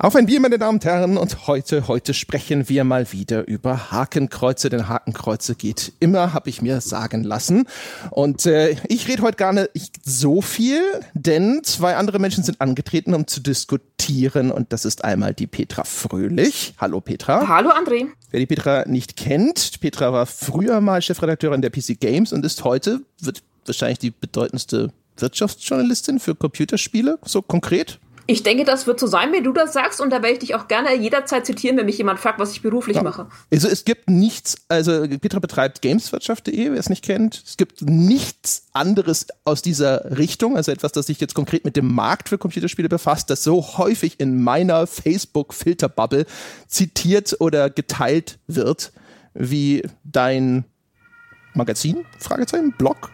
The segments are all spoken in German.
Auf ein Bier, meine Damen und Herren, und heute, heute sprechen wir mal wieder über Hakenkreuze, denn Hakenkreuze geht immer, habe ich mir sagen lassen. Und äh, ich rede heute gar nicht so viel, denn zwei andere Menschen sind angetreten, um zu diskutieren, und das ist einmal die Petra Fröhlich. Hallo Petra. Hallo André. Wer die Petra nicht kennt, Petra war früher mal Chefredakteurin der PC Games und ist heute, wird wahrscheinlich die bedeutendste Wirtschaftsjournalistin für Computerspiele, so konkret. Ich denke, das wird so sein, wie du das sagst, und da werde ich dich auch gerne jederzeit zitieren, wenn mich jemand fragt, was ich beruflich ja. mache. Also es gibt nichts, also Petra betreibt gameswirtschaft.de, wer es nicht kennt. Es gibt nichts anderes aus dieser Richtung, also etwas, das sich jetzt konkret mit dem Markt für Computerspiele befasst, das so häufig in meiner Facebook-Filterbubble zitiert oder geteilt wird, wie dein Magazin? Fragezeichen? Blog?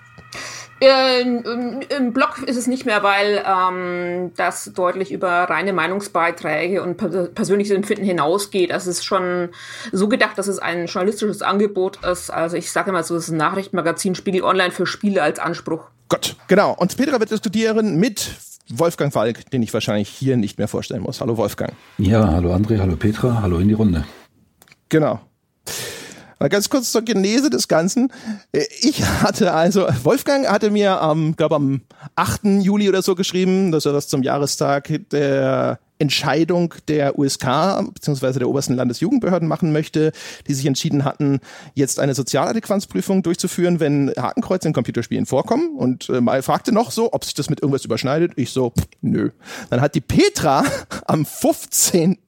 Äh, Im Blog ist es nicht mehr, weil ähm, das deutlich über reine Meinungsbeiträge und persönliches Empfinden hinausgeht. Also es ist schon so gedacht, dass es ein journalistisches Angebot ist. Also ich sage mal so, es ist ein Nachrichtenmagazin Spiegel Online für Spiele als Anspruch. Gott, genau. Und Petra wird diskutieren mit Wolfgang Falk, den ich wahrscheinlich hier nicht mehr vorstellen muss. Hallo Wolfgang. Ja, hallo André, hallo Petra, hallo in die Runde. Genau. Mal ganz kurz zur Genese des Ganzen. Ich hatte also, Wolfgang hatte mir am, glaube am 8. Juli oder so geschrieben, dass er das zum Jahrestag der Entscheidung der USK bzw. der obersten Landesjugendbehörden machen möchte, die sich entschieden hatten, jetzt eine Sozialadäquanzprüfung durchzuführen, wenn Hakenkreuze in Computerspielen vorkommen. Und äh, mal fragte noch so, ob sich das mit irgendwas überschneidet. Ich so, pff, nö. Dann hat die Petra am 15.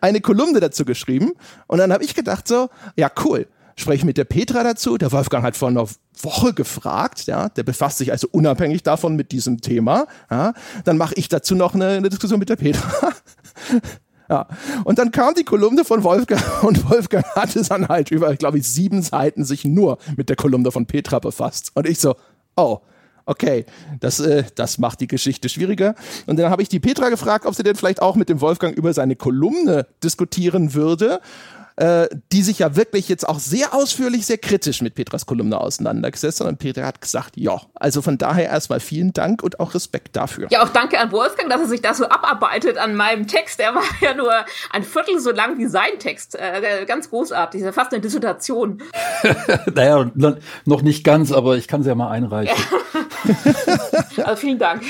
eine Kolumne dazu geschrieben. Und dann habe ich gedacht so, ja cool, spreche mit der Petra dazu. Der Wolfgang hat vor einer Woche gefragt, ja, der befasst sich also unabhängig davon mit diesem Thema. Ja. Dann mache ich dazu noch eine, eine Diskussion mit der Petra. Ja. Und dann kam die Kolumne von Wolfgang und Wolfgang hatte dann halt über, glaube ich, sieben Seiten sich nur mit der Kolumne von Petra befasst. Und ich so, oh, okay, das, äh, das macht die Geschichte schwieriger. Und dann habe ich die Petra gefragt, ob sie denn vielleicht auch mit dem Wolfgang über seine Kolumne diskutieren würde äh, die sich ja wirklich jetzt auch sehr ausführlich, sehr kritisch mit Petras Kolumne auseinandergesetzt hat. Und Petra hat gesagt, ja, also von daher erstmal vielen Dank und auch Respekt dafür. Ja, auch danke an Wolfgang, dass er sich da so abarbeitet an meinem Text. Der war ja nur ein Viertel so lang wie sein Text. Äh, ganz großartig, ist ja fast eine Dissertation. naja, noch nicht ganz, aber ich kann sie ja mal einreichen. also vielen Dank.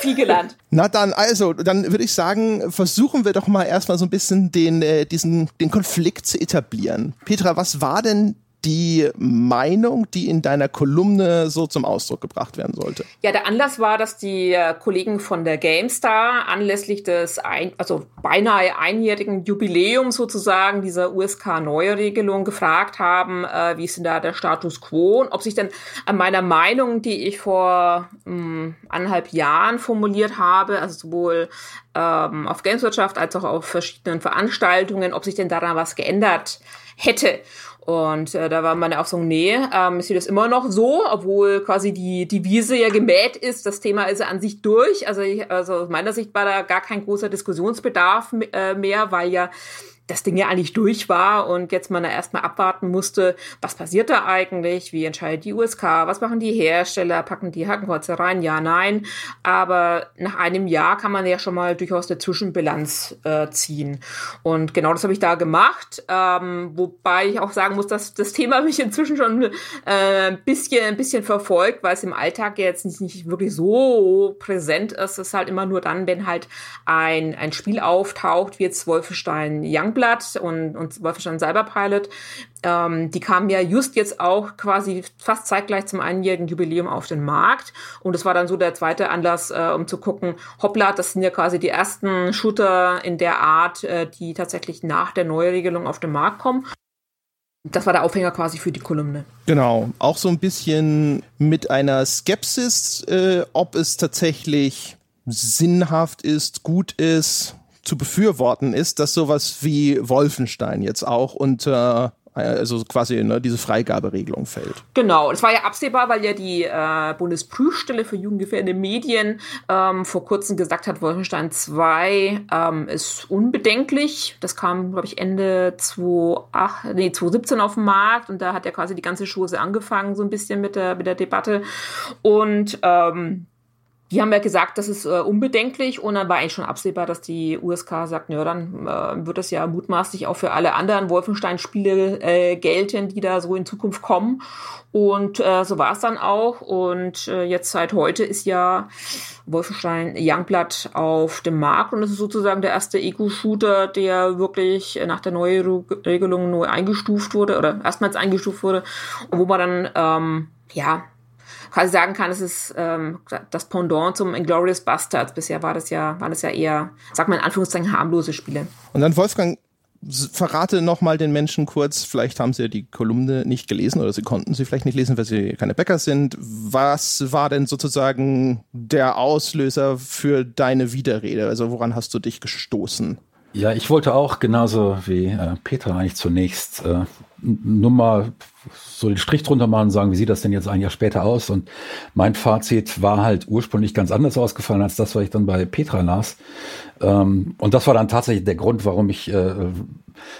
viel gelernt. Na dann, also, dann würde ich sagen, versuchen wir doch mal erstmal so ein bisschen den, äh, diesen, den Konflikt zu etablieren. Petra, was war denn die Meinung, die in deiner Kolumne so zum Ausdruck gebracht werden sollte? Ja, der Anlass war, dass die äh, Kollegen von der GameStar anlässlich des ein, also beinahe einjährigen Jubiläums sozusagen dieser USK-Neuregelung gefragt haben, äh, wie ist denn da der Status quo und ob sich denn an meiner Meinung, die ich vor mh, hm, anderthalb Jahren formuliert habe, also sowohl ähm, auf Gameswirtschaft als auch auf verschiedenen Veranstaltungen, ob sich denn daran was geändert hätte. Und äh, da war meine Auffassung, nee, ähm, ist das immer noch so, obwohl quasi die, die Wiese ja gemäht ist. Das Thema ist ja an sich durch. Also, ich, also aus meiner Sicht war da gar kein großer Diskussionsbedarf äh, mehr, weil ja das Ding ja eigentlich durch war und jetzt man da erstmal abwarten musste, was passiert da eigentlich, wie entscheidet die USK, was machen die Hersteller, packen die Hakenkreuze rein, ja, nein. Aber nach einem Jahr kann man ja schon mal durchaus eine Zwischenbilanz äh, ziehen. Und genau das habe ich da gemacht, ähm, wobei ich auch sagen muss, dass das Thema mich inzwischen schon äh, ein, bisschen, ein bisschen verfolgt, weil es im Alltag jetzt nicht, nicht wirklich so präsent ist. Es ist halt immer nur dann, wenn halt ein, ein Spiel auftaucht, wie jetzt Wolfenstein Young Youngblood und, und Wolfenstein Cyberpilot, ähm, die kamen ja just jetzt auch quasi fast zeitgleich zum einjährigen Jubiläum auf den Markt. Und das war dann so der zweite Anlass, äh, um zu gucken, hoppla, das sind ja quasi die ersten Shooter in der Art, äh, die tatsächlich nach der Neuregelung auf den Markt kommen. Das war der Aufhänger quasi für die Kolumne. Genau, auch so ein bisschen mit einer Skepsis, äh, ob es tatsächlich sinnhaft ist, gut ist, zu befürworten ist, dass sowas wie Wolfenstein jetzt auch unter also quasi ne, diese Freigaberegelung fällt. Genau, es war ja absehbar, weil ja die äh, Bundesprüfstelle für jugendgefährdende Medien ähm, vor kurzem gesagt hat, Wolfenstein 2 ähm, ist unbedenklich. Das kam, glaube ich, Ende 2008, nee, 2017 auf den Markt und da hat ja quasi die ganze Chose angefangen, so ein bisschen mit der, mit der Debatte. Und ähm, die haben ja gesagt, das ist äh, unbedenklich und dann war eigentlich schon absehbar, dass die USK sagt, ja, dann äh, wird das ja mutmaßlich auch für alle anderen Wolfenstein-Spiele äh, gelten, die da so in Zukunft kommen. Und äh, so war es dann auch. Und äh, jetzt seit heute ist ja Wolfenstein Youngblood auf dem Markt und es ist sozusagen der erste Eco-Shooter, der wirklich nach der neuen Regelung neu eingestuft wurde oder erstmals eingestuft wurde, wo man dann ähm, ja quasi sagen kann, es ist ähm, das Pendant zum Inglorious Bastards. Bisher war das ja, waren das ja eher, sag mal in Anführungszeichen, harmlose Spiele. Und dann Wolfgang, verrate nochmal den Menschen kurz, vielleicht haben sie die Kolumne nicht gelesen oder sie konnten sie vielleicht nicht lesen, weil sie keine Bäcker sind. Was war denn sozusagen der Auslöser für deine Widerrede? Also woran hast du dich gestoßen? Ja, ich wollte auch genauso wie äh, Petra eigentlich zunächst äh, nur mal so den Strich drunter machen und sagen, wie sieht das denn jetzt ein Jahr später aus? Und mein Fazit war halt ursprünglich ganz anders ausgefallen als das, was ich dann bei Petra las. Ähm, und das war dann tatsächlich der Grund, warum ich, äh,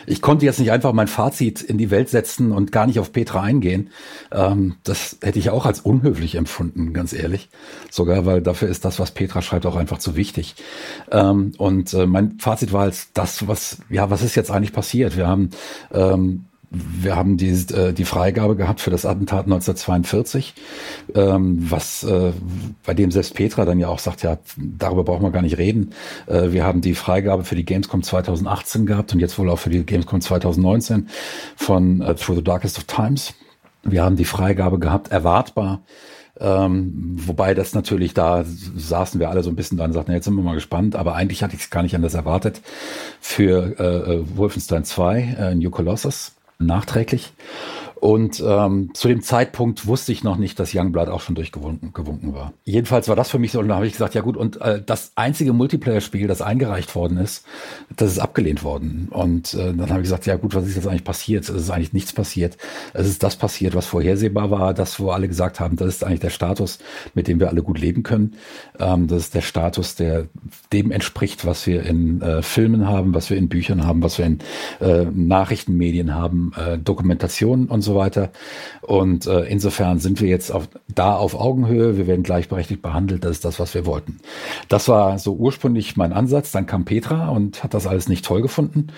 ich konnte jetzt nicht einfach mein Fazit in die Welt setzen und gar nicht auf Petra eingehen. Ähm, das hätte ich auch als unhöflich empfunden, ganz ehrlich. Sogar, weil dafür ist das, was Petra schreibt, auch einfach zu wichtig. Ähm, und äh, mein Fazit war halt das, was, ja, was ist jetzt eigentlich passiert? Wir haben, wir haben die, äh, die Freigabe gehabt für das Attentat 1942, ähm, was äh, bei dem selbst Petra dann ja auch sagt, ja, darüber brauchen wir gar nicht reden. Äh, wir haben die Freigabe für die Gamescom 2018 gehabt und jetzt wohl auch für die Gamescom 2019 von äh, Through the Darkest of Times. Wir haben die Freigabe gehabt, erwartbar. Ähm, wobei das natürlich, da saßen wir alle so ein bisschen dran und sagten, jetzt sind wir mal gespannt, aber eigentlich hatte ich es gar nicht anders erwartet für äh, äh Wolfenstein 2, äh, New Colossus nachträglich. Und ähm, zu dem Zeitpunkt wusste ich noch nicht, dass Youngblood auch schon durchgewunken gewunken war. Jedenfalls war das für mich so, und da habe ich gesagt, ja gut, und äh, das einzige Multiplayer-Spiel, das eingereicht worden ist, das ist abgelehnt worden. Und äh, dann habe ich gesagt, ja gut, was ist jetzt eigentlich passiert? Es ist eigentlich nichts passiert. Es ist das passiert, was vorhersehbar war, das, wo alle gesagt haben, das ist eigentlich der Status, mit dem wir alle gut leben können. Ähm, das ist der Status, der dem entspricht, was wir in äh, Filmen haben, was wir in Büchern haben, was wir in äh, Nachrichtenmedien haben, äh, Dokumentationen und so so weiter. Und äh, insofern sind wir jetzt auf, da auf Augenhöhe. Wir werden gleichberechtigt behandelt. Das ist das, was wir wollten. Das war so ursprünglich mein Ansatz. Dann kam Petra und hat das alles nicht toll gefunden.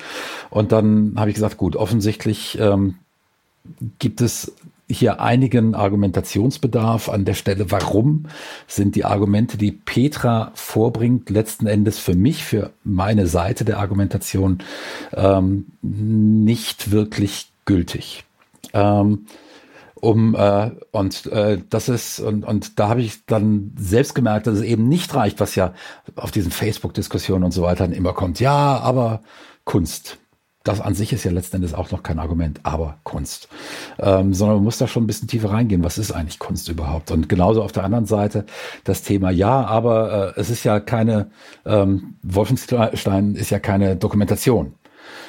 Und dann habe ich gesagt, gut, offensichtlich ähm, gibt es hier einigen Argumentationsbedarf an der Stelle. Warum sind die Argumente, die Petra vorbringt, letzten Endes für mich, für meine Seite der Argumentation ähm, nicht wirklich gültig? Ähm, um äh, und äh, das ist und und da habe ich dann selbst gemerkt, dass es eben nicht reicht, was ja auf diesen Facebook-Diskussionen und so weiter immer kommt. Ja, aber Kunst. Das an sich ist ja letzten Endes auch noch kein Argument, aber Kunst. Ähm, sondern man muss da schon ein bisschen tiefer reingehen. Was ist eigentlich Kunst überhaupt? Und genauso auf der anderen Seite das Thema, ja, aber äh, es ist ja keine, ähm, Wolfenstein ist ja keine Dokumentation.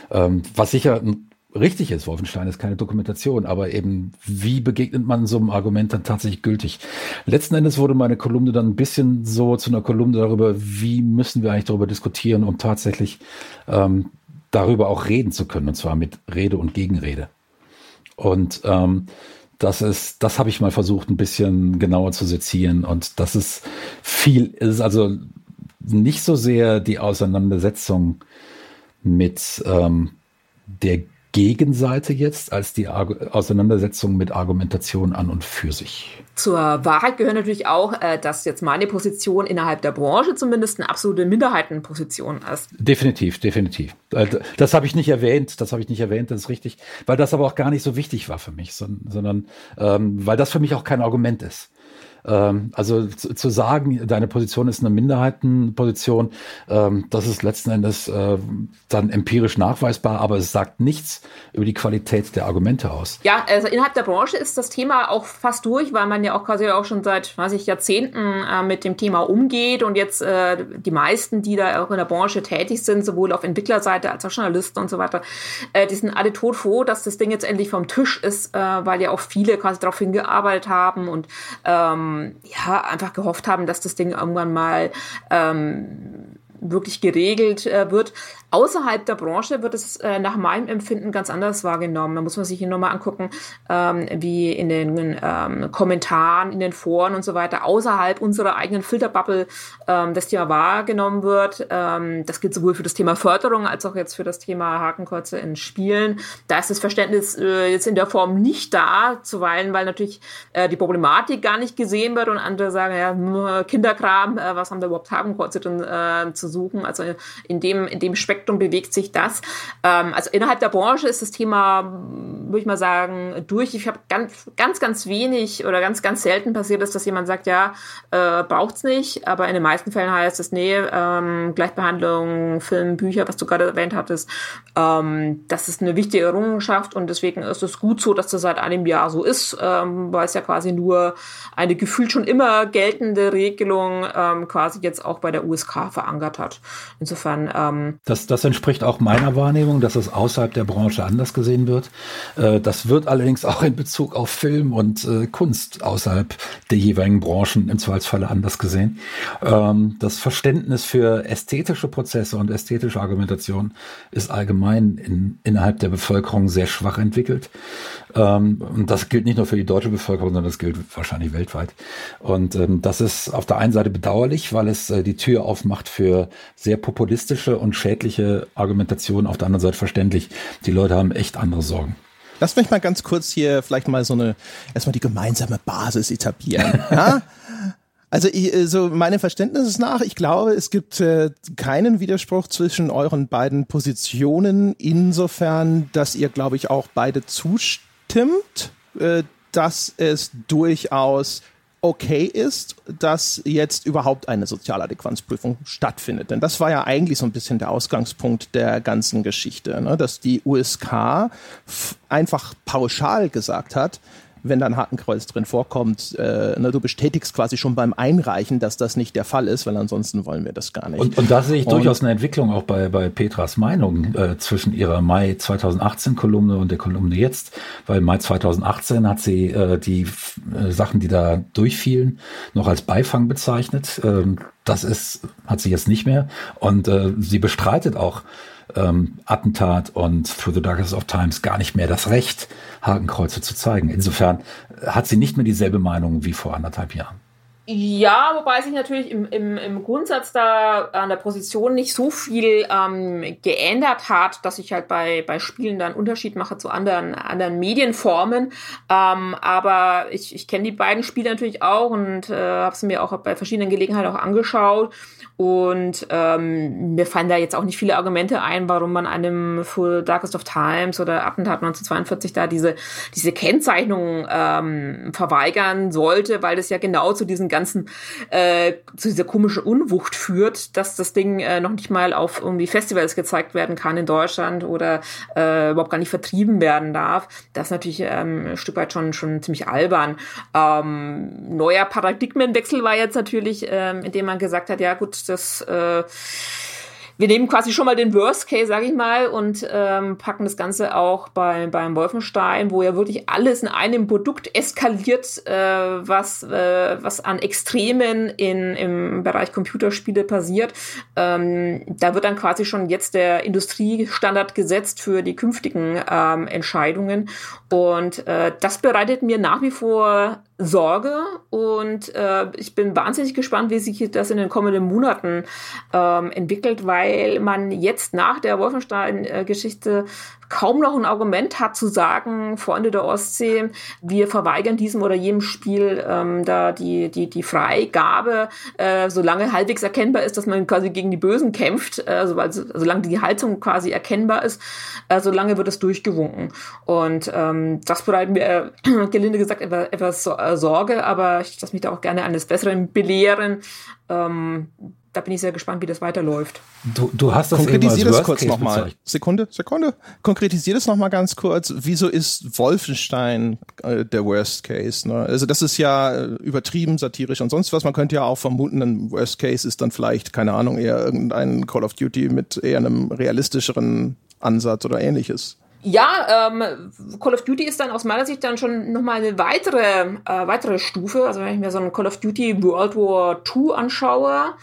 Ähm, was sicher ein richtig ist. Wolfenstein ist keine Dokumentation, aber eben, wie begegnet man so einem Argument dann tatsächlich gültig? Letzten Endes wurde meine Kolumne dann ein bisschen so zu einer Kolumne darüber, wie müssen wir eigentlich darüber diskutieren, um tatsächlich ähm, darüber auch reden zu können, und zwar mit Rede und Gegenrede. Und ähm, das ist, das habe ich mal versucht, ein bisschen genauer zu sezieren. Und das ist viel, ist also nicht so sehr die Auseinandersetzung mit ähm, der Gegenseite jetzt als die Auseinandersetzung mit Argumentation an und für sich. Zur Wahrheit gehört natürlich auch, äh, dass jetzt meine Position innerhalb der Branche zumindest eine absolute Minderheitenposition ist. Definitiv, definitiv. Äh, das habe ich nicht erwähnt, das habe ich nicht erwähnt, das ist richtig, weil das aber auch gar nicht so wichtig war für mich, sondern ähm, weil das für mich auch kein Argument ist. Ähm, also zu, sagen, deine Position ist eine Minderheitenposition, ähm, das ist letzten Endes äh, dann empirisch nachweisbar, aber es sagt nichts über die Qualität der Argumente aus. Ja, also innerhalb der Branche ist das Thema auch fast durch, weil man ja auch quasi auch schon seit, weiß ich, Jahrzehnten äh, mit dem Thema umgeht und jetzt äh, die meisten, die da auch in der Branche tätig sind, sowohl auf Entwicklerseite als auch Journalisten und so weiter, die sind alle todfroh, dass das Ding jetzt endlich vom Tisch ist, weil ja auch viele quasi darauf hingearbeitet haben und ähm, ja, einfach gehofft haben, dass das Ding irgendwann mal ähm, wirklich geregelt äh, wird. Außerhalb der Branche wird es äh, nach meinem Empfinden ganz anders wahrgenommen. Da muss man sich hier nochmal angucken, ähm, wie in den ähm, Kommentaren, in den Foren und so weiter außerhalb unserer eigenen Filterbubble ähm, das Thema wahrgenommen wird. Ähm, das gilt sowohl für das Thema Förderung als auch jetzt für das Thema Hakenkreuze in Spielen. Da ist das Verständnis äh, jetzt in der Form nicht da, zuweilen, weil natürlich äh, die Problematik gar nicht gesehen wird und andere sagen, ja, Kinderkram, äh, was haben da überhaupt Hakenkreuze drin äh, zu suchen? Also in dem, in dem Spektrum bewegt sich das. Ähm, also innerhalb der Branche ist das Thema, würde ich mal sagen, durch. Ich habe ganz, ganz, ganz wenig oder ganz, ganz selten passiert ist, dass jemand sagt, ja, äh, braucht's nicht, aber in den meisten Fällen heißt es, nee, ähm, Gleichbehandlung, Film, Bücher, was du gerade erwähnt hattest, ähm, das ist eine wichtige Errungenschaft und deswegen ist es gut so, dass das seit einem Jahr so ist, ähm, weil es ja quasi nur eine gefühlt schon immer geltende Regelung ähm, quasi jetzt auch bei der USK verankert hat. Insofern. Ähm, das, das entspricht auch meiner Wahrnehmung, dass es außerhalb der Branche anders gesehen wird. Äh, das wird allerdings auch in Bezug auf Film und äh, Kunst außerhalb der jeweiligen Branchen im Zweifelsfalle anders gesehen. Ähm, das Verständnis für ästhetische Prozesse und ästhetische Argumentation ist allgemein in, innerhalb der Bevölkerung sehr schwach entwickelt. Ähm, und das gilt nicht nur für die deutsche Bevölkerung, sondern das gilt wahrscheinlich weltweit. Und ähm, das ist auf der einen Seite bedauerlich, weil es äh, die Tür aufmacht für sehr populistische und schädliche Argumentationen. Auf der anderen Seite verständlich, die Leute haben echt andere Sorgen. Lass mich mal ganz kurz hier vielleicht mal so eine, erstmal die gemeinsame Basis etablieren. ja? Also ich, äh, so meinem Verständnis nach, ich glaube, es gibt äh, keinen Widerspruch zwischen euren beiden Positionen, insofern, dass ihr, glaube ich, auch beide zustimmt, äh, dass es durchaus okay ist, dass jetzt überhaupt eine Sozialadäquanzprüfung stattfindet. Denn das war ja eigentlich so ein bisschen der Ausgangspunkt der ganzen Geschichte, ne? dass die USK einfach pauschal gesagt hat, wenn da ein Hakenkreuz drin vorkommt, äh, ne, du bestätigst quasi schon beim Einreichen, dass das nicht der Fall ist, weil ansonsten wollen wir das gar nicht. Und, und da sehe ich und, durchaus eine Entwicklung auch bei, bei Petras Meinung äh, zwischen ihrer Mai 2018 Kolumne und der Kolumne jetzt, weil Mai 2018 hat sie äh, die äh, Sachen, die da durchfielen, noch als Beifang bezeichnet. Ähm, das ist, hat sie jetzt nicht mehr. Und äh, sie bestreitet auch, ähm, Attentat und Through the Darkest of Times gar nicht mehr das Recht, Hakenkreuze zu zeigen. Insofern hat sie nicht mehr dieselbe Meinung wie vor anderthalb Jahren. Ja, wobei sich natürlich im, im, im Grundsatz da an der Position nicht so viel ähm, geändert hat, dass ich halt bei, bei Spielen dann Unterschied mache zu anderen, anderen Medienformen. Ähm, aber ich, ich kenne die beiden Spiele natürlich auch und äh, habe sie mir auch bei verschiedenen Gelegenheiten auch angeschaut. Und ähm, mir fallen da jetzt auch nicht viele Argumente ein, warum man einem für Darkest of Times oder Attentat 1942 da diese, diese Kennzeichnung ähm, verweigern sollte, weil das ja genau zu diesen ganzen, äh, zu dieser komischen Unwucht führt, dass das Ding äh, noch nicht mal auf irgendwie Festivals gezeigt werden kann in Deutschland oder äh, überhaupt gar nicht vertrieben werden darf. Das ist natürlich ähm, ein Stück weit schon, schon ziemlich albern. Ähm, neuer Paradigmenwechsel war jetzt natürlich, ähm, indem man gesagt hat, ja gut, das äh, wir nehmen quasi schon mal den Worst Case, sage ich mal, und ähm, packen das Ganze auch bei, beim Wolfenstein, wo ja wirklich alles in einem Produkt eskaliert, äh, was, äh, was an Extremen in, im Bereich Computerspiele passiert. Ähm, da wird dann quasi schon jetzt der Industriestandard gesetzt für die künftigen ähm, Entscheidungen. Und äh, das bereitet mir nach wie vor Sorge und äh, ich bin wahnsinnig gespannt, wie sich das in den kommenden Monaten ähm, entwickelt, weil man jetzt nach der Wolfenstein-Geschichte kaum noch ein Argument hat zu sagen, Freunde der Ostsee, wir verweigern diesem oder jenem Spiel ähm, da die, die, die Freigabe, äh, solange halbwegs erkennbar ist, dass man quasi gegen die Bösen kämpft, äh, so, also, solange die Haltung quasi erkennbar ist, äh, solange wird es durchgewunken. Und ähm, das bereitet mir, äh, gelinde gesagt, etwas, etwas äh, Sorge, aber ich lasse mich da auch gerne eines Besseren belehren. Ähm, da bin ich sehr gespannt, wie das weiterläuft. Du, du hast das Konkretisier das kurz nochmal. Sekunde, Sekunde. Konkretisier das nochmal ganz kurz. Wieso ist Wolfenstein äh, der Worst Case? Ne? Also das ist ja äh, übertrieben, satirisch und sonst was. Man könnte ja auch vermuten, ein Worst Case ist dann vielleicht, keine Ahnung, eher irgendein Call of Duty mit eher einem realistischeren Ansatz oder ähnliches. Ja, ähm, Call of Duty ist dann aus meiner Sicht dann schon nochmal eine weitere, äh, weitere Stufe. Also wenn ich mir so ein Call of Duty World War II anschaue,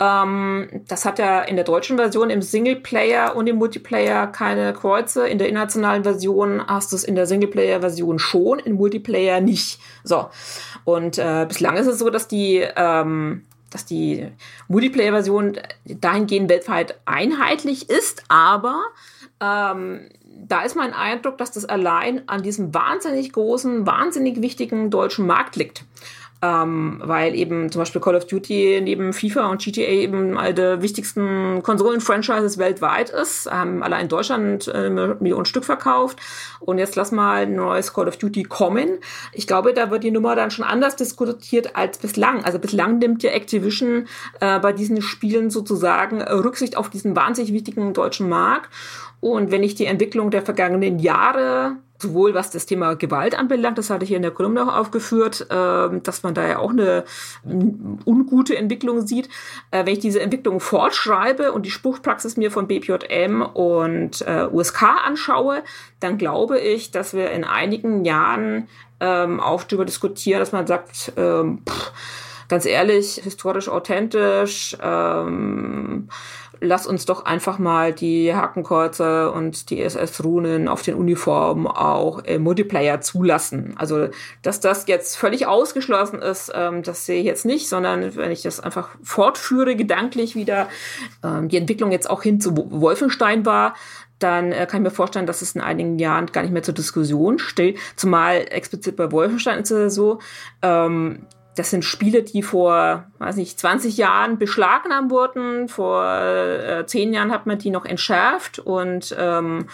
Ähm, das hat ja in der deutschen Version im Singleplayer und im Multiplayer keine Kreuze. In der internationalen Version hast du es in der Singleplayer-Version schon, im Multiplayer nicht. So. Und äh, bislang ist es so, dass die ähm, dass die Multiplayer-Version dahingehend weltweit einheitlich ist, aber ähm, da ist mein Eindruck, dass das allein an diesem wahnsinnig großen, wahnsinnig wichtigen deutschen Markt liegt ähm, weil eben zum Beispiel Call of Duty neben FIFA und GTA eben eine der wichtigsten Konsolen-Franchises weltweit ist. Ähm, allein in Deutschland äh, Millionen Stück verkauft. Und jetzt lass mal ein neues Call of Duty kommen. Ich glaube, da wird die Nummer dann schon anders diskutiert als bislang. Also bislang nimmt ja Activision äh, bei diesen Spielen sozusagen Rücksicht auf diesen wahnsinnig wichtigen deutschen Markt. Und wenn ich die Entwicklung der vergangenen Jahre sowohl was das Thema Gewalt anbelangt, das hatte ich hier in der Kolumne auch aufgeführt, äh, dass man da ja auch eine ungute Entwicklung sieht. Äh, wenn ich diese Entwicklung fortschreibe und die Spruchpraxis mir von BPJM und äh, USK anschaue, dann glaube ich, dass wir in einigen Jahren ähm, auch darüber diskutieren, dass man sagt, ähm, pff, ganz ehrlich, historisch authentisch, ähm, lass uns doch einfach mal die Hakenkreuze und die SS-Runen auf den Uniformen auch im Multiplayer zulassen. Also, dass das jetzt völlig ausgeschlossen ist, ähm, das sehe ich jetzt nicht, sondern wenn ich das einfach fortführe, gedanklich wieder, ähm, die Entwicklung jetzt auch hin zu Wolfenstein war, dann äh, kann ich mir vorstellen, dass es in einigen Jahren gar nicht mehr zur Diskussion steht. Zumal explizit bei Wolfenstein ist es so, ähm, das sind Spiele, die vor, weiß nicht, 20 Jahren beschlagnahmt wurden. Vor äh, 10 Jahren hat man die noch entschärft und ähm,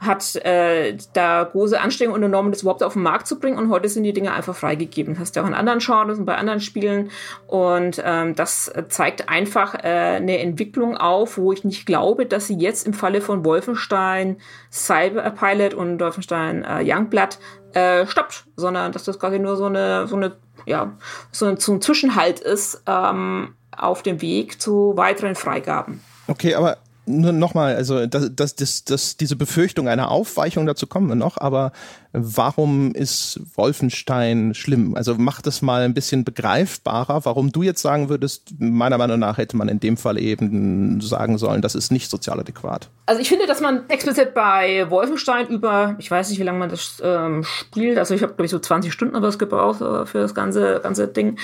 hat äh, da große Anstrengungen unternommen, das überhaupt auf den Markt zu bringen. Und heute sind die Dinge einfach freigegeben. Das hast du auch in anderen Genres und bei anderen Spielen. Und ähm, das zeigt einfach äh, eine Entwicklung auf, wo ich nicht glaube, dass sie jetzt im Falle von Wolfenstein Cyberpilot und Wolfenstein äh, Youngblood äh, stoppt, sondern dass das quasi nur so eine, so eine ja, so ein, so ein Zwischenhalt ist ähm, auf dem Weg zu weiteren Freigaben. Okay, aber nur nochmal, also das, das, das, das, diese Befürchtung einer Aufweichung, dazu kommen wir noch, aber warum ist Wolfenstein schlimm? Also mach das mal ein bisschen begreifbarer, warum du jetzt sagen würdest, meiner Meinung nach hätte man in dem Fall eben sagen sollen, das ist nicht sozial adäquat. Also ich finde, dass man explizit bei Wolfenstein über, ich weiß nicht, wie lange man das ähm, spielt, also ich habe, glaube ich, so 20 Stunden was gebraucht äh, für das ganze, ganze Ding,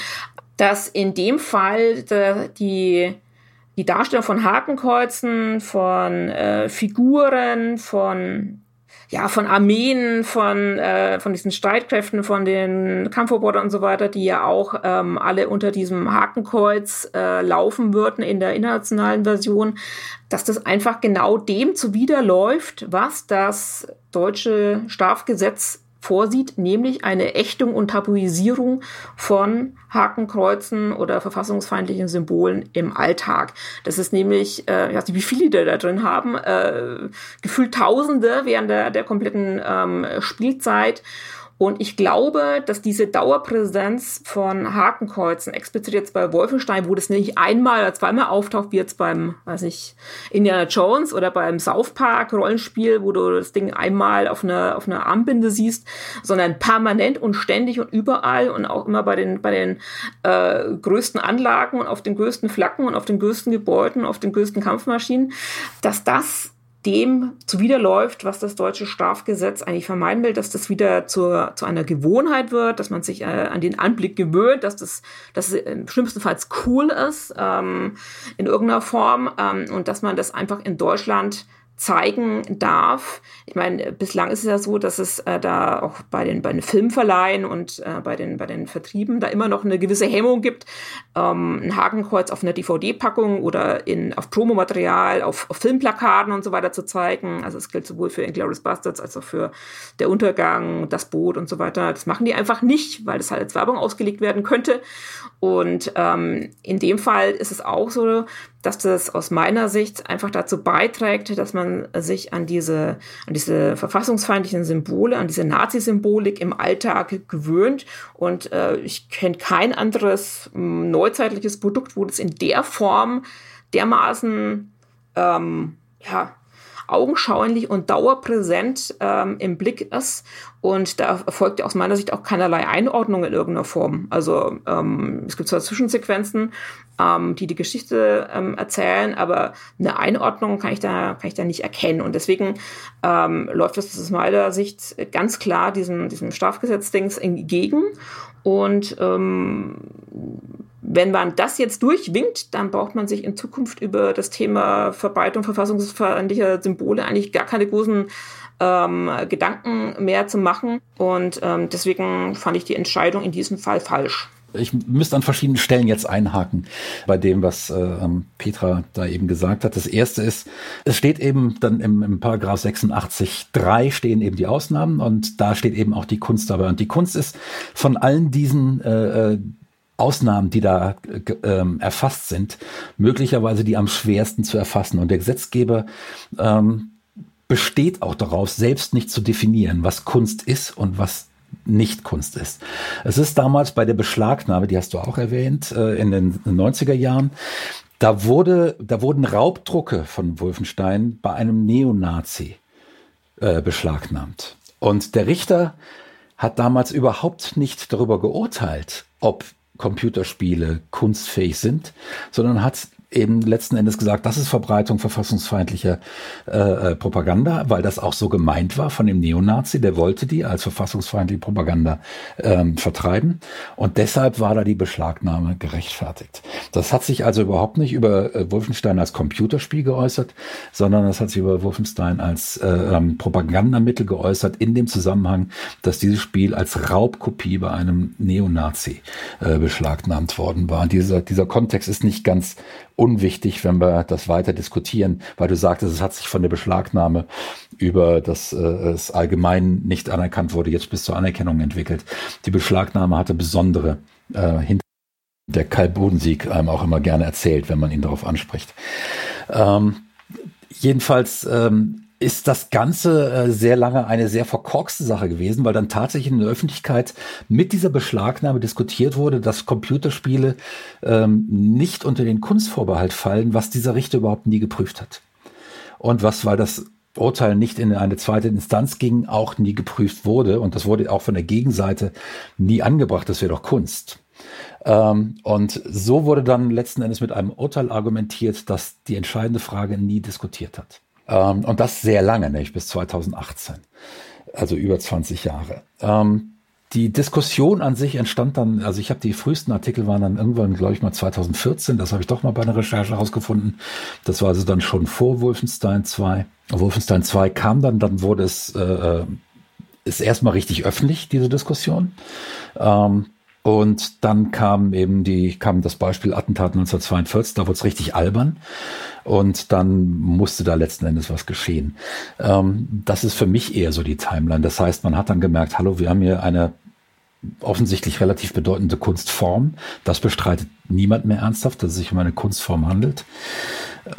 dass in dem Fall de, die die Darstellung von Hakenkreuzen, von äh, Figuren, von ja, von Armeen, von, äh, von diesen Streitkräften, von den Kampfrobotern und so weiter, die ja auch ähm, alle unter diesem Hakenkreuz äh, laufen würden in der internationalen Version, dass das einfach genau dem zuwiderläuft, was das deutsche Strafgesetz vorsieht, nämlich eine Ächtung und Tabuisierung von Hakenkreuzen oder verfassungsfeindlichen Symbolen im Alltag. Das ist nämlich, äh, ich weiß nicht, wie viele die da drin haben, äh, gefühlt Tausende während der, der kompletten ähm, Spielzeit. Und ich glaube, dass diese Dauerpräsenz von Hakenkreuzen, explizit jetzt bei Wolfenstein, wo das nicht einmal oder zweimal auftaucht, wie jetzt beim, weiß ich, Indiana Jones oder beim South Park Rollenspiel, wo du das Ding einmal auf einer auf einer Armbinde siehst, sondern permanent und ständig und überall und auch immer bei den, bei den äh, größten Anlagen und auf den größten Flaggen und auf den größten Gebäuden, auf den größten Kampfmaschinen, dass das dem zuwiderläuft, was das deutsche Strafgesetz eigentlich vermeiden will, dass das wieder zur, zu einer Gewohnheit wird, dass man sich äh, an den Anblick gewöhnt, dass das, dass es im schlimmsten Fall cool ist ähm, in irgendeiner Form ähm, und dass man das einfach in Deutschland zeigen darf. Ich meine, bislang ist es ja so, dass es äh, da auch bei den, bei den Filmverleihen und äh, bei, den, bei den Vertrieben da immer noch eine gewisse Hemmung gibt, ähm, ein Hakenkreuz auf einer DVD-Packung oder in, auf Promomaterial, auf, auf Filmplakaten und so weiter zu zeigen. Also es gilt sowohl für Inglourious Bastards als auch für Der Untergang, Das Boot und so weiter. Das machen die einfach nicht, weil das halt als Werbung ausgelegt werden könnte. Und ähm, in dem Fall ist es auch so, dass das aus meiner Sicht einfach dazu beiträgt, dass man sich an diese, an diese verfassungsfeindlichen Symbole, an diese Nazi-Symbolik im Alltag gewöhnt. Und äh, ich kenne kein anderes äh, neuzeitliches Produkt, wo das in der Form dermaßen ähm, ja, augenschaulich und dauerpräsent ähm, im Blick ist. Und da erfolgt aus meiner Sicht auch keinerlei Einordnung in irgendeiner Form. Also ähm, es gibt zwar Zwischensequenzen, ähm, die die Geschichte ähm, erzählen, aber eine Einordnung kann ich da, kann ich da nicht erkennen. Und deswegen ähm, läuft das aus meiner Sicht ganz klar diesem, diesem Strafgesetzdings entgegen. Und ähm, wenn man das jetzt durchwinkt, dann braucht man sich in Zukunft über das Thema Verbreitung verfassungsfeindlicher Symbole eigentlich gar keine großen ähm, Gedanken mehr zu machen. Und ähm, deswegen fand ich die Entscheidung in diesem Fall falsch. Ich müsste an verschiedenen Stellen jetzt einhaken bei dem, was äh, Petra da eben gesagt hat. Das erste ist, es steht eben dann im, im Paragraph 86.3 stehen eben die Ausnahmen und da steht eben auch die Kunst dabei. Und die Kunst ist von allen diesen äh, äh Ausnahmen, die da ähm, erfasst sind, möglicherweise die am schwersten zu erfassen. Und der Gesetzgeber ähm, besteht auch darauf, selbst nicht zu definieren, was Kunst ist und was nicht Kunst ist. Es ist damals bei der Beschlagnahme, die hast du auch erwähnt, äh, in den 90er Jahren, da wurde, da wurden Raubdrucke von Wolfenstein bei einem Neonazi äh, beschlagnahmt. Und der Richter hat damals überhaupt nicht darüber geurteilt, ob Computerspiele kunstfähig sind, sondern hat eben letzten Endes gesagt, das ist Verbreitung verfassungsfeindlicher äh, äh, Propaganda, weil das auch so gemeint war von dem Neonazi, der wollte die als verfassungsfeindliche Propaganda ähm, vertreiben und deshalb war da die Beschlagnahme gerechtfertigt. Das hat sich also überhaupt nicht über äh, Wolfenstein als Computerspiel geäußert, sondern das hat sich über Wolfenstein als äh, ähm, Propagandamittel geäußert in dem Zusammenhang, dass dieses Spiel als Raubkopie bei einem Neonazi äh, beschlagnahmt worden war. Dieser, dieser Kontext ist nicht ganz unwichtig, wenn wir das weiter diskutieren, weil du sagtest, es hat sich von der Beschlagnahme über das äh, es allgemein nicht anerkannt wurde, jetzt bis zur Anerkennung entwickelt. Die Beschlagnahme hatte besondere äh, Hintergründe der Kai Bodensieg einem auch immer gerne erzählt, wenn man ihn darauf anspricht. Ähm, jedenfalls ähm, ist das Ganze äh, sehr lange eine sehr verkorkste Sache gewesen, weil dann tatsächlich in der Öffentlichkeit mit dieser Beschlagnahme diskutiert wurde, dass Computerspiele ähm, nicht unter den Kunstvorbehalt fallen, was dieser Richter überhaupt nie geprüft hat. Und was, weil das Urteil nicht in eine zweite Instanz ging, auch nie geprüft wurde. Und das wurde auch von der Gegenseite nie angebracht, das wäre doch Kunst. Ähm, und so wurde dann letzten Endes mit einem Urteil argumentiert, das die entscheidende Frage nie diskutiert hat. Ähm, und das sehr lange, nämlich bis 2018. Also über 20 Jahre. Ähm, die Diskussion an sich entstand dann, also ich habe die frühesten Artikel waren dann irgendwann, glaube ich mal 2014, das habe ich doch mal bei einer Recherche herausgefunden. Das war also dann schon vor Wolfenstein 2. Wolfenstein 2 kam dann, dann wurde es äh, äh, ist erstmal richtig öffentlich, diese Diskussion. Ähm, und dann kam eben die, kam das Beispiel Attentat 1942, da wurde es richtig albern. Und dann musste da letzten Endes was geschehen. Ähm, das ist für mich eher so die Timeline. Das heißt, man hat dann gemerkt, hallo, wir haben hier eine offensichtlich relativ bedeutende Kunstform. Das bestreitet niemand mehr ernsthaft, dass es sich um eine Kunstform handelt.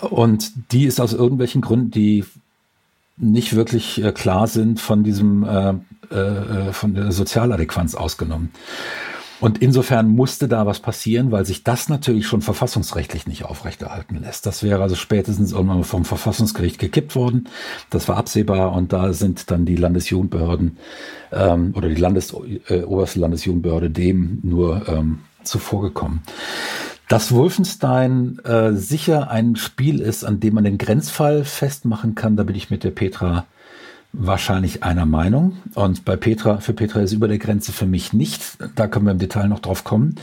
Und die ist aus irgendwelchen Gründen, die nicht wirklich äh, klar sind, von diesem äh, äh, von der Sozialadäquanz ausgenommen. Und insofern musste da was passieren, weil sich das natürlich schon verfassungsrechtlich nicht aufrechterhalten lässt. Das wäre also spätestens irgendwann vom Verfassungsgericht gekippt worden. Das war absehbar und da sind dann die Landesjugendbehörden ähm, oder die Landes, äh, oberste Landesjugendbehörde dem nur ähm, zuvorgekommen. Dass Wolfenstein äh, sicher ein Spiel ist, an dem man den Grenzfall festmachen kann, da bin ich mit der Petra wahrscheinlich einer Meinung. Und bei Petra, für Petra ist über der Grenze für mich nicht. Da können wir im Detail noch drauf kommen.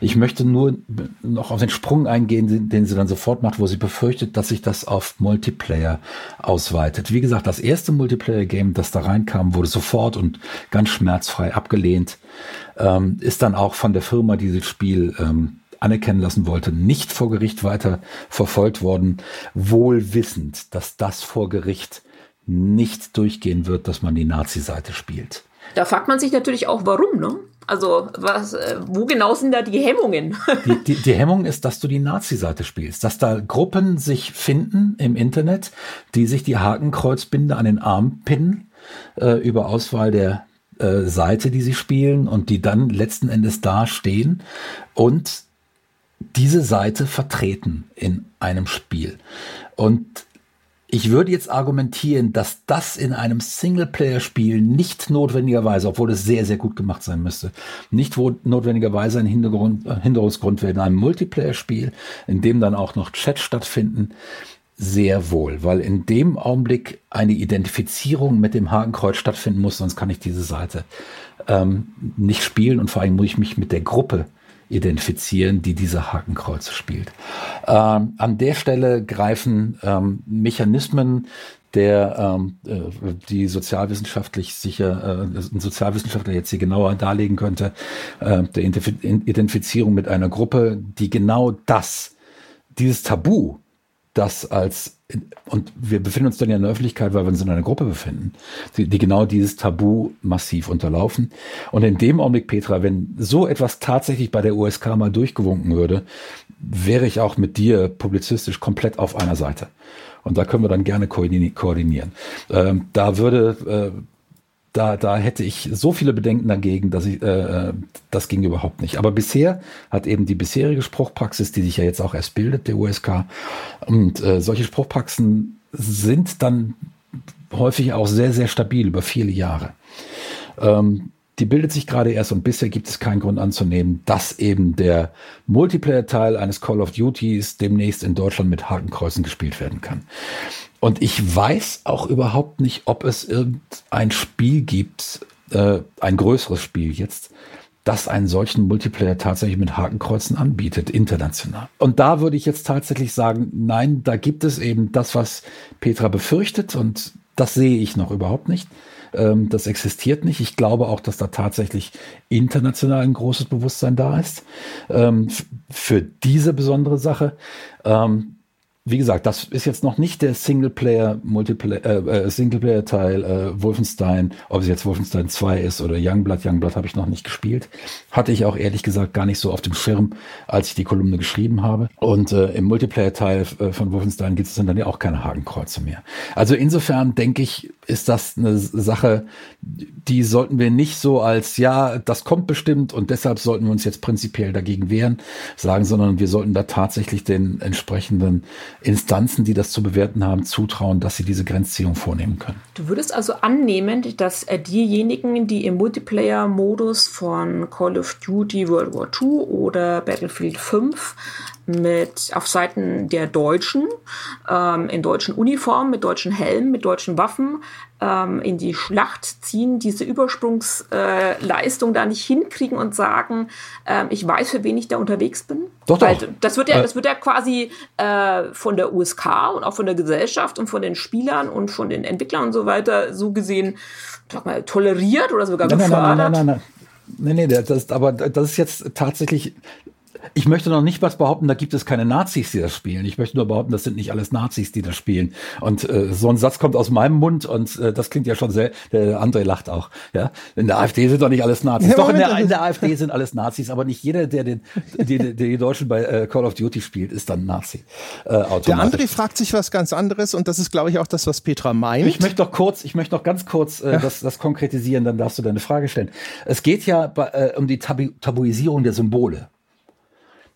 Ich möchte nur noch auf den Sprung eingehen, den sie dann sofort macht, wo sie befürchtet, dass sich das auf Multiplayer ausweitet. Wie gesagt, das erste Multiplayer-Game, das da reinkam, wurde sofort und ganz schmerzfrei abgelehnt. Ähm, ist dann auch von der Firma, die das Spiel ähm, anerkennen lassen wollte, nicht vor Gericht weiter verfolgt worden, wohl wissend, dass das vor Gericht nicht durchgehen wird, dass man die Nazi-Seite spielt. Da fragt man sich natürlich auch, warum, ne? Also, was, äh, wo genau sind da die Hemmungen? Die, die, die Hemmung ist, dass du die Nazi-Seite spielst, dass da Gruppen sich finden im Internet, die sich die Hakenkreuzbinde an den Arm pinnen äh, über Auswahl der äh, Seite, die sie spielen und die dann letzten Endes da stehen und diese Seite vertreten in einem Spiel. Und Ich würde jetzt argumentieren, dass das in einem Singleplayer-Spiel nicht notwendigerweise, obwohl es sehr, sehr gut gemacht sein müsste, nicht notwendigerweise ein Hintergrund, äh, Hinderungsgrund wäre in einem Multiplayer-Spiel, in dem dann auch noch Chat stattfinden. Sehr wohl, weil in dem Augenblick eine Identifizierung mit dem Hakenkreuz stattfinden muss, sonst kann ich diese Seite ähm, nicht spielen und vor allem muss ich mich mit der Gruppe identifizieren, die diese Hakenkreuze spielt. Ähm, an der Stelle greifen ähm, Mechanismen der ähm, äh, die sozialwissenschaftlich sicher äh, ein Sozialwissenschaftler jetzt hier genauer darlegen könnte, äh, der Identifizierung mit einer Gruppe, die genau das, dieses Tabu, das als und wir befinden uns dann ja in der Öffentlichkeit, weil wir uns in einer Gruppe befinden, die, die, genau dieses Tabu massiv unterlaufen. Und in dem Augenblick, Petra, wenn so etwas tatsächlich bei der USK mal durchgewunken würde, wäre ich auch mit dir publizistisch komplett auf einer Seite. Und da können wir dann gerne koordinieren. Ähm, da würde äh, da, da hätte ich so viele Bedenken dagegen, dass ich, äh, das ging überhaupt nicht. Aber bisher hat eben die bisherige Spruchpraxis, die sich ja jetzt auch erst bildet, der USK, und äh, solche Spruchpraxen sind dann häufig auch sehr, sehr stabil über viele Jahre. Ähm, die bildet sich gerade erst und bisher gibt es keinen Grund anzunehmen, dass eben der Multiplayer-Teil eines Call of Duties demnächst in Deutschland mit Hakenkreuzen gespielt werden kann. Und ich weiß auch überhaupt nicht, ob es irgendein Spiel gibt, äh, ein größeres Spiel jetzt, das einen solchen Multiplayer tatsächlich mit Hakenkreuzen anbietet, international. Und da würde ich jetzt tatsächlich sagen, nein, da gibt es eben das, was Petra befürchtet und das sehe ich noch überhaupt nicht. Ähm, das existiert nicht. Ich glaube auch, dass da tatsächlich international ein großes Bewusstsein da ist ähm, für diese besondere Sache. Ähm, wie gesagt, das ist jetzt noch nicht der Singleplayer, Multiplayer, äh, äh, Singleplayer-Teil äh, Wolfenstein, ob es jetzt Wolfenstein 2 ist oder Youngblood. Youngblood habe ich noch nicht gespielt. Hatte ich auch ehrlich gesagt gar nicht so auf dem Schirm, als ich die Kolumne geschrieben habe. Und äh, im Multiplayer-Teil äh, von Wolfenstein gibt es dann ja auch keine Hakenkreuze mehr. Also insofern denke ich, ist das eine Sache, die sollten wir nicht so als, ja, das kommt bestimmt und deshalb sollten wir uns jetzt prinzipiell dagegen wehren, sagen, sondern wir sollten da tatsächlich den entsprechenden Instanzen, die das zu bewerten haben, zutrauen, dass sie diese Grenzziehung vornehmen können. Du würdest also annehmen, dass äh, diejenigen, die im Multiplayer-Modus von Call of Duty World War II oder Battlefield 5 mit auf Seiten der Deutschen ähm, in deutschen Uniformen, mit deutschen Helmen, mit deutschen Waffen ähm, in die Schlacht ziehen, diese Übersprungsleistung äh, da nicht hinkriegen und sagen, ähm, ich weiß, für wen ich da unterwegs bin. Doch, Weil doch. Das wird ja, das wird ja quasi äh, von der USK und auch von der Gesellschaft und von den Spielern und von den Entwicklern und so weiter so gesehen, sag mal, toleriert oder sogar nein, gefördert. Nein, nein, nein, nein, nein. Nee, nee, das, aber das ist jetzt tatsächlich ich möchte noch nicht was behaupten, da gibt es keine Nazis, die das spielen. Ich möchte nur behaupten, das sind nicht alles Nazis, die das spielen. Und äh, so ein Satz kommt aus meinem Mund und äh, das klingt ja schon sehr, der André lacht auch. Ja, In der AfD sind doch nicht alles Nazis. Ja, doch, in der, in der, AfD sind alles Nazis, aber nicht jeder, der den, die, die, die Deutschen bei äh, Call of Duty spielt, ist dann Nazi. Äh, der André fragt sich was ganz anderes und das ist, glaube ich, auch das, was Petra meint. Ich möchte doch kurz, ich möchte noch ganz kurz äh, ja. das, das konkretisieren, dann darfst du deine Frage stellen. Es geht ja bei, äh, um die Tabu Tabuisierung der Symbole.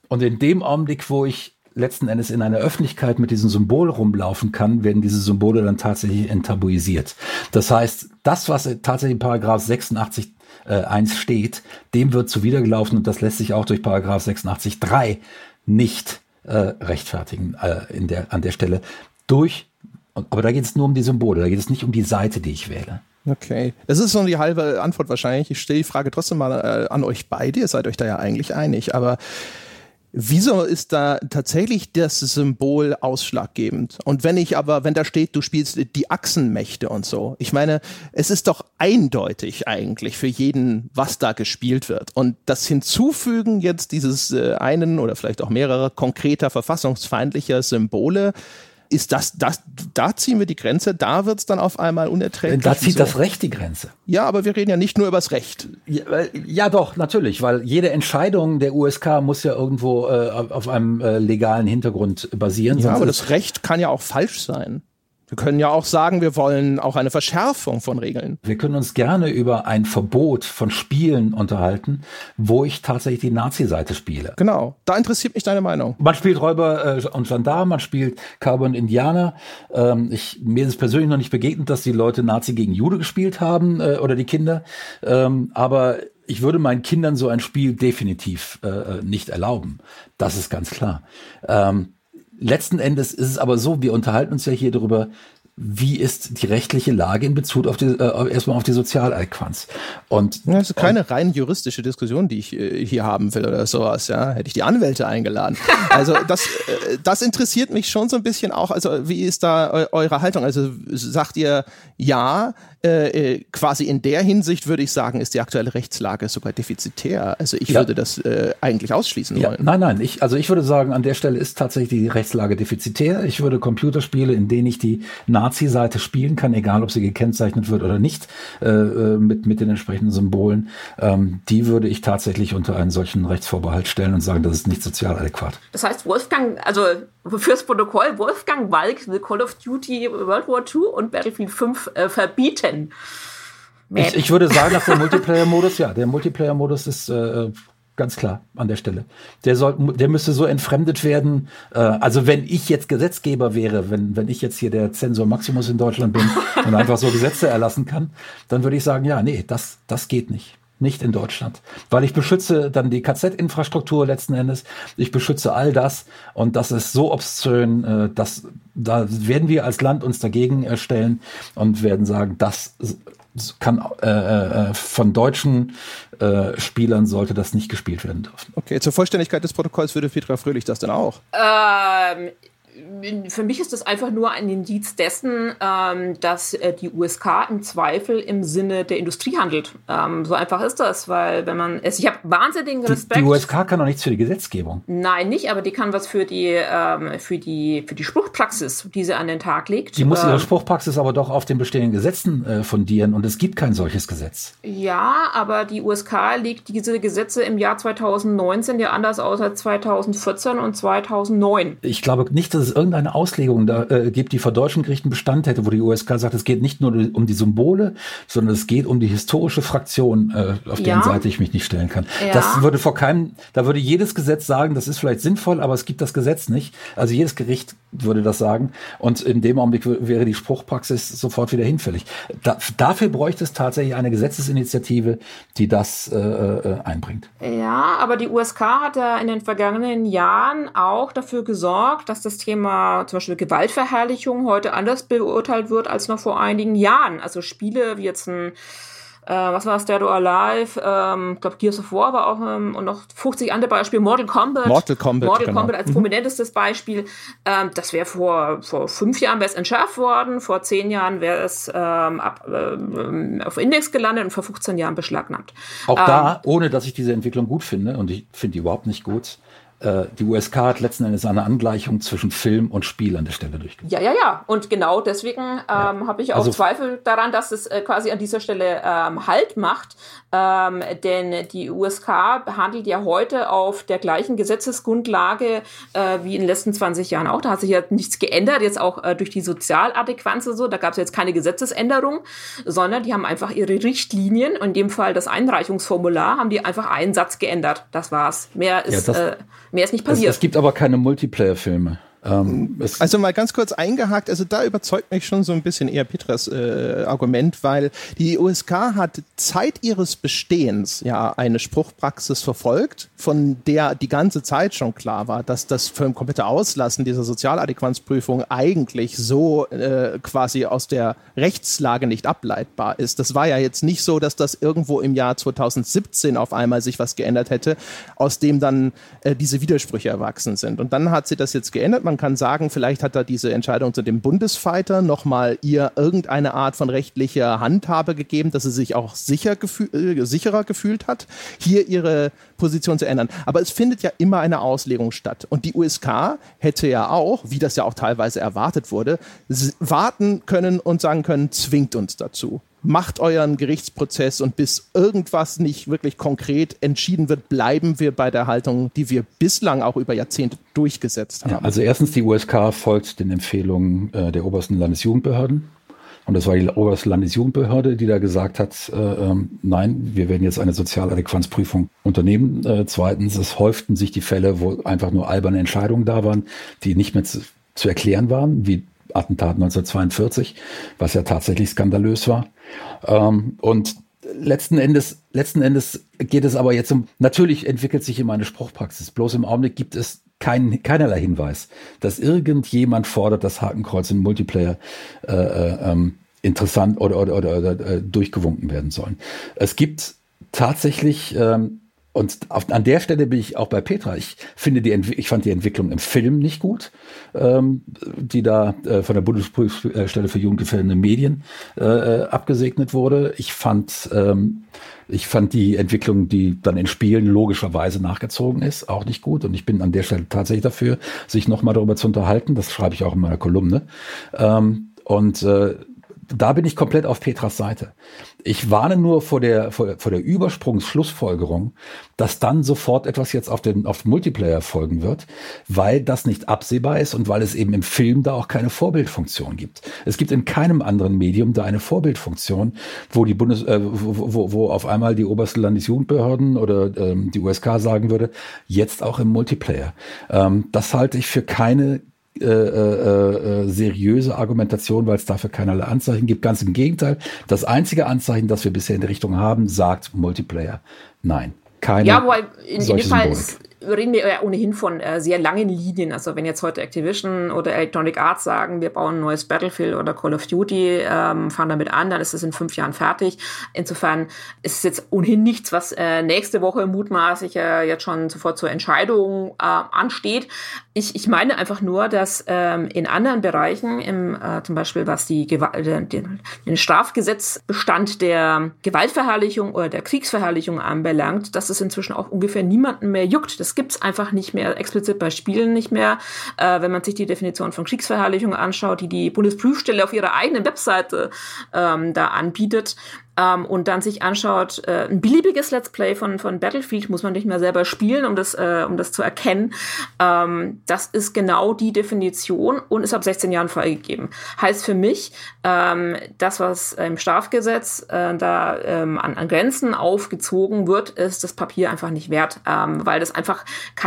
Und in dem Augenblick, wo ich letzten Endes in einer Öffentlichkeit mit diesem Symbol rumlaufen kann, werden diese Symbole dann tatsächlich enttabuisiert. Das heißt, das, was tatsächlich in Paragraph 86 äh, 1 steht, dem wird zuwidergelaufen und das lässt sich auch durch Paragraph 86 3 nicht äh, rechtfertigen äh, in der, an der Stelle. Durch, aber da geht es nur um die Symbole, da geht es nicht um die Seite, die ich wähle. Okay. Das ist so die halbe Antwort wahrscheinlich. Ich stelle die Frage trotzdem mal äh, an euch beide. Ihr seid euch da ja eigentlich einig. Aber Wieso ist da tatsächlich das Symbol ausschlaggebend? Und wenn ich aber, wenn da steht, du spielst die Achsenmächte und so, ich meine, es ist doch eindeutig eigentlich für jeden, was da gespielt wird. Und das Hinzufügen jetzt dieses äh, einen oder vielleicht auch mehrere konkreter verfassungsfeindlicher Symbole, ist das, das, da ziehen wir die Grenze, da wird es dann auf einmal unerträglich. Da zieht so. das Recht die Grenze. Ja, aber wir reden ja nicht nur über das Recht. Ja, ja, doch, natürlich, weil jede Entscheidung der USK muss ja irgendwo äh, auf einem äh, legalen Hintergrund basieren. Ja, aber das Recht kann ja auch falsch sein. Wir können ja auch sagen, wir wollen auch eine Verschärfung von Regeln. Wir können uns gerne über ein Verbot von Spielen unterhalten, wo ich tatsächlich die Nazi-Seite spiele. Genau, da interessiert mich deine Meinung. Man spielt Räuber äh, und Gendarm, man spielt Cowboy und Indianer. Ähm, ich, mir ist es persönlich noch nicht begegnet, dass die Leute Nazi gegen Jude gespielt haben äh, oder die Kinder. Ähm, aber ich würde meinen Kindern so ein Spiel definitiv äh, äh nicht erlauben. Das ist ganz klar. Ähm, letzten Endes ist es aber so, wir unterhalten uns ja hier darüber, wie ist die rechtliche Lage in Bezug auf die, äh, erstmal auf die Sozialadäquanz. Und ja, das ist keine und, rein juristische Diskussion, die ich äh, hier haben will oder sowas. Ja, hätte ich die Anwälte eingeladen. Also das, äh, das interessiert mich schon so ein bisschen auch. Also wie ist da eu eure Haltung? Also sagt ihr ja, äh, äh, quasi in der Hinsicht würde ich sagen, ist die aktuelle Rechtslage sogar defizitär. Also ich ja. würde das äh, eigentlich ausschließen ja. wollen. Nein, nein, ich, also ich würde sagen, an der Stelle ist tatsächlich die Rechtslage defizitär. Ich würde Computerspiele, in denen ich die Nazi-Seite spielen kann, egal ob sie gekennzeichnet wird oder nicht, äh, äh, mit, mit den entsprechenden Symbolen, ähm, die würde ich tatsächlich unter einen solchen Rechtsvorbehalt stellen und sagen, das ist nicht sozial adäquat. Das heißt, Wolfgang, also fürs Protokoll, Wolfgang Walk will Call of Duty World War II und Battlefield 5 äh, verbieten. Ich, ich, würde sagen, dass der Multiplayer-Modus, ja, der Multiplayer-Modus ist äh, ganz klar an der Stelle. Der soll, der müsste so entfremdet werden. Äh, also wenn ich jetzt Gesetzgeber wäre, wenn, wenn ich jetzt hier der Zensor Maximus in Deutschland bin und einfach so Gesetze erlassen kann, dann würde ich sagen, ja, nee, das, das geht nicht. Nicht in Deutschland. Weil ich beschütze dann die KZ-Infrastruktur letzten Endes. Ich beschütze all das. Und das ist so obszön, äh, dass da werden wir als Land uns dagegen erstellen und werden sagen, das kann äh, äh, von deutschen äh, Spielern sollte das nicht gespielt werden dürfen. Okay, zur Vollständigkeit des Protokolls würde Petra Fröhlich das denn auch? Ähm, für mich ist das einfach nur ein Indiz dessen, ähm, dass äh, die USK im Zweifel im Sinne der Industrie handelt. Ähm, so einfach ist das, weil wenn man es, ich habe wahnsinnigen Respekt. Die, die, USK kann doch nichts für die Gesetzgebung. Nein, nicht, aber die kann was für die ähm, für die für die Spruchpraxis, die sie an den Tag legt. Die muss ihre ähm, Spruchpraxis aber doch auf den bestehenden Gesetzen äh, fundieren und es gibt kein solches Gesetz. Ja, aber die USK legt diese Gesetze im Jahr 2019 ja anders aus als 2014 und 2009. Ich glaube nicht, dass es irgendeine Auslegung da äh, gibt, die vor deutschen Gerichten Bestand hätte, wo die USK sagt, es geht nicht nur um die Symbole, sondern es geht um die historische Fraktion, äh, auf ja. deren Seite ich mich nicht stellen kann. Ja. Das würde vor keinem, da würde jedes Gesetz sagen, das ist vielleicht sinnvoll, aber es gibt das Gesetz nicht. Also jedes Gericht würde das sagen. Und in dem Augenblick wäre die Spruchpraxis sofort wieder hinfällig. Da, dafür bräuchte es tatsächlich eine Gesetzesinitiative, die das äh, äh, einbringt. Ja, aber die USK hat ja in den vergangenen Jahren auch dafür gesorgt, dass das Thema Thema zum Beispiel Gewaltverherrlichung heute anders beurteilt wird als noch vor einigen Jahren. Also Spiele wie jetzt ein äh, was war es, Dead or Alive, ähm, ich glaube Gears of War war auch, ähm, und noch 50 andere Beispiele, Mortal Kombat. Mortal Kombat, Mortal genau. Kombat als mhm. prominentestes Beispiel. Ähm, das wäre vor, vor fünf Jahren wäre es entschärft worden, vor zehn Jahren wäre es ähm, ab, äh, auf Index gelandet und vor 15 Jahren beschlagnahmt. Auch da, ähm, ohne dass ich diese Entwicklung gut finde, und ich finde die überhaupt nicht gut, äh, die USK hat letzten Endes eine Angleichung zwischen Film und Spiel an der Stelle durchgeführt. Ja, ja, ja. Und genau deswegen ähm, ja. habe ich auch also, Zweifel daran, dass es äh, quasi an dieser Stelle ähm, Halt macht. Ähm, denn die USK behandelt ja heute auf der gleichen Gesetzesgrundlage äh, wie in den letzten 20 Jahren auch. Da hat sich ja nichts geändert, jetzt auch äh, durch die Sozialadäquanz und so. Da gab es jetzt keine Gesetzesänderung, sondern die haben einfach ihre Richtlinien, in dem Fall das Einreichungsformular, haben die einfach einen Satz geändert. Das war's. Mehr ist. Ja, Mehr ist nicht passiert. Es, es gibt aber keine Multiplayer-Filme. Ähm, also mal ganz kurz eingehakt, also da überzeugt mich schon so ein bisschen eher Petras äh, Argument, weil die USK hat Zeit ihres Bestehens ja eine Spruchpraxis verfolgt, von der die ganze Zeit schon klar war, dass das für ein komplette Auslassen dieser Sozialadäquanzprüfung eigentlich so äh, quasi aus der Rechtslage nicht ableitbar ist. Das war ja jetzt nicht so, dass das irgendwo im Jahr 2017 auf einmal sich was geändert hätte, aus dem dann äh, diese Widersprüche erwachsen sind. Und dann hat sie das jetzt geändert man kann sagen, vielleicht hat da diese Entscheidung zu dem Bundesfighter nochmal ihr irgendeine Art von rechtlicher Handhabe gegeben, dass sie sich auch sicher gefühl, äh, sicherer gefühlt hat, hier ihre Position zu ändern. Aber es findet ja immer eine Auslegung statt. Und die USK hätte ja auch, wie das ja auch teilweise erwartet wurde, warten können und sagen können, zwingt uns dazu. Macht euren Gerichtsprozess und bis irgendwas nicht wirklich konkret entschieden wird, bleiben wir bei der Haltung, die wir bislang auch über Jahrzehnte durchgesetzt haben. Ja, also erstens, die USK folgt den Empfehlungen äh, der obersten Landesjugendbehörden. Und das war die oberste Landesjugendbehörde, die da gesagt hat, äh, ähm, nein, wir werden jetzt eine Sozialadäquanzprüfung unternehmen. Äh, zweitens, es häuften sich die Fälle, wo einfach nur alberne Entscheidungen da waren, die nicht mehr zu, zu erklären waren, wie Attentat 1942, was ja tatsächlich skandalös war. Ähm, und letzten Endes, letzten Endes geht es aber jetzt um, natürlich entwickelt sich immer eine Spruchpraxis. Bloß im Augenblick gibt es kein, keinerlei Hinweis, dass irgendjemand fordert, dass Hakenkreuz im Multiplayer äh, äh, ähm, interessant oder, oder, oder, oder äh, durchgewunken werden sollen. Es gibt tatsächlich ähm, und auf, an der Stelle bin ich auch bei Petra. Ich finde die, ich fand die Entwicklung im Film nicht gut, ähm, die da äh, von der Bundesprüfstelle für jugendgefährdende Medien äh, äh, abgesegnet wurde. Ich fand, ähm, ich fand die Entwicklung, die dann in Spielen logischerweise nachgezogen ist, auch nicht gut. Und ich bin an der Stelle tatsächlich dafür, sich nochmal darüber zu unterhalten. Das schreibe ich auch in meiner Kolumne. Ähm, und äh, da bin ich komplett auf Petras Seite. Ich warne nur vor der, vor, vor der Übersprungsschlussfolgerung, dass dann sofort etwas jetzt auf den, auf Multiplayer folgen wird, weil das nicht absehbar ist und weil es eben im Film da auch keine Vorbildfunktion gibt. Es gibt in keinem anderen Medium da eine Vorbildfunktion, wo die Bundes, äh, wo, wo, wo auf einmal die oberste Landesjugendbehörden oder ähm, die USK sagen würde, jetzt auch im Multiplayer. Ähm, das halte ich für keine äh, äh, äh, seriöse Argumentation, weil es dafür keinerlei Anzeichen gibt. Ganz im Gegenteil. Das einzige Anzeichen, das wir bisher in die Richtung haben, sagt Multiplayer. Nein, keine. Ja, wobei in, in dem Fall ist, reden wir ja ohnehin von äh, sehr langen Linien. Also wenn jetzt heute Activision oder Electronic Arts sagen, wir bauen ein neues Battlefield oder Call of Duty, ähm, fangen damit an, dann ist es in fünf Jahren fertig. Insofern ist es jetzt ohnehin nichts, was äh, nächste Woche mutmaßlich äh, jetzt schon sofort zur Entscheidung äh, ansteht. Ich, ich meine einfach nur, dass ähm, in anderen Bereichen, im, äh, zum Beispiel was die Gewalt, den, den Strafgesetzbestand der Gewaltverherrlichung oder der Kriegsverherrlichung anbelangt, dass es inzwischen auch ungefähr niemanden mehr juckt. Das gibt's einfach nicht mehr, explizit bei Spielen nicht mehr. Äh, wenn man sich die Definition von Kriegsverherrlichung anschaut, die die Bundesprüfstelle auf ihrer eigenen Webseite ähm, da anbietet, ähm, und dann sich anschaut, äh, ein beliebiges Let's Play von, von Battlefield muss man nicht mehr selber spielen, um das, äh, um das zu erkennen. Ähm, das ist genau die Definition und ist ab 16 Jahren freigegeben. Heißt für mich, ähm, das, was im Strafgesetz äh, da ähm, an, an Grenzen aufgezogen wird, ist das Papier einfach nicht wert, ähm, weil das einfach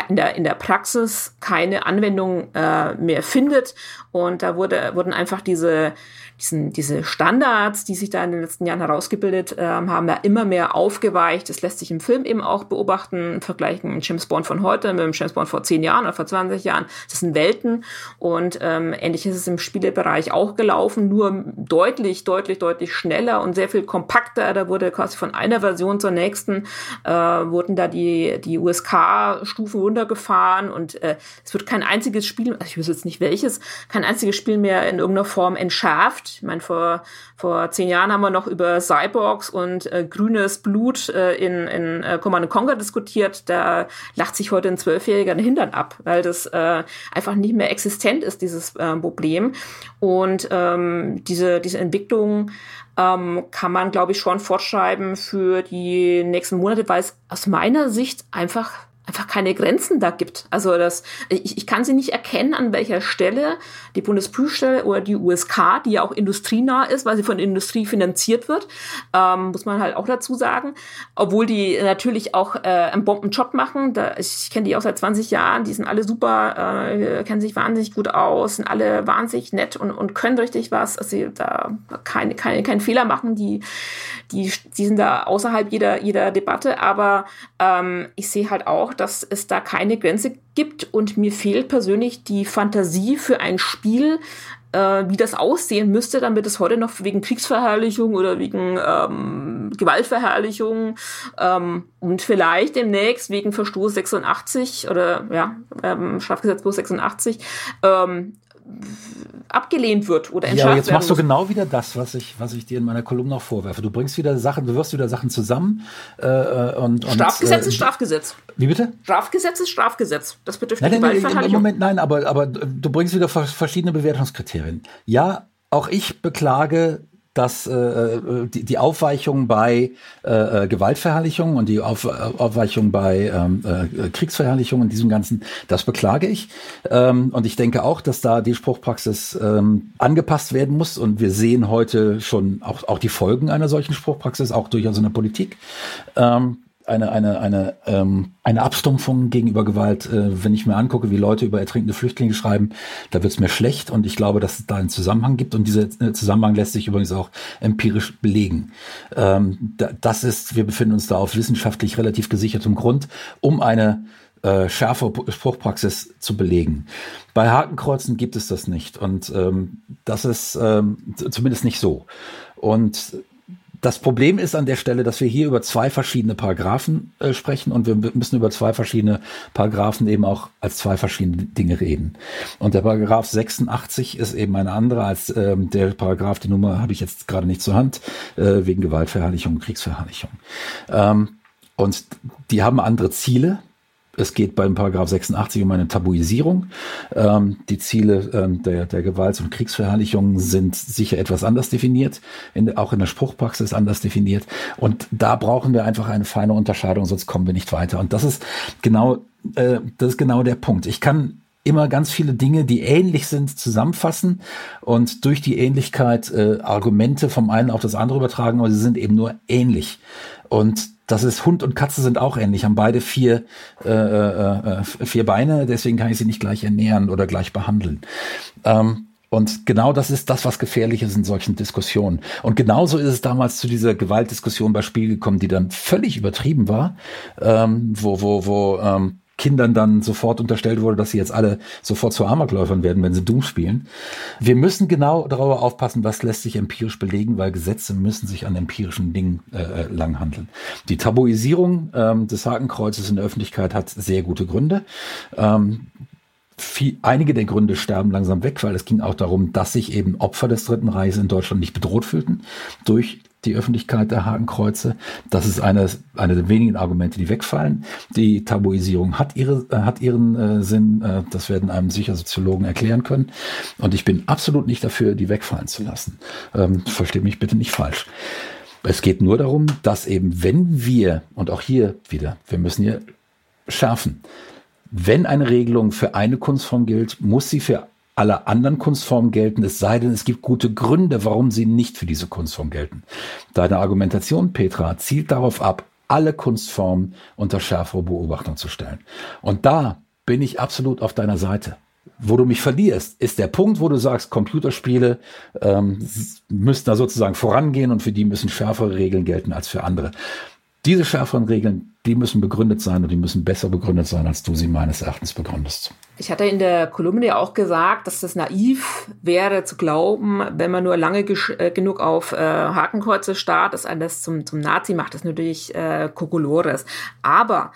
in der, in der Praxis keine Anwendung äh, mehr findet. Und da wurde, wurden einfach diese diesen, diese Standards, die sich da in den letzten Jahren herausgebildet äh, haben, da immer mehr aufgeweicht. Das lässt sich im Film eben auch beobachten, vergleichen mit James Bond von heute mit dem James Bond vor zehn Jahren oder vor 20 Jahren. Das sind Welten und ähm, ähnlich ist es im Spielebereich auch gelaufen, nur deutlich, deutlich, deutlich schneller und sehr viel kompakter. Da wurde quasi von einer Version zur nächsten äh, wurden da die, die USK-Stufen runtergefahren und äh, es wird kein einziges Spiel, also ich weiß jetzt nicht welches, kein einziges Spiel mehr in irgendeiner Form entschärft ich meine, vor, vor zehn Jahren haben wir noch über Cyborgs und äh, grünes Blut äh, in, in äh, Command Conquer diskutiert. Da lacht sich heute ein Zwölfjähriger den Hintern ab, weil das äh, einfach nicht mehr existent ist, dieses äh, Problem. Und ähm, diese, diese Entwicklung ähm, kann man, glaube ich, schon fortschreiben für die nächsten Monate, weil es aus meiner Sicht einfach einfach keine Grenzen da gibt. Also das, ich, ich kann sie nicht erkennen, an welcher Stelle die Bundesprüfstelle oder die USK, die ja auch industrienah ist, weil sie von Industrie finanziert wird, ähm, muss man halt auch dazu sagen. Obwohl die natürlich auch äh, einen Bombenjob machen. Da, ich kenne die auch seit 20 Jahren, die sind alle super, äh, kennen sich wahnsinnig gut aus, sind alle wahnsinnig nett und, und können richtig was. Also sie da keine, keine, keinen Fehler machen, die, die, die sind da außerhalb jeder, jeder Debatte. Aber ähm, ich sehe halt auch, dass es da keine Grenze gibt. Und mir fehlt persönlich die Fantasie für ein Spiel, äh, wie das aussehen müsste, damit es heute noch wegen Kriegsverherrlichung oder wegen ähm, Gewaltverherrlichung ähm, und vielleicht demnächst wegen Verstoß 86 oder ja, ähm, Strafgesetzbuch 86 ähm, abgelehnt wird oder entschärft Ja, jetzt machst du genau wieder das, was ich, was ich dir in meiner Kolumne noch vorwerfe. Du bringst wieder Sachen, du wirst wieder Sachen zusammen äh, äh und, und Strafgesetz äh, ist Strafgesetz. Wie bitte? Strafgesetz ist Strafgesetz. Das betrifft nein, nein, nein, Moment, nein, aber, aber du bringst wieder verschiedene Bewertungskriterien. Ja, auch ich beklage dass äh, die, die Aufweichung bei äh, äh Gewaltverherrlichung und die Auf, Aufweichung bei ähm, äh, Kriegsverherrlichung und diesem Ganzen, das beklage ich. Ähm, und ich denke auch, dass da die Spruchpraxis ähm, angepasst werden muss. Und wir sehen heute schon auch, auch die Folgen einer solchen Spruchpraxis, auch durchaus in der Politik. Ähm, eine, eine, eine, ähm, eine Abstumpfung gegenüber Gewalt. Äh, wenn ich mir angucke, wie Leute über ertrinkende Flüchtlinge schreiben, da wird es mir schlecht und ich glaube, dass es da einen Zusammenhang gibt und dieser äh, Zusammenhang lässt sich übrigens auch empirisch belegen. Ähm, da, das ist, wir befinden uns da auf wissenschaftlich relativ gesichertem Grund, um eine äh, schärfe Spruchpraxis zu belegen. Bei Hakenkreuzen gibt es das nicht und ähm, das ist ähm, zumindest nicht so. Und das Problem ist an der Stelle, dass wir hier über zwei verschiedene Paragraphen äh, sprechen und wir müssen über zwei verschiedene Paragraphen eben auch als zwei verschiedene Dinge reden. Und der Paragraph 86 ist eben eine andere als ähm, der Paragraph, die Nummer habe ich jetzt gerade nicht zur Hand, äh, wegen Gewaltverherrlichung und Kriegsverherrlichung. Ähm, und die haben andere Ziele, es geht beim Paragraph 86 um eine Tabuisierung. Ähm, die Ziele ähm, der, der Gewalts- und Kriegsverherrlichung sind sicher etwas anders definiert, in, auch in der Spruchpraxis anders definiert. Und da brauchen wir einfach eine feine Unterscheidung, sonst kommen wir nicht weiter. Und das ist genau, äh, das ist genau der Punkt. Ich kann immer ganz viele Dinge, die ähnlich sind, zusammenfassen und durch die Ähnlichkeit äh, Argumente vom einen auf das andere übertragen, aber sie sind eben nur ähnlich. Und das ist Hund und Katze sind auch ähnlich, haben beide vier, äh, äh, äh, vier Beine, deswegen kann ich sie nicht gleich ernähren oder gleich behandeln. Ähm, und genau das ist das, was gefährlich ist in solchen Diskussionen. Und genauso ist es damals zu dieser Gewaltdiskussion bei Spiel gekommen, die dann völlig übertrieben war, ähm, wo, wo, wo ähm, Kindern dann sofort unterstellt wurde, dass sie jetzt alle sofort zu Amokläufern werden, wenn sie Doom spielen. Wir müssen genau darauf aufpassen, was lässt sich empirisch belegen, weil Gesetze müssen sich an empirischen Dingen äh, äh langhandeln. Die Tabuisierung ähm, des Hakenkreuzes in der Öffentlichkeit hat sehr gute Gründe. Ähm, viel, einige der Gründe sterben langsam weg, weil es ging auch darum, dass sich eben Opfer des Dritten Reiches in Deutschland nicht bedroht fühlten durch die Öffentlichkeit der Hakenkreuze. Das ist eine, eine der wenigen Argumente, die wegfallen. Die Tabuisierung hat, ihre, äh, hat ihren äh, Sinn. Äh, das werden einem sicher Soziologen erklären können. Und ich bin absolut nicht dafür, die wegfallen zu lassen. Ähm, verstehe mich bitte nicht falsch. Es geht nur darum, dass eben, wenn wir, und auch hier wieder, wir müssen hier schärfen, wenn eine Regelung für eine Kunstform gilt, muss sie für alle anderen Kunstformen gelten, es sei denn, es gibt gute Gründe, warum sie nicht für diese Kunstform gelten. Deine Argumentation, Petra, zielt darauf ab, alle Kunstformen unter schärfere Beobachtung zu stellen. Und da bin ich absolut auf deiner Seite. Wo du mich verlierst, ist der Punkt, wo du sagst, Computerspiele ähm, müssen da sozusagen vorangehen und für die müssen schärfere Regeln gelten als für andere. Diese schärferen Regeln, die müssen begründet sein und die müssen besser begründet sein, als du sie meines Erachtens begründest. Ich hatte in der Kolumne ja auch gesagt, dass das naiv wäre zu glauben, wenn man nur lange äh, genug auf äh, Hakenkreuze starrt, dass das zum, zum Nazi macht. Das ist natürlich äh, Kokolores. Aber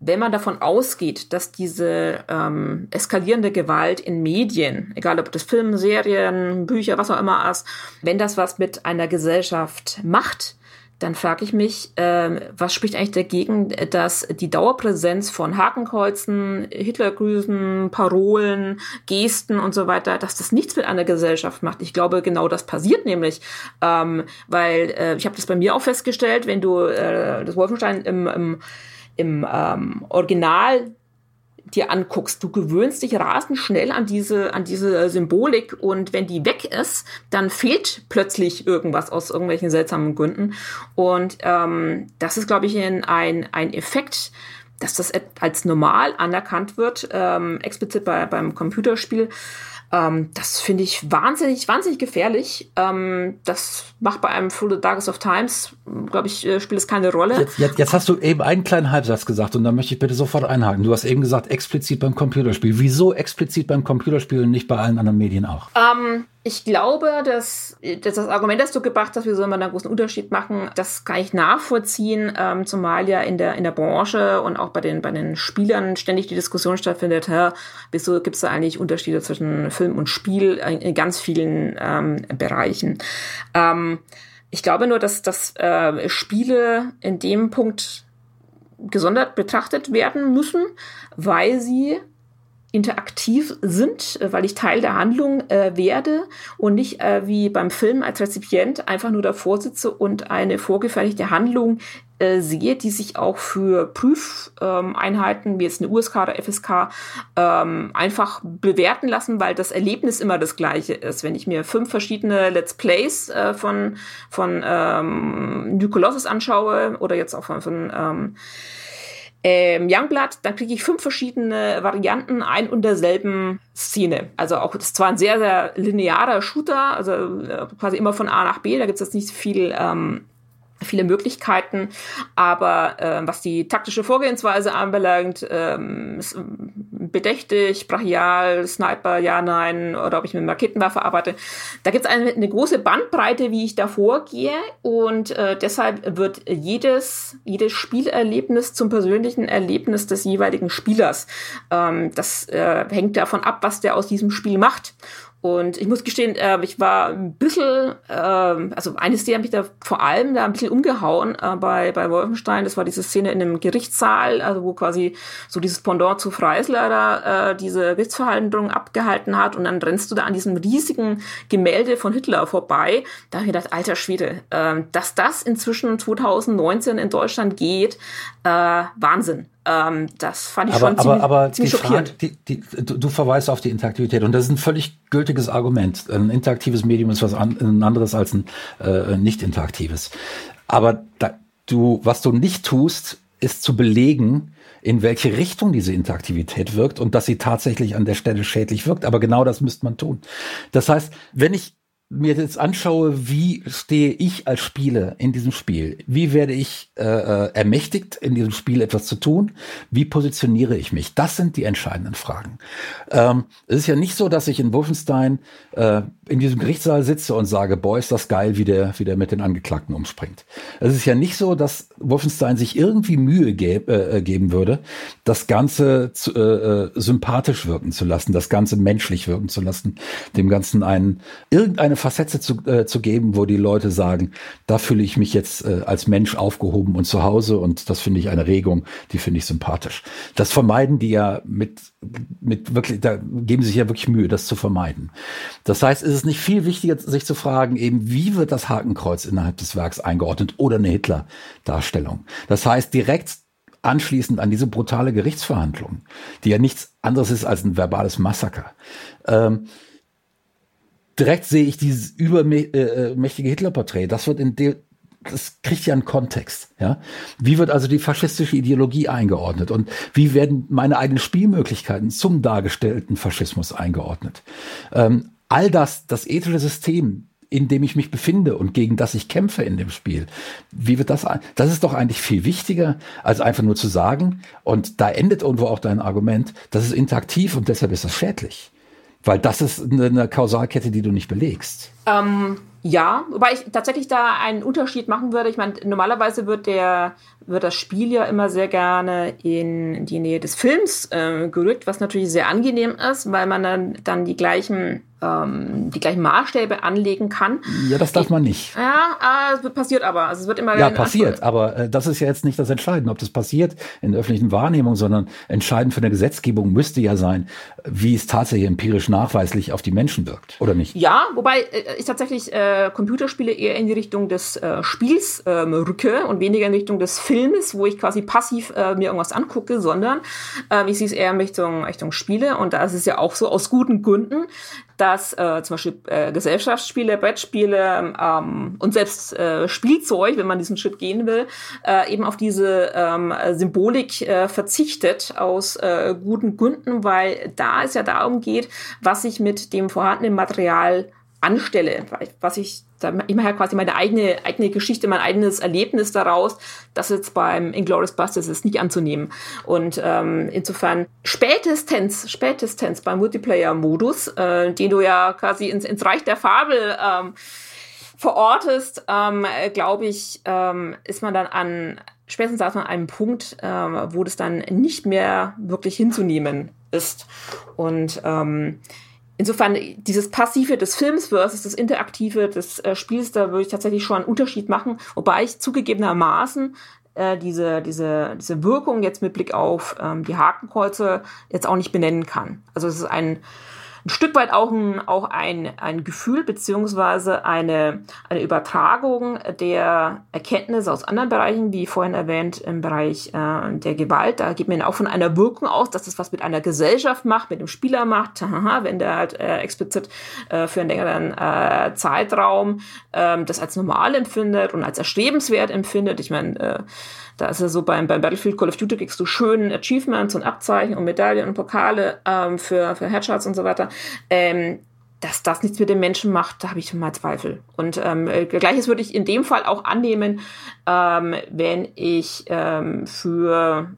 wenn man davon ausgeht, dass diese ähm, eskalierende Gewalt in Medien, egal ob das Film, Serien, Bücher, was auch immer ist, wenn das was mit einer Gesellschaft macht, dann frage ich mich, äh, was spricht eigentlich dagegen, dass die Dauerpräsenz von Hakenkreuzen, Hitlergrüßen, Parolen, Gesten und so weiter, dass das nichts mit einer Gesellschaft macht. Ich glaube, genau das passiert nämlich, ähm, weil äh, ich habe das bei mir auch festgestellt, wenn du äh, das Wolfenstein im, im, im ähm, Original dir anguckst. Du gewöhnst dich rasend schnell an diese, an diese Symbolik und wenn die weg ist, dann fehlt plötzlich irgendwas aus irgendwelchen seltsamen Gründen. Und ähm, das ist, glaube ich, ein, ein Effekt, dass das als normal anerkannt wird, ähm, explizit bei, beim Computerspiel. Ähm, das finde ich wahnsinnig, wahnsinnig gefährlich. Ähm, das macht bei einem Full the Darkest of Times, glaube ich, äh, spielt es keine Rolle. Jetzt, jetzt, jetzt, hast du eben einen kleinen Halbsatz gesagt und da möchte ich bitte sofort einhaken. Du hast eben gesagt, explizit beim Computerspiel. Wieso explizit beim Computerspiel und nicht bei allen anderen Medien auch? Ähm, ich glaube, dass, dass, das Argument, das du gebracht hast, wie soll man da einen großen Unterschied machen, das kann ich nachvollziehen, ähm, zumal ja in der, in der Branche und auch bei den, bei den Spielern ständig die Diskussion stattfindet, hä, wieso gibt es da eigentlich Unterschiede zwischen Film und Spiel in, in ganz vielen ähm, Bereichen. Ähm, ich glaube nur, dass, dass äh, Spiele in dem Punkt gesondert betrachtet werden müssen, weil sie interaktiv sind, äh, weil ich Teil der Handlung äh, werde und nicht äh, wie beim Film als Rezipient einfach nur davor sitze und eine vorgefertigte Handlung äh, sehe, die sich auch für Prüfeinheiten, wie jetzt eine USK oder FSK, ähm, einfach bewerten lassen, weil das Erlebnis immer das gleiche ist. Wenn ich mir fünf verschiedene Let's Plays äh, von, von ähm, New Colossus anschaue oder jetzt auch von, von ähm, ähm, Youngblood, dann kriege ich fünf verschiedene Varianten ein und derselben Szene. Also auch, das ist zwar ein sehr, sehr linearer Shooter, also äh, quasi immer von A nach B, da gibt es jetzt nicht viel ähm, viele Möglichkeiten, aber äh, was die taktische Vorgehensweise anbelangt, ähm, bedächtig, brachial, Sniper, ja, nein, oder ob ich mit einer Raketenwaffe arbeite, da gibt es eine, eine, große Bandbreite, wie ich da vorgehe und äh, deshalb wird jedes, jedes Spielerlebnis zum persönlichen Erlebnis des jeweiligen Spielers. Ähm, das äh, hängt davon ab, was der aus diesem Spiel macht. Und ich muss gestehen, äh, ich war ein bisschen, äh, also eine Szene hat mich da vor allem da ein bisschen umgehauen äh, bei, bei Wolfenstein. Das war diese Szene in einem Gerichtssaal, also wo quasi so dieses Pendant zu Freisler da äh, diese Gerichtsverhandlung abgehalten hat. Und dann rennst du da an diesem riesigen Gemälde von Hitler vorbei. Da habe ich gedacht, alter Schwede, äh, dass das inzwischen 2019 in Deutschland geht, äh, Wahnsinn. Ähm, das fand ich aber, schon aber, ziemlich, aber ziemlich die schockierend. Frage, die, die, du, du verweist auf die Interaktivität und das ist ein völlig gültiges Argument. Ein interaktives Medium ist was an, ein anderes als ein äh, nicht interaktives. Aber da, du, was du nicht tust, ist zu belegen, in welche Richtung diese Interaktivität wirkt und dass sie tatsächlich an der Stelle schädlich wirkt. Aber genau das müsste man tun. Das heißt, wenn ich mir jetzt anschaue, wie stehe ich als Spieler in diesem Spiel? Wie werde ich äh, äh, ermächtigt, in diesem Spiel etwas zu tun? Wie positioniere ich mich? Das sind die entscheidenden Fragen. Ähm, es ist ja nicht so, dass ich in Wolfenstein äh, in diesem Gerichtssaal sitze und sage, boah, ist das geil, wie der, wie der mit den Angeklagten umspringt. Es ist ja nicht so, dass Wolfenstein sich irgendwie Mühe geb, äh, geben würde, das Ganze zu, äh, äh, sympathisch wirken zu lassen, das Ganze menschlich wirken zu lassen, dem Ganzen einen irgendeine eine Facette zu, äh, zu geben, wo die Leute sagen, da fühle ich mich jetzt äh, als Mensch aufgehoben und zu Hause und das finde ich eine Regung, die finde ich sympathisch. Das vermeiden die ja mit, mit wirklich, da geben sie sich ja wirklich Mühe, das zu vermeiden. Das heißt, ist es nicht viel wichtiger, sich zu fragen, eben, wie wird das Hakenkreuz innerhalb des Werks eingeordnet oder eine Hitler-Darstellung? Das heißt, direkt anschließend an diese brutale Gerichtsverhandlung, die ja nichts anderes ist als ein verbales Massaker. Ähm, direkt sehe ich dieses übermächtige Hitler-Porträt. Das wird in dem, das kriegt ja einen Kontext, ja. Wie wird also die faschistische Ideologie eingeordnet und wie werden meine eigenen Spielmöglichkeiten zum dargestellten Faschismus eingeordnet? Ähm, all das, das ethische System, in dem ich mich befinde und gegen das ich kämpfe in dem Spiel. Wie wird das? Das ist doch eigentlich viel wichtiger, als einfach nur zu sagen, und da endet irgendwo auch dein Argument, das ist interaktiv und deshalb ist das schädlich. Weil das ist eine Kausalkette, die du nicht belegst. Ähm, ja, wobei ich tatsächlich da einen Unterschied machen würde. Ich meine, normalerweise wird der wird das Spiel ja immer sehr gerne in die Nähe des Films äh, gerückt, was natürlich sehr angenehm ist, weil man dann, dann die gleichen ähm, die gleichen Maßstäbe anlegen kann. Ja, das darf man nicht. Ja, äh, es passiert aber. Also es wird immer ja passiert, aber äh, das ist ja jetzt nicht das Entscheidende, ob das passiert in der öffentlichen Wahrnehmung, sondern entscheidend für eine Gesetzgebung müsste ja sein, wie es tatsächlich empirisch nachweislich auf die Menschen wirkt, oder nicht? Ja, wobei äh, ich tatsächlich äh, Computerspiele eher in die Richtung des äh, Spiels ähm, rücke und weniger in Richtung des Films, wo ich quasi passiv äh, mir irgendwas angucke, sondern äh, ich sehe es eher in Richtung, Richtung Spiele. Und da ist es ja auch so aus guten Gründen, dass äh, zum Beispiel äh, Gesellschaftsspiele, Brettspiele ähm, und selbst äh, Spielzeug, wenn man diesen Schritt gehen will, äh, eben auf diese ähm, Symbolik äh, verzichtet aus äh, guten Gründen, weil da es ja darum geht, was ich mit dem vorhandenen Material anstelle, was ich da immer quasi meine eigene, eigene Geschichte, mein eigenes Erlebnis daraus, das jetzt beim Inglourious Busters ist nicht anzunehmen. Und ähm, insofern spätestens, spätestens beim Multiplayer-Modus, äh, den du ja quasi ins, ins Reich der Fabel ähm, verortest, ähm, glaube ich, ähm, ist man dann an spätestens an einem Punkt, ähm, wo das dann nicht mehr wirklich hinzunehmen ist. Und ähm, Insofern dieses Passive des Films versus das Interaktive des äh, Spiels, da würde ich tatsächlich schon einen Unterschied machen, wobei ich zugegebenermaßen äh, diese, diese, diese Wirkung jetzt mit Blick auf ähm, die Hakenkreuze jetzt auch nicht benennen kann. Also es ist ein ein Stück weit auch ein, auch ein, ein Gefühl beziehungsweise eine, eine Übertragung der Erkenntnisse aus anderen Bereichen, wie vorhin erwähnt, im Bereich äh, der Gewalt. Da geht man auch von einer Wirkung aus, dass das was mit einer Gesellschaft macht, mit dem Spieler macht, wenn der halt äh, explizit äh, für einen längeren äh, Zeitraum äh, das als normal empfindet und als erstrebenswert empfindet. Ich meine, äh, da ist ja so beim, beim Battlefield Call of Duty kriegst du schönen Achievements und Abzeichen und Medaillen und Pokale ähm, für, für Headshots und so weiter. Ähm, dass das nichts mit dem Menschen macht, da habe ich mal Zweifel. Und ähm, äh, gleiches würde ich in dem Fall auch annehmen, ähm, wenn ich ähm, für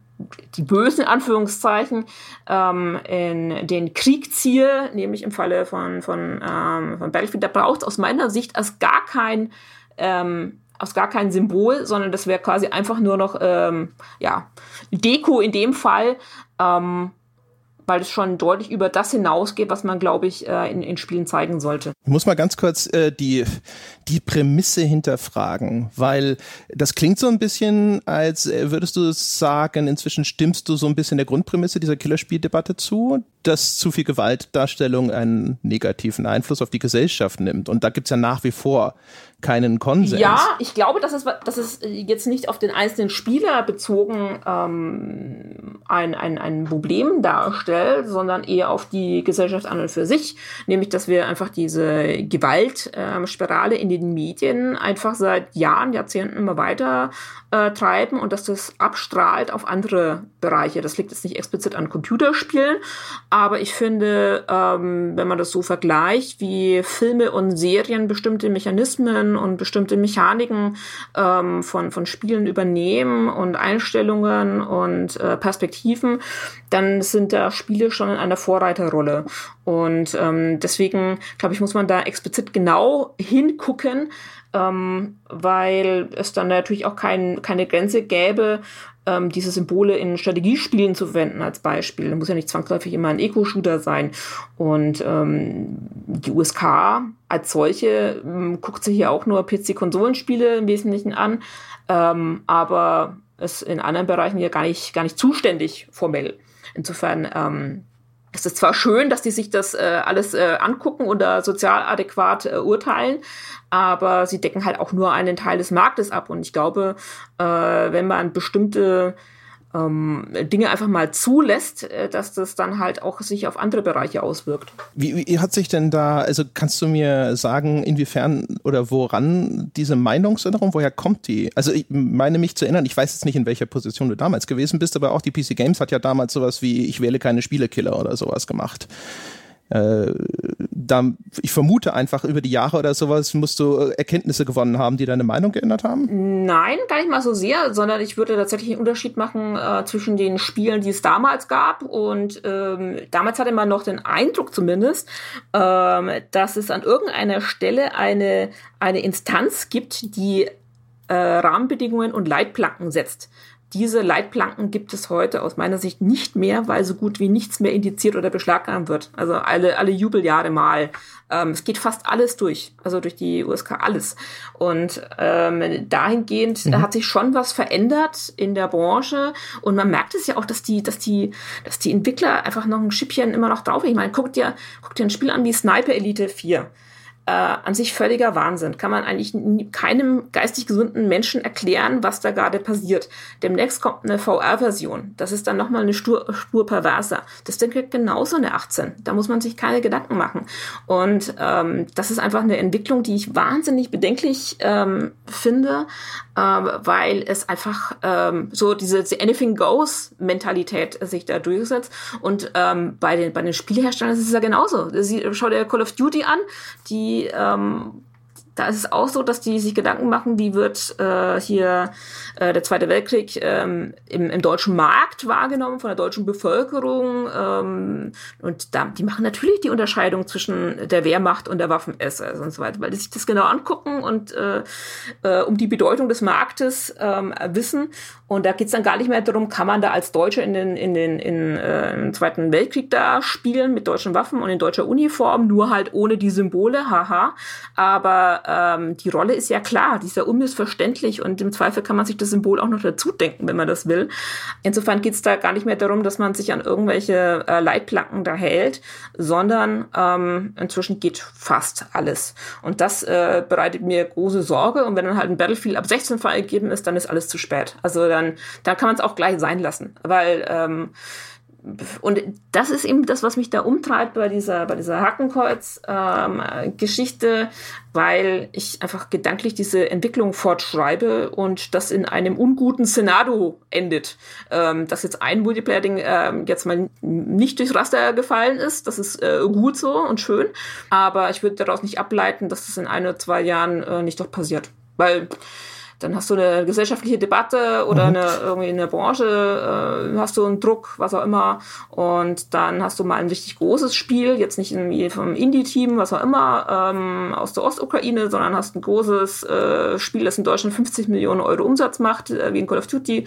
die bösen Anführungszeichen ähm, in den Krieg ziehe, nämlich im Falle von, von, ähm, von Battlefield, da braucht es aus meiner Sicht als gar kein ähm, aus gar kein Symbol, sondern das wäre quasi einfach nur noch ähm, ja, Deko in dem Fall, ähm, weil es schon deutlich über das hinausgeht, was man, glaube ich, äh, in, in Spielen zeigen sollte. Ich muss mal ganz kurz äh, die, die Prämisse hinterfragen, weil das klingt so ein bisschen, als äh, würdest du sagen, inzwischen stimmst du so ein bisschen der Grundprämisse dieser Killerspieldebatte zu, dass zu viel Gewaltdarstellung einen negativen Einfluss auf die Gesellschaft nimmt. Und da gibt's ja nach wie vor keinen Konsens. Ja, ich glaube, dass es, dass es jetzt nicht auf den einzelnen Spieler bezogen ähm, ein, ein, ein Problem darstellt, sondern eher auf die Gesellschaft an und für sich. Nämlich, dass wir einfach diese Gewaltspirale ähm, in den Medien einfach seit Jahren, Jahrzehnten immer weiter äh, treiben und dass das abstrahlt auf andere Bereiche. Das liegt jetzt nicht explizit an Computerspielen, aber ich finde, ähm, wenn man das so vergleicht, wie Filme und Serien bestimmte Mechanismen und bestimmte Mechaniken ähm, von, von Spielen übernehmen und Einstellungen und äh, Perspektiven, dann sind da Spiele schon in einer Vorreiterrolle. Und ähm, deswegen, glaube ich, muss man da explizit genau hingucken, ähm, weil es dann natürlich auch kein, keine Grenze gäbe, ähm, diese Symbole in Strategiespielen zu verwenden als Beispiel. Da muss ja nicht zwangsläufig immer ein Eco-Shooter sein. Und ähm, die USK als solche ähm, guckt sich hier auch nur PC-Konsolenspiele im Wesentlichen an, ähm, aber ist in anderen Bereichen ja gar nicht, gar nicht zuständig formell. Insofern ähm, es ist zwar schön, dass die sich das äh, alles äh, angucken und da sozial adäquat äh, urteilen, aber sie decken halt auch nur einen Teil des Marktes ab. Und ich glaube, äh, wenn man bestimmte ähm, Dinge einfach mal zulässt, äh, dass das dann halt auch sich auf andere Bereiche auswirkt. Wie, wie hat sich denn da, also kannst du mir sagen, inwiefern oder woran diese Meinungsänderung, woher kommt die? Also ich meine mich zu erinnern, ich weiß jetzt nicht, in welcher Position du damals gewesen bist, aber auch die PC Games hat ja damals sowas wie Ich wähle keine Spielekiller oder sowas gemacht äh, da, ich vermute einfach über die Jahre oder sowas musst du äh, Erkenntnisse gewonnen haben, die deine Meinung geändert haben? Nein, gar nicht mal so sehr, sondern ich würde tatsächlich einen Unterschied machen äh, zwischen den Spielen, die es damals gab und ähm, damals hatte man noch den Eindruck zumindest, ähm, dass es an irgendeiner Stelle eine, eine Instanz gibt, die äh, Rahmenbedingungen und Leitplanken setzt. Diese Leitplanken gibt es heute aus meiner Sicht nicht mehr, weil so gut wie nichts mehr indiziert oder beschlagnahmt wird. Also alle, alle Jubeljahre mal. Ähm, es geht fast alles durch, also durch die USK alles. Und ähm, dahingehend mhm. hat sich schon was verändert in der Branche. Und man merkt es ja auch, dass die, dass die, dass die Entwickler einfach noch ein Schippchen immer noch drauf. Ich meine, guckt dir, guckt dir ein Spiel an wie Sniper Elite 4 äh, an sich völliger Wahnsinn. Kann man eigentlich keinem geistig gesunden Menschen erklären, was da gerade passiert. Demnächst kommt eine VR-Version. Das ist dann nochmal eine Spur, Spur perverser. Das Ding kriegt genauso eine 18. Da muss man sich keine Gedanken machen. Und ähm, das ist einfach eine Entwicklung, die ich wahnsinnig bedenklich ähm, finde, weil es einfach ähm, so diese, Anything Goes Mentalität sich da durchsetzt. Und ähm, bei den bei den Spieleherstellern ist es ja genauso. Schau dir Call of Duty an, die ähm, da ist es auch so, dass die sich Gedanken machen, wie wird äh, hier äh, der Zweite Weltkrieg ähm, im, im deutschen Markt wahrgenommen von der deutschen Bevölkerung. Ähm, und da, die machen natürlich die Unterscheidung zwischen der Wehrmacht und der Waffen-SS und so weiter, weil die sich das genau angucken und äh, äh, um die Bedeutung des Marktes ähm, wissen. Und da geht's dann gar nicht mehr darum, kann man da als Deutsche in den, in den in, äh, im Zweiten Weltkrieg da spielen mit deutschen Waffen und in deutscher Uniform, nur halt ohne die Symbole, haha. Aber ähm, die Rolle ist ja klar, die ist ja unmissverständlich und im Zweifel kann man sich das Symbol auch noch dazu denken, wenn man das will. Insofern geht es da gar nicht mehr darum, dass man sich an irgendwelche äh, Leitplanken da hält, sondern ähm, inzwischen geht fast alles. Und das äh, bereitet mir große Sorge. Und wenn dann halt ein Battlefield ab 16 freigegeben ist, dann ist alles zu spät. Also dann, dann kann man es auch gleich sein lassen. Weil ähm, und das ist eben das, was mich da umtreibt bei dieser, bei dieser Hakenkreuz-Geschichte, ähm, weil ich einfach gedanklich diese Entwicklung fortschreibe und das in einem unguten Szenario endet. Ähm, dass jetzt ein Multiplayer-Ding ähm, jetzt mal nicht durchs Raster gefallen ist, das ist äh, gut so und schön, aber ich würde daraus nicht ableiten, dass das in ein oder zwei Jahren äh, nicht doch passiert. Weil dann hast du eine gesellschaftliche Debatte oder mhm. eine, irgendwie eine Branche, äh, hast du einen Druck, was auch immer. Und dann hast du mal ein richtig großes Spiel, jetzt nicht irgendwie vom Indie-Team, was auch immer, ähm, aus der Ostukraine, sondern hast ein großes äh, Spiel, das in Deutschland 50 Millionen Euro Umsatz macht, äh, wie in Call of Duty.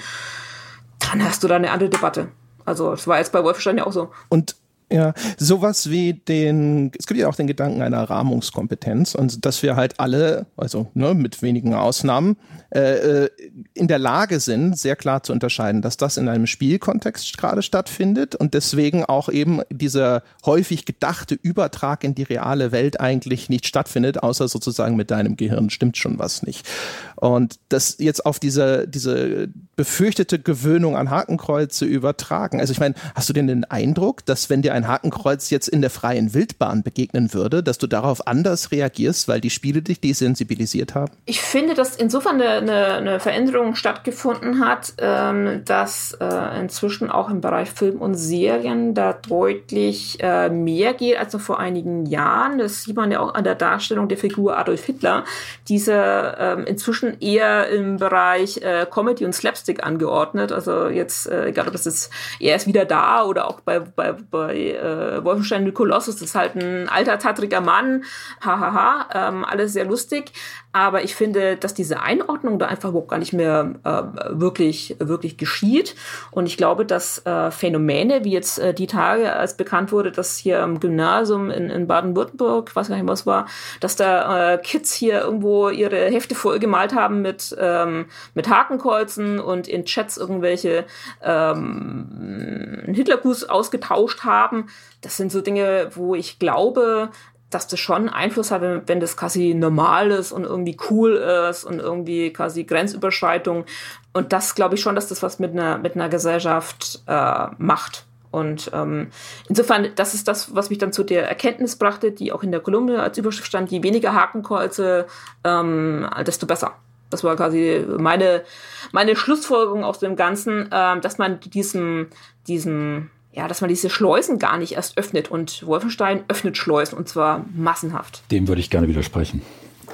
Dann hast du da eine andere Debatte. Also, das war jetzt bei Wolfenstein ja auch so. Und ja, sowas wie den, es gibt ja auch den Gedanken einer Rahmungskompetenz und dass wir halt alle, also ne, mit wenigen Ausnahmen, äh, äh, in der Lage sind, sehr klar zu unterscheiden, dass das in einem Spielkontext gerade stattfindet und deswegen auch eben dieser häufig gedachte Übertrag in die reale Welt eigentlich nicht stattfindet, außer sozusagen mit deinem Gehirn stimmt schon was nicht. Und das jetzt auf diese, diese befürchtete Gewöhnung an Hakenkreuze übertragen. Also ich meine, hast du denn den Eindruck, dass wenn dir ein Hakenkreuz jetzt in der freien Wildbahn begegnen würde, dass du darauf anders reagierst, weil die Spiele dich desensibilisiert haben? Ich finde, dass insofern eine, eine, eine Veränderung stattgefunden hat, ähm, dass äh, inzwischen auch im Bereich Film und Serien da deutlich äh, mehr geht als noch vor einigen Jahren. Das sieht man ja auch an der Darstellung der Figur Adolf Hitler, diese ähm, inzwischen eher im Bereich äh, Comedy und Slapstick angeordnet. Also jetzt, äh, egal ob das ist, er ist wieder da oder auch bei, bei, bei äh, Wolfenstein the Colossus, das ist halt ein alter, tattriger Mann, hahaha, ähm, alles sehr lustig. Aber ich finde, dass diese Einordnung da einfach überhaupt gar nicht mehr äh, wirklich, wirklich geschieht. Und ich glaube, dass äh, Phänomene, wie jetzt äh, die Tage, als bekannt wurde, dass hier am Gymnasium in, in Baden-Württemberg, weiß gar nicht, was war, dass da äh, Kids hier irgendwo ihre Hefte vollgemalt haben mit, ähm, mit Hakenkreuzen und in Chats irgendwelche ähm, Hitlergruß ausgetauscht haben. Das sind so Dinge, wo ich glaube, dass das schon Einfluss hat, wenn, wenn das quasi normal ist und irgendwie cool ist und irgendwie quasi Grenzüberschreitung. Und das glaube ich schon, dass das was mit einer, mit einer Gesellschaft äh, macht. Und ähm, insofern, das ist das, was mich dann zu der Erkenntnis brachte, die auch in der Kolumne als Überschrift stand, je weniger Hakenkreuze, ähm, desto besser. Das war quasi meine, meine Schlussfolgerung aus dem Ganzen, ähm, dass man diesem, diesem ja, dass man diese Schleusen gar nicht erst öffnet. Und Wolfenstein öffnet Schleusen und zwar massenhaft. Dem würde ich gerne widersprechen.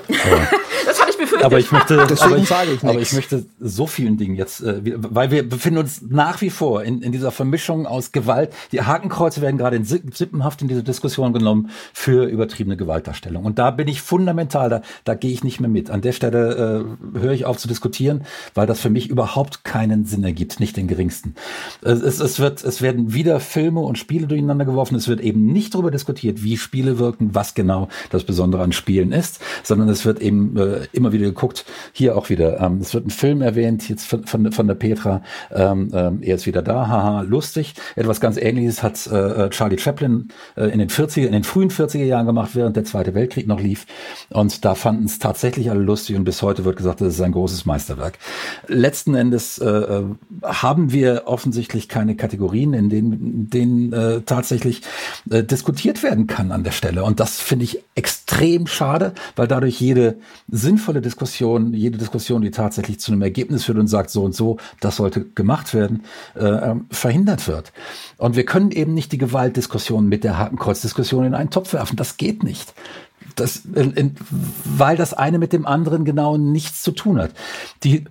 das hatte ich befürchtet. Aber ich möchte, aber ich, ich aber ich möchte so vielen Dingen jetzt, äh, weil wir befinden uns nach wie vor in, in dieser Vermischung aus Gewalt. Die Hakenkreuze werden gerade in Sippenhaft in diese Diskussion genommen für übertriebene Gewaltdarstellung. Und da bin ich fundamental, da, da gehe ich nicht mehr mit. An der Stelle äh, höre ich auf zu diskutieren, weil das für mich überhaupt keinen Sinn ergibt, nicht den geringsten. Es, es, wird, es werden wieder Filme und Spiele durcheinander geworfen. Es wird eben nicht darüber diskutiert, wie Spiele wirken, was genau das Besondere an Spielen ist, sondern es wird eben äh, immer wieder geguckt, hier auch wieder, ähm, es wird ein Film erwähnt, jetzt von, von, von der Petra, ähm, ähm, er ist wieder da, haha, lustig. Etwas ganz ähnliches hat äh, äh Charlie Chaplin äh, in den 40er, in den frühen 40er Jahren gemacht, während der Zweite Weltkrieg noch lief. Und da fanden es tatsächlich alle lustig und bis heute wird gesagt, das ist ein großes Meisterwerk. Letzten Endes äh, äh haben wir offensichtlich keine Kategorien, in denen, denen äh, tatsächlich äh, diskutiert werden kann an der Stelle. Und das finde ich extrem schade, weil dadurch jede sinnvolle Diskussion, jede Diskussion, die tatsächlich zu einem Ergebnis führt und sagt, so und so, das sollte gemacht werden, äh, ähm, verhindert wird. Und wir können eben nicht die Gewaltdiskussion mit der Hakenkreuzdiskussion in einen Topf werfen. Das geht nicht das, weil das eine mit dem anderen genau nichts zu tun hat. Die,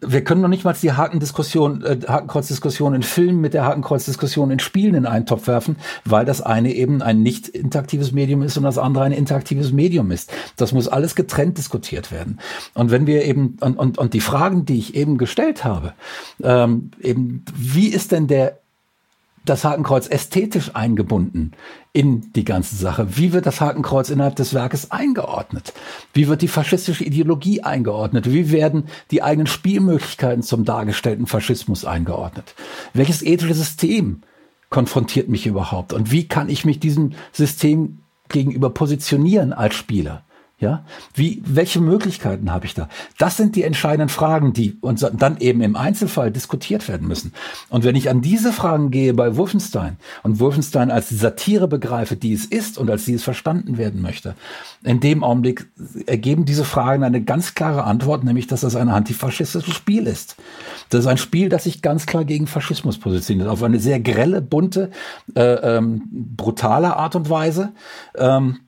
wir können noch nicht mal die Hakendiskussion, äh, Hakenkreuzdiskussion in Filmen mit der Hakenkreuzdiskussion in Spielen in einen Topf werfen, weil das eine eben ein nicht interaktives Medium ist und das andere ein interaktives Medium ist. Das muss alles getrennt diskutiert werden. Und wenn wir eben, und, und, und die Fragen, die ich eben gestellt habe, ähm, eben, wie ist denn der das Hakenkreuz ästhetisch eingebunden in die ganze Sache? Wie wird das Hakenkreuz innerhalb des Werkes eingeordnet? Wie wird die faschistische Ideologie eingeordnet? Wie werden die eigenen Spielmöglichkeiten zum dargestellten Faschismus eingeordnet? Welches ethische System konfrontiert mich überhaupt? Und wie kann ich mich diesem System gegenüber positionieren als Spieler? Ja, wie, welche Möglichkeiten habe ich da? Das sind die entscheidenden Fragen, die uns dann eben im Einzelfall diskutiert werden müssen. Und wenn ich an diese Fragen gehe bei Wolfenstein und Wolfenstein als Satire begreife, die es ist und als die es verstanden werden möchte, in dem Augenblick ergeben diese Fragen eine ganz klare Antwort, nämlich, dass das ein antifaschistisches Spiel ist. Das ist ein Spiel, das sich ganz klar gegen Faschismus positioniert, auf eine sehr grelle, bunte, äh, ähm, brutale Art und Weise. Ähm,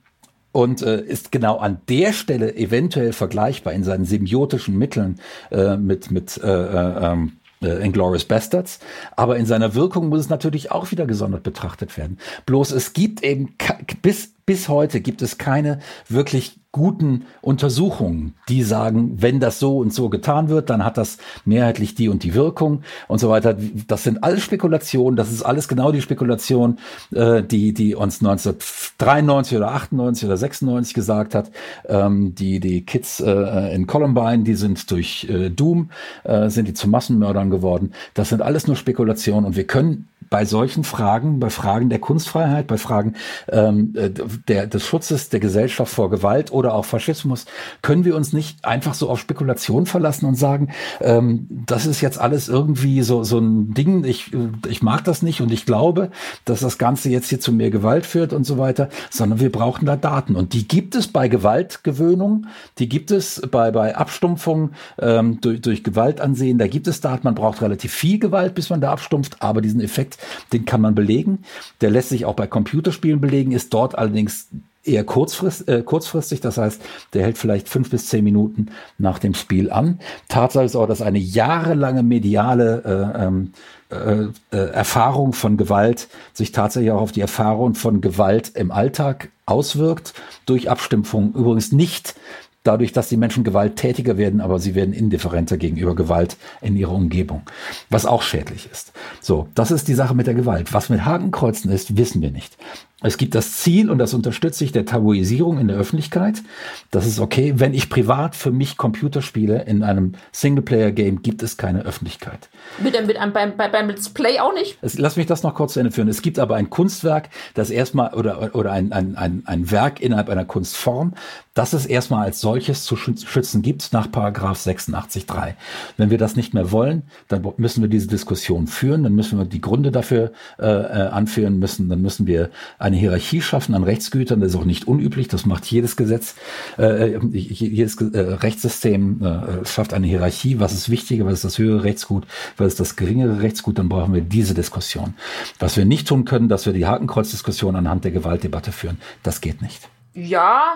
und äh, ist genau an der Stelle eventuell vergleichbar in seinen semiotischen Mitteln äh, mit mit äh, äh, ähm, äh, Inglourious Bastards, aber in seiner Wirkung muss es natürlich auch wieder gesondert betrachtet werden. Bloß es gibt eben bis bis heute gibt es keine wirklich guten Untersuchungen, die sagen, wenn das so und so getan wird, dann hat das mehrheitlich die und die Wirkung und so weiter. Das sind alles Spekulationen, das ist alles genau die Spekulation, äh, die, die uns 1993 oder 98 oder 96 gesagt hat. Ähm, die, die Kids äh, in Columbine, die sind durch äh, Doom, äh, sind die zu Massenmördern geworden. Das sind alles nur Spekulationen und wir können bei solchen Fragen, bei Fragen der Kunstfreiheit, bei Fragen ähm, äh, der, des Schutzes der Gesellschaft vor Gewalt oder auch Faschismus, können wir uns nicht einfach so auf Spekulation verlassen und sagen, ähm, das ist jetzt alles irgendwie so, so ein Ding, ich, ich mag das nicht und ich glaube, dass das Ganze jetzt hier zu mehr Gewalt führt und so weiter, sondern wir brauchen da Daten. Und die gibt es bei Gewaltgewöhnung, die gibt es bei, bei Abstumpfung ähm, durch, durch Gewaltansehen, da gibt es Daten, man braucht relativ viel Gewalt, bis man da abstumpft, aber diesen Effekt den kann man belegen. Der lässt sich auch bei Computerspielen belegen, ist dort allerdings eher kurzfrist, äh, kurzfristig, das heißt, der hält vielleicht fünf bis zehn Minuten nach dem Spiel an. Tatsache ist auch, dass eine jahrelange mediale äh, ähm, äh, äh, Erfahrung von Gewalt sich tatsächlich auch auf die Erfahrung von Gewalt im Alltag auswirkt, durch Abstimmung übrigens nicht dadurch, dass die Menschen gewalttätiger werden, aber sie werden indifferenter gegenüber Gewalt in ihrer Umgebung, was auch schädlich ist. So, das ist die Sache mit der Gewalt. Was mit Hakenkreuzen ist, wissen wir nicht. Es gibt das Ziel, und das unterstütze ich, der Tabuisierung in der Öffentlichkeit. Das ist okay. Wenn ich privat für mich Computer spiele, in einem Singleplayer-Game gibt es keine Öffentlichkeit. Mit, mit einem, beim, beim Let's Play auch nicht? Es, lass mich das noch kurz zu Ende führen. Es gibt aber ein Kunstwerk, das erstmal, oder, oder ein, ein, ein, ein Werk innerhalb einer Kunstform, das es erstmal als solches zu schützen gibt nach Paragraph 86.3. Wenn wir das nicht mehr wollen, dann müssen wir diese Diskussion führen, dann müssen wir die Gründe dafür äh, äh anführen müssen, dann müssen wir eine Hierarchie schaffen an Rechtsgütern, das ist auch nicht unüblich, das macht jedes Gesetz, äh, äh jedes äh, Rechtssystem äh, schafft eine Hierarchie, was ist wichtiger, was ist das höhere Rechtsgut, was ist das geringere Rechtsgut, dann brauchen wir diese Diskussion. Was wir nicht tun können, dass wir die Hakenkreuzdiskussion anhand der Gewaltdebatte führen, das geht nicht. Ja,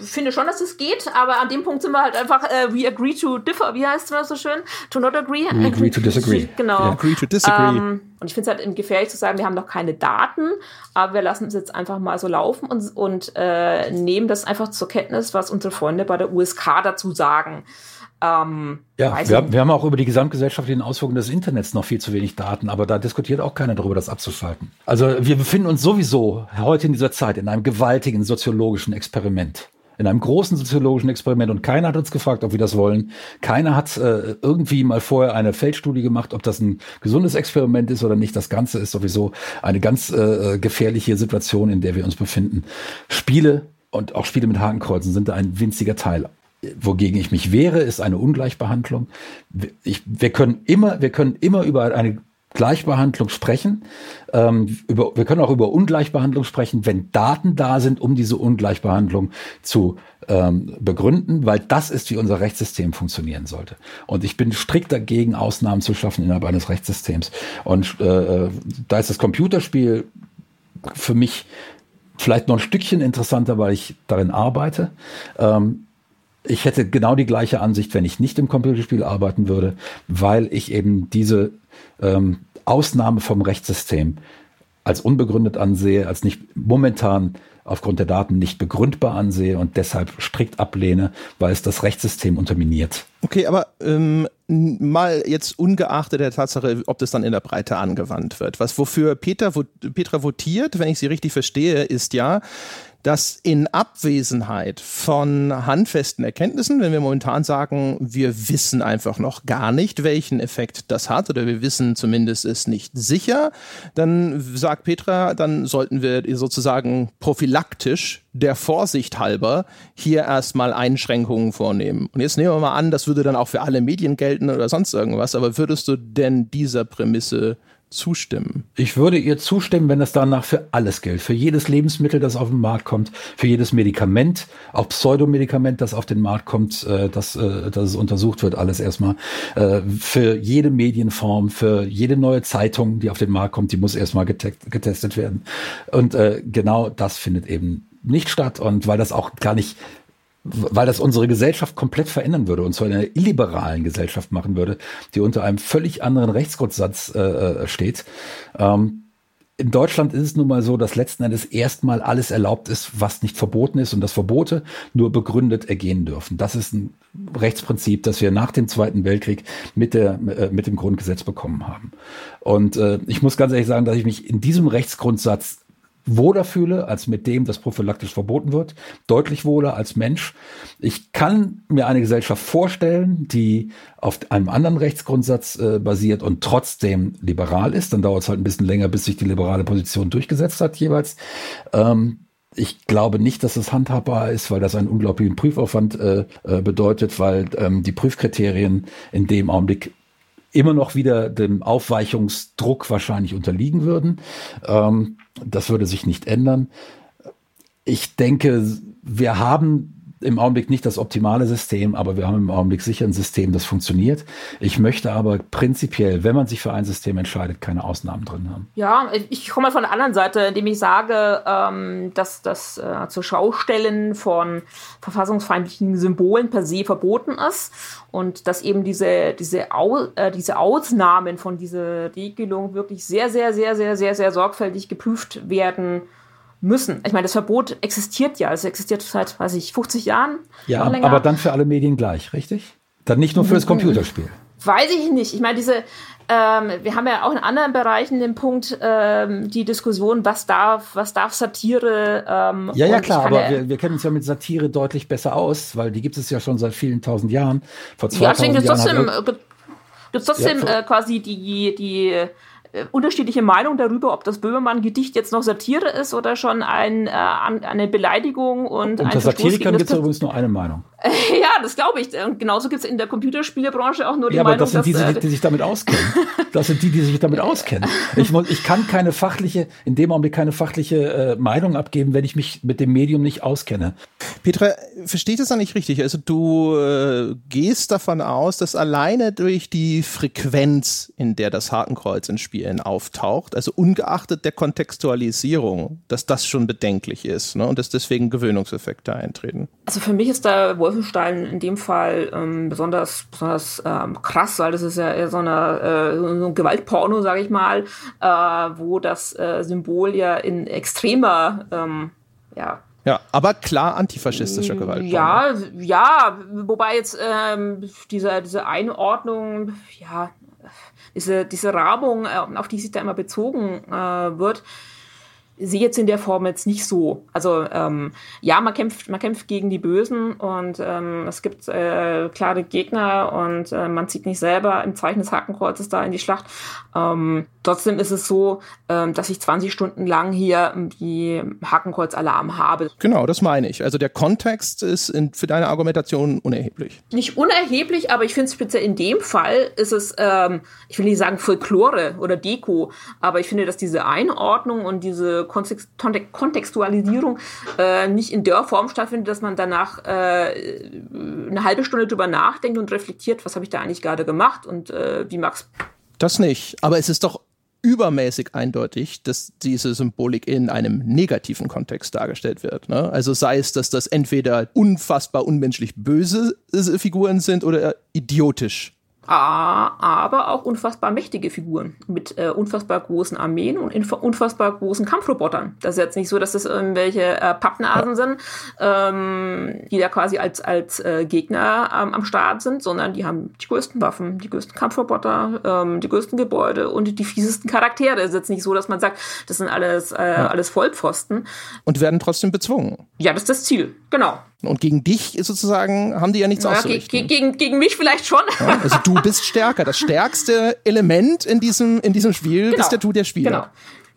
finde schon, dass es geht, aber an dem Punkt sind wir halt einfach, äh, we agree to differ, wie heißt das so schön? To not agree? We agree to disagree. Genau. Yeah. Agree to disagree. Ähm, und ich finde es halt gefährlich zu sagen, wir haben noch keine Daten, aber wir lassen es jetzt einfach mal so laufen und, und äh, nehmen das einfach zur Kenntnis, was unsere Freunde bei der USK dazu sagen. Ähm, ja, wir haben, wir haben auch über die gesamtgesellschaftlichen Auswirkungen des Internets noch viel zu wenig Daten, aber da diskutiert auch keiner darüber, das abzuschalten. Also wir befinden uns sowieso heute in dieser Zeit in einem gewaltigen soziologischen Experiment. In einem großen soziologischen Experiment und keiner hat uns gefragt, ob wir das wollen. Keiner hat äh, irgendwie mal vorher eine Feldstudie gemacht, ob das ein gesundes Experiment ist oder nicht. Das Ganze ist sowieso eine ganz äh, gefährliche Situation, in der wir uns befinden. Spiele und auch Spiele mit Hakenkreuzen sind da ein winziger Teil wogegen ich mich wehre, ist eine Ungleichbehandlung. Ich, wir können immer, wir können immer über eine Gleichbehandlung sprechen. Ähm, über, wir können auch über Ungleichbehandlung sprechen, wenn Daten da sind, um diese Ungleichbehandlung zu ähm, begründen, weil das ist, wie unser Rechtssystem funktionieren sollte. Und ich bin strikt dagegen, Ausnahmen zu schaffen innerhalb eines Rechtssystems. Und äh, da ist das Computerspiel für mich vielleicht noch ein Stückchen interessanter, weil ich darin arbeite. Ähm, ich hätte genau die gleiche Ansicht, wenn ich nicht im Computerspiel arbeiten würde, weil ich eben diese ähm, Ausnahme vom Rechtssystem als unbegründet ansehe, als nicht momentan aufgrund der Daten nicht begründbar ansehe und deshalb strikt ablehne, weil es das Rechtssystem unterminiert. Okay, aber ähm, mal jetzt ungeachtet der Tatsache, ob das dann in der Breite angewandt wird. Was wofür Peter, Petra votiert, wenn ich sie richtig verstehe, ist ja, dass in Abwesenheit von handfesten Erkenntnissen, wenn wir momentan sagen, wir wissen einfach noch gar nicht, welchen Effekt das hat oder wir wissen zumindest es nicht sicher, dann sagt Petra, dann sollten wir sozusagen prophylaktisch der Vorsicht halber hier erstmal Einschränkungen vornehmen. Und jetzt nehmen wir mal an, das würde dann auch für alle Medien gelten oder sonst irgendwas, aber würdest du denn dieser Prämisse zustimmen? Ich würde ihr zustimmen, wenn das danach für alles gilt. Für jedes Lebensmittel, das auf den Markt kommt, für jedes Medikament, auch Pseudomedikament, das auf den Markt kommt, äh, dass, äh, dass es untersucht wird, alles erstmal. Äh, für jede Medienform, für jede neue Zeitung, die auf den Markt kommt, die muss erstmal getestet werden. Und äh, genau das findet eben nicht statt und weil das auch gar nicht weil das unsere Gesellschaft komplett verändern würde und in einer illiberalen Gesellschaft machen würde, die unter einem völlig anderen Rechtsgrundsatz äh, äh, steht. Ähm, in Deutschland ist es nun mal so, dass letzten Endes erstmal alles erlaubt ist, was nicht verboten ist und dass Verbote nur begründet ergehen dürfen. Das ist ein Rechtsprinzip, das wir nach dem Zweiten Weltkrieg mit, der, äh, mit dem Grundgesetz bekommen haben. Und äh, ich muss ganz ehrlich sagen, dass ich mich in diesem Rechtsgrundsatz wohler fühle als mit dem, das prophylaktisch verboten wird, deutlich wohler als Mensch. Ich kann mir eine Gesellschaft vorstellen, die auf einem anderen Rechtsgrundsatz äh, basiert und trotzdem liberal ist. Dann dauert es halt ein bisschen länger, bis sich die liberale Position durchgesetzt hat jeweils. Ähm, ich glaube nicht, dass es handhabbar ist, weil das einen unglaublichen Prüfaufwand äh, äh, bedeutet, weil ähm, die Prüfkriterien in dem Augenblick immer noch wieder dem Aufweichungsdruck wahrscheinlich unterliegen würden. Ähm, das würde sich nicht ändern. Ich denke, wir haben im Augenblick nicht das optimale System, aber wir haben im Augenblick sicher ein System, das funktioniert. Ich möchte aber prinzipiell, wenn man sich für ein System entscheidet, keine Ausnahmen drin haben. Ja, ich komme von der anderen Seite, indem ich sage, ähm, dass das äh, zur Schaustellen von verfassungsfeindlichen Symbolen per se verboten ist und dass eben diese, diese, Au, äh, diese Ausnahmen von dieser Regelung wirklich sehr, sehr, sehr, sehr, sehr, sehr sorgfältig geprüft werden müssen. Ich meine, das Verbot existiert ja. Es existiert seit, weiß ich, 50 Jahren. Ja, aber dann für alle Medien gleich, richtig? Dann nicht nur für das mhm. Computerspiel. Weiß ich nicht. Ich meine, diese, ähm, wir haben ja auch in anderen Bereichen den Punkt, ähm, die Diskussion, was darf, was darf Satire. Ähm, ja, ja, klar, aber ja, wir, wir kennen uns ja mit Satire deutlich besser aus, weil die gibt es ja schon seit vielen tausend Jahren. Vor 2000 ja, Jahren. Trotzdem, gibt es trotzdem ja, äh, quasi die, die äh, unterschiedliche Meinungen darüber, ob das Böhmermann-Gedicht jetzt noch Satire ist oder schon ein, äh, eine Beleidigung und Unter ein Satirikern gibt es übrigens nur eine Meinung. ja, das glaube ich. Und genauso gibt es in der Computerspielebranche auch nur die ja, Meinung, aber das sind die, dass, die, die sich damit auskennen. Das sind die, die sich damit auskennen. Ich, ich kann keine fachliche, in dem Augenblick keine fachliche äh, Meinung abgeben, wenn ich mich mit dem Medium nicht auskenne. Petra, verstehe ich das dann nicht richtig? Also du äh, gehst davon aus, dass alleine durch die Frequenz, in der das Hakenkreuz in Spielen auftaucht, also ungeachtet der Kontextualisierung, dass das schon bedenklich ist ne? und dass deswegen Gewöhnungseffekte eintreten. Also für mich ist da Wolfenstein in dem Fall ähm, besonders, besonders ähm, krass, weil das ist ja eher so, eine, äh, so ein Gewaltporno, sage ich mal, äh, wo das äh, Symbol ja in extremer, ähm, ja, ja, aber klar antifaschistischer mm, Gewalt. Ja, ja, wobei jetzt ähm, diese, diese Einordnung, ja, diese, diese Rahmung, äh, auf die sich da immer bezogen äh, wird, sehe jetzt in der Form jetzt nicht so. Also ähm, ja, man kämpft, man kämpft gegen die Bösen und ähm, es gibt äh, klare Gegner und äh, man zieht nicht selber im Zeichen des Hakenkreuzes da in die Schlacht. Ähm, trotzdem ist es so, ähm, dass ich 20 Stunden lang hier die Hakenkreuz-Alarm habe. Genau, das meine ich. Also der Kontext ist in, für deine Argumentation unerheblich. Nicht unerheblich, aber ich finde speziell in dem Fall ist es, ähm, ich will nicht sagen Folklore oder Deko, aber ich finde, dass diese Einordnung und diese Kontextualisierung äh, nicht in der Form stattfindet, dass man danach äh, eine halbe Stunde drüber nachdenkt und reflektiert, was habe ich da eigentlich gerade gemacht und äh, wie Max. Das nicht, aber es ist doch übermäßig eindeutig, dass diese Symbolik in einem negativen Kontext dargestellt wird. Ne? Also sei es, dass das entweder unfassbar unmenschlich böse Figuren sind oder idiotisch aber auch unfassbar mächtige Figuren mit äh, unfassbar großen Armeen und unfassbar großen Kampfrobotern. Das ist jetzt nicht so, dass das irgendwelche äh, Pappnasen sind, ähm, die da quasi als, als äh, Gegner ähm, am Start sind, sondern die haben die größten Waffen, die größten Kampfroboter, ähm, die größten Gebäude und die fiesesten Charaktere. Es ist jetzt nicht so, dass man sagt, das sind alles, äh, ja. alles Vollpfosten. Und werden trotzdem bezwungen. Ja, das ist das Ziel, genau. Und gegen dich sozusagen haben die ja nichts ja, auszurichten. Gegen, gegen, gegen mich vielleicht schon. Ja, also du bist stärker. Das stärkste Element in diesem, in diesem Spiel genau. bist ja du der Spieler. Genau.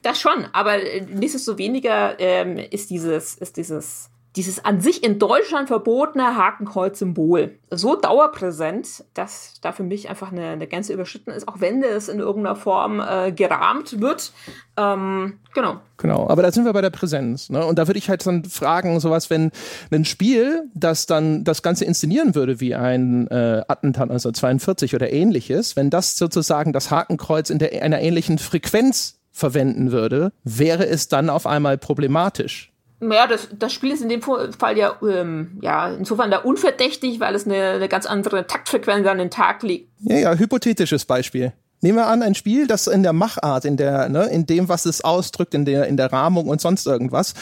Das schon, aber nichtsdestoweniger ähm, ist dieses, ist dieses dieses an sich in Deutschland verbotene Hakenkreuz-Symbol so dauerpräsent, dass da für mich einfach eine, eine Gänze überschritten ist, auch wenn es in irgendeiner Form äh, gerahmt wird. Ähm, genau. Genau, aber da sind wir bei der Präsenz. Ne? Und da würde ich halt dann fragen, sowas, wenn ein Spiel, das dann das Ganze inszenieren würde wie ein äh, Attentat 1942 oder ähnliches, wenn das sozusagen das Hakenkreuz in der, einer ähnlichen Frequenz verwenden würde, wäre es dann auf einmal problematisch. Ja, das, das Spiel ist in dem Fall ja, ähm, ja insofern da unverdächtig, weil es eine, eine ganz andere Taktfrequenz an den Tag legt. Ja, ja, hypothetisches Beispiel. Nehmen wir an, ein Spiel, das in der Machart, in der, ne, in dem, was es ausdrückt, in der, in der Rahmung und sonst irgendwas.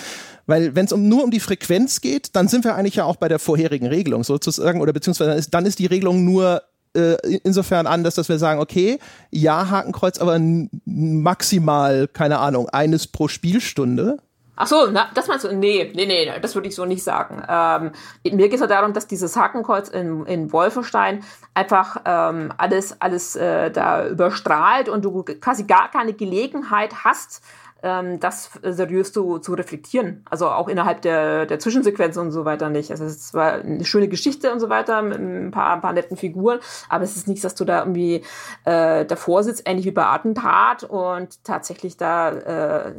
Weil wenn es um, nur um die Frequenz geht, dann sind wir eigentlich ja auch bei der vorherigen Regelung sozusagen, oder beziehungsweise dann ist, dann ist die Regelung nur äh, insofern anders, dass wir sagen, okay, ja, Hakenkreuz, aber maximal, keine Ahnung, eines pro Spielstunde. Ach so, na, das meinst du? Nee, nee, nee, das würde ich so nicht sagen. Ähm, mir geht es ja darum, dass dieses Hakenkreuz in, in Wolfenstein einfach ähm, alles, alles äh, da überstrahlt und du quasi gar keine Gelegenheit hast, ähm, das seriös zu, zu reflektieren. Also auch innerhalb der, der Zwischensequenz und so weiter nicht. Also es ist zwar eine schöne Geschichte und so weiter mit ein paar, ein paar netten Figuren, aber es ist nichts, dass du da irgendwie äh, davor sitzt, ähnlich wie bei Attentat und tatsächlich da äh,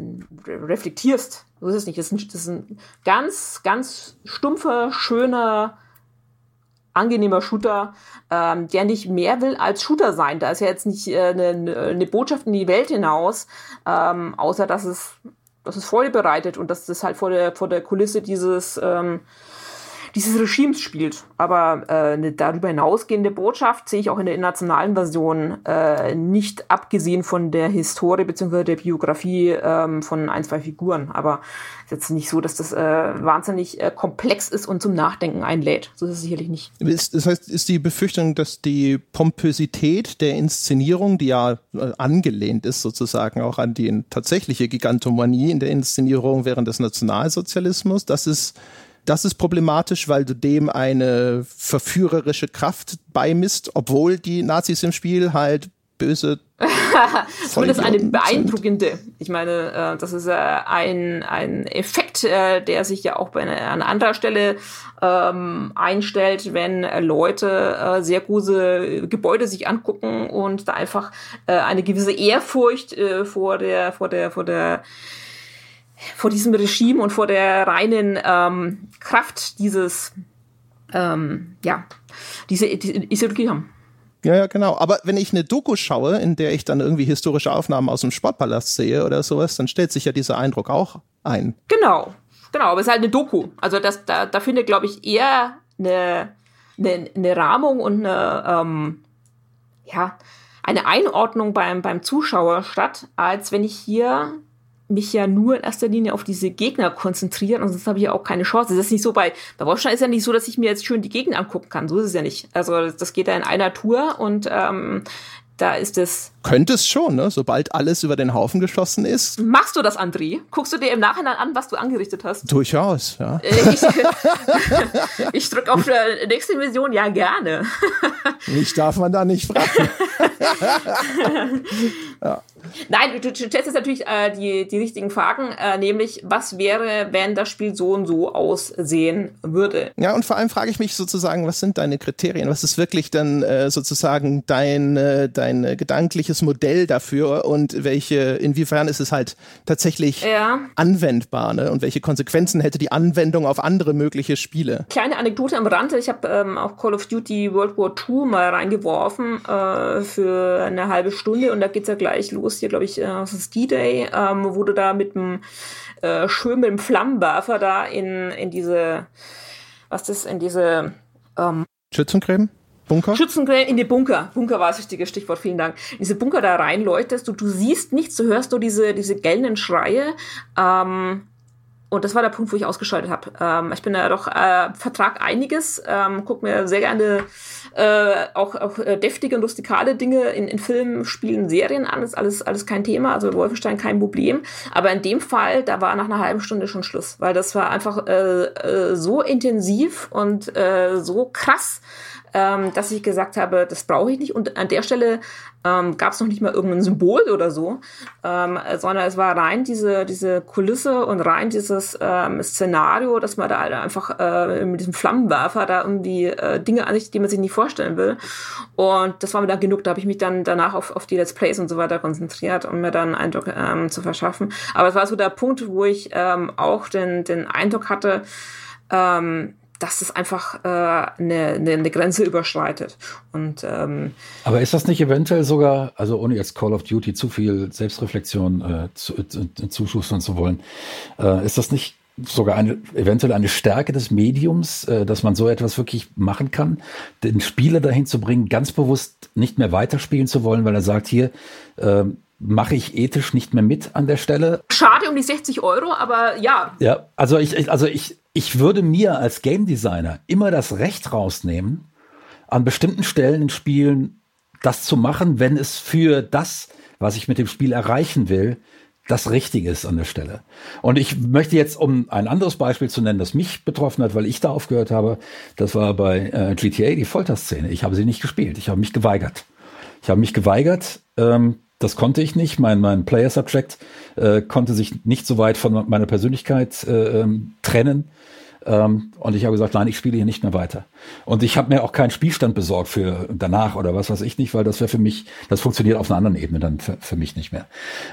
reflektierst. So ist es nicht. Das ist ein, das ist ein ganz, ganz stumpfer, schöner angenehmer Shooter, ähm, der nicht mehr will als Shooter sein. Da ist ja jetzt nicht äh, eine, eine Botschaft in die Welt hinaus, ähm, außer dass es, dass es Freude bereitet und dass das halt vor der, vor der Kulisse dieses ähm, dieses Regimes spielt. Aber äh, eine darüber hinausgehende Botschaft sehe ich auch in der internationalen Version äh, nicht abgesehen von der Historie bzw. der Biografie ähm, von ein, zwei Figuren. Aber ist jetzt nicht so, dass das äh, wahnsinnig äh, komplex ist und zum Nachdenken einlädt. So ist es sicherlich nicht. Das heißt, ist die Befürchtung, dass die Pompösität der Inszenierung, die ja äh, angelehnt ist sozusagen auch an die tatsächliche Gigantomanie in der Inszenierung während des Nationalsozialismus, das ist das ist problematisch, weil du dem eine verführerische Kraft beimisst, obwohl die Nazis im Spiel halt böse. Zumindest eine beeindruckende. Ich meine, äh, das ist äh, ein, ein Effekt, äh, der sich ja auch bei einer, an anderer Stelle ähm, einstellt, wenn Leute äh, sehr große Gebäude sich angucken und da einfach äh, eine gewisse Ehrfurcht äh, vor der, vor der, vor der vor diesem Regime und vor der reinen ähm, Kraft dieses, ähm, ja, diese, Ideologie haben. Ja, ja, genau. Aber wenn ich eine Doku schaue, in der ich dann irgendwie historische Aufnahmen aus dem Sportpalast sehe oder sowas, dann stellt sich ja dieser Eindruck auch ein. Genau, genau. Aber es ist halt eine Doku. Also das, da, da findet, glaube ich, eher eine, eine, eine Rahmung und eine, ähm, ja, eine Einordnung beim, beim Zuschauer statt, als wenn ich hier mich ja nur in erster Linie auf diese Gegner konzentrieren und sonst habe ich ja auch keine Chance. Das ist nicht so bei, bei Wolfstein ist ja nicht so, dass ich mir jetzt schön die Gegner angucken kann. So ist es ja nicht. Also das geht ja in einer Tour und ähm, da ist es. Könnte es schon, ne? Sobald alles über den Haufen geschossen ist. Machst du das, André? Guckst du dir im Nachhinein an, was du angerichtet hast? Durchaus, ja. Äh, ich, ich drücke auf die nächste Mission, ja, gerne. Mich darf man da nicht fragen. ja. Nein, du, stellst jetzt natürlich äh, die, die richtigen Fragen, äh, nämlich was wäre, wenn das Spiel so und so aussehen würde? Ja, und vor allem frage ich mich sozusagen, was sind deine Kriterien? Was ist wirklich dann äh, sozusagen dein, äh, dein gedankliches Modell dafür und welche, inwiefern ist es halt tatsächlich ja. anwendbar ne? und welche Konsequenzen hätte die Anwendung auf andere mögliche Spiele? Kleine Anekdote am Rande, ich habe ähm, auch Call of Duty World War II mal reingeworfen äh, für eine halbe Stunde und da geht's ja gleich los hier, glaube ich, aus dem Ski-Day, ähm, wo du da mit einem äh, schön mit dem Flammenwerfer da in, in diese, was das, in diese ähm, Schützengräben? Bunker? Schützengräben in die Bunker. Bunker war das richtige Stichwort, vielen Dank. In diese Bunker da reinleuchtest, du, du siehst nichts, du hörst nur diese, diese gellenden Schreie. Ähm, und das war der Punkt, wo ich ausgeschaltet habe. Ähm, ich bin ja doch, äh, vertrag einiges, ähm, guck mir sehr gerne äh, auch, auch äh, deftige und rustikale Dinge in, in Filmen, Spielen, Serien an. Ist alles, alles kein Thema. Also Wolfenstein kein Problem. Aber in dem Fall, da war nach einer halben Stunde schon Schluss, weil das war einfach äh, äh, so intensiv und äh, so krass ähm, dass ich gesagt habe, das brauche ich nicht. Und an der Stelle ähm, gab es noch nicht mal irgendein Symbol oder so, ähm, sondern es war rein diese, diese Kulisse und rein dieses ähm, Szenario, dass man da einfach äh, mit diesem Flammenwerfer da irgendwie äh, Dinge ansicht, die man sich nicht vorstellen will. Und das war mir dann genug. Da habe ich mich dann danach auf, auf die Let's Plays und so weiter konzentriert, um mir dann einen Eindruck ähm, zu verschaffen. Aber es war so der Punkt, wo ich ähm, auch den, den Eindruck hatte, ähm, dass es einfach äh, eine, eine, Grenze überschreitet. Und, ähm, Aber ist das nicht eventuell sogar, also ohne jetzt Call of Duty zu viel Selbstreflexion äh, zu, äh, zuschustern zu wollen, äh, ist das nicht sogar eine, eventuell eine Stärke des Mediums, äh, dass man so etwas wirklich machen kann, den Spieler dahin zu bringen, ganz bewusst nicht mehr weiterspielen zu wollen, weil er sagt, hier, äh, mache ich ethisch nicht mehr mit an der Stelle. Schade um die 60 Euro, aber ja. Ja, also ich, also ich, ich würde mir als Game Designer immer das Recht rausnehmen, an bestimmten Stellen in Spielen das zu machen, wenn es für das, was ich mit dem Spiel erreichen will, das Richtige ist an der Stelle. Und ich möchte jetzt, um ein anderes Beispiel zu nennen, das mich betroffen hat, weil ich da aufgehört habe, das war bei äh, GTA die Folterszene. Ich habe sie nicht gespielt. Ich habe mich geweigert. Ich habe mich geweigert, ähm, das konnte ich nicht. Mein, mein Player Subject äh, konnte sich nicht so weit von meiner Persönlichkeit äh, ähm, trennen. Ähm, und ich habe gesagt, nein, ich spiele hier nicht mehr weiter. Und ich habe mir auch keinen Spielstand besorgt für danach oder was weiß ich nicht, weil das wäre für mich, das funktioniert auf einer anderen Ebene dann für, für mich nicht mehr.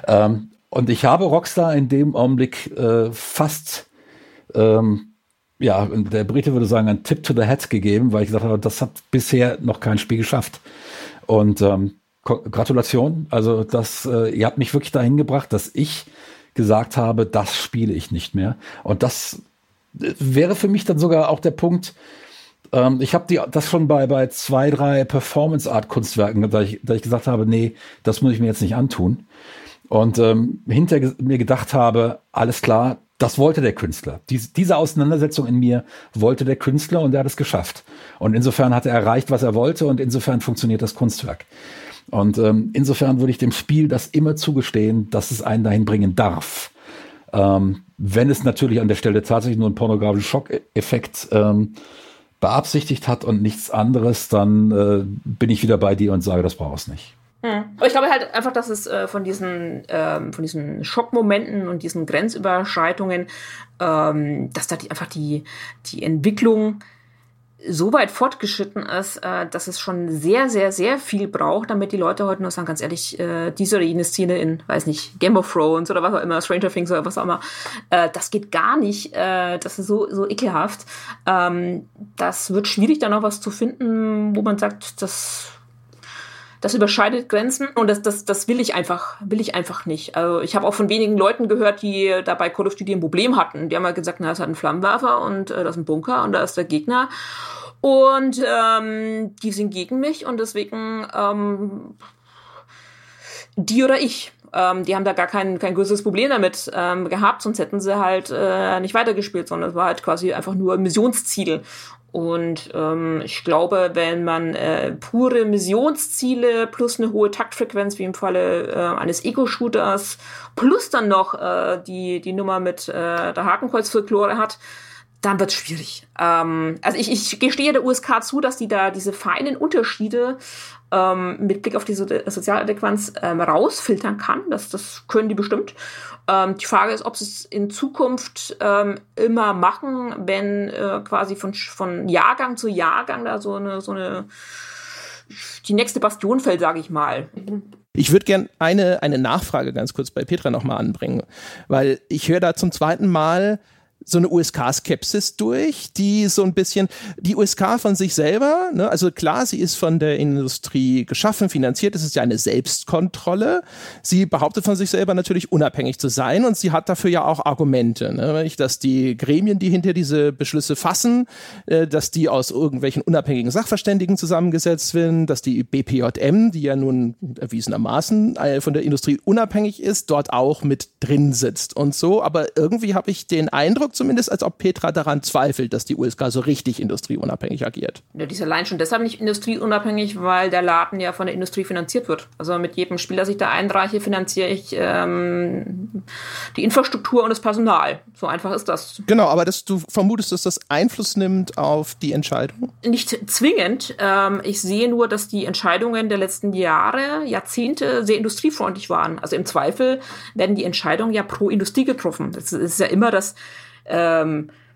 Ähm, und ich habe Rockstar in dem Augenblick äh, fast, ähm, ja, der Brite würde sagen, ein Tip to the Head gegeben, weil ich gesagt habe, das hat bisher noch kein Spiel geschafft. Und ähm, Gratulation. Also das, äh, ihr habt mich wirklich dahin gebracht, dass ich gesagt habe, das spiele ich nicht mehr. Und das äh, wäre für mich dann sogar auch der Punkt, ähm, ich habe das schon bei, bei zwei, drei Performance-Art-Kunstwerken, da ich, da ich gesagt habe, nee, das muss ich mir jetzt nicht antun. Und ähm, hinter mir gedacht habe, alles klar, das wollte der Künstler. Dies, diese Auseinandersetzung in mir wollte der Künstler und er hat es geschafft. Und insofern hat er erreicht, was er wollte und insofern funktioniert das Kunstwerk. Und ähm, insofern würde ich dem Spiel das immer zugestehen, dass es einen dahin bringen darf. Ähm, wenn es natürlich an der Stelle tatsächlich nur einen pornografischen Schockeffekt ähm, beabsichtigt hat und nichts anderes, dann äh, bin ich wieder bei dir und sage, das brauchst nicht. Hm. Aber ich glaube halt einfach, dass es äh, von diesen ähm, von diesen Schockmomenten und diesen Grenzüberschreitungen, ähm, dass da die, einfach die die Entwicklung so weit fortgeschritten ist, äh, dass es schon sehr, sehr, sehr viel braucht, damit die Leute heute nur sagen, ganz ehrlich, äh, diese oder jene Szene in, weiß nicht, Game of Thrones oder was auch immer, Stranger Things oder was auch immer, äh, das geht gar nicht, äh, das ist so, so ekelhaft. Ähm, das wird schwierig, da noch was zu finden, wo man sagt, das das überschreitet Grenzen und das, das, das will ich einfach, will ich einfach nicht. Also ich habe auch von wenigen Leuten gehört, die dabei Call of Duty ein Problem hatten. Die haben halt gesagt, na, es hat einen Flammenwerfer und äh, das ist ein Bunker und da ist der Gegner. Und ähm, die sind gegen mich und deswegen ähm, die oder ich. Ähm, die haben da gar kein, kein größeres Problem damit ähm, gehabt, sonst hätten sie halt äh, nicht weitergespielt, sondern es war halt quasi einfach nur Missionsziel. Und ähm, ich glaube, wenn man äh, pure Missionsziele plus eine hohe Taktfrequenz, wie im Falle äh, eines Ego-Shooters, plus dann noch äh, die, die Nummer mit äh, der Hakenkreuzfolklore hat, dann wird es schwierig. Ähm, also ich, ich gestehe der USK zu, dass die da diese feinen Unterschiede ähm, mit Blick auf die so Sozialadäquanz ähm, rausfiltern kann. Das, das können die bestimmt. Ähm, die Frage ist, ob sie es in Zukunft ähm, immer machen, wenn äh, quasi von, von Jahrgang zu Jahrgang da so eine, so eine die nächste Bastion fällt, sage ich mal. Ich würde gern eine, eine Nachfrage ganz kurz bei Petra nochmal anbringen, weil ich höre da zum zweiten Mal so eine USK-Skepsis durch, die so ein bisschen, die USK von sich selber, ne, also klar, sie ist von der Industrie geschaffen, finanziert, es ist ja eine Selbstkontrolle. Sie behauptet von sich selber natürlich unabhängig zu sein und sie hat dafür ja auch Argumente, ne, dass die Gremien, die hinter diese Beschlüsse fassen, äh, dass die aus irgendwelchen unabhängigen Sachverständigen zusammengesetzt sind, dass die BPJM, die ja nun erwiesenermaßen äh, von der Industrie unabhängig ist, dort auch mit drin sitzt und so. Aber irgendwie habe ich den Eindruck, zumindest, als ob Petra daran zweifelt, dass die USK so richtig industrieunabhängig agiert. Ja, die ist allein schon deshalb nicht industrieunabhängig, weil der Laden ja von der Industrie finanziert wird. Also mit jedem Spiel, das ich da einreiche, finanziere ich ähm, die Infrastruktur und das Personal. So einfach ist das. Genau, aber dass du vermutest, dass das Einfluss nimmt auf die Entscheidung? Nicht zwingend. Ähm, ich sehe nur, dass die Entscheidungen der letzten Jahre, Jahrzehnte sehr industriefreundlich waren. Also im Zweifel werden die Entscheidungen ja pro Industrie getroffen. Das ist ja immer das ähm, es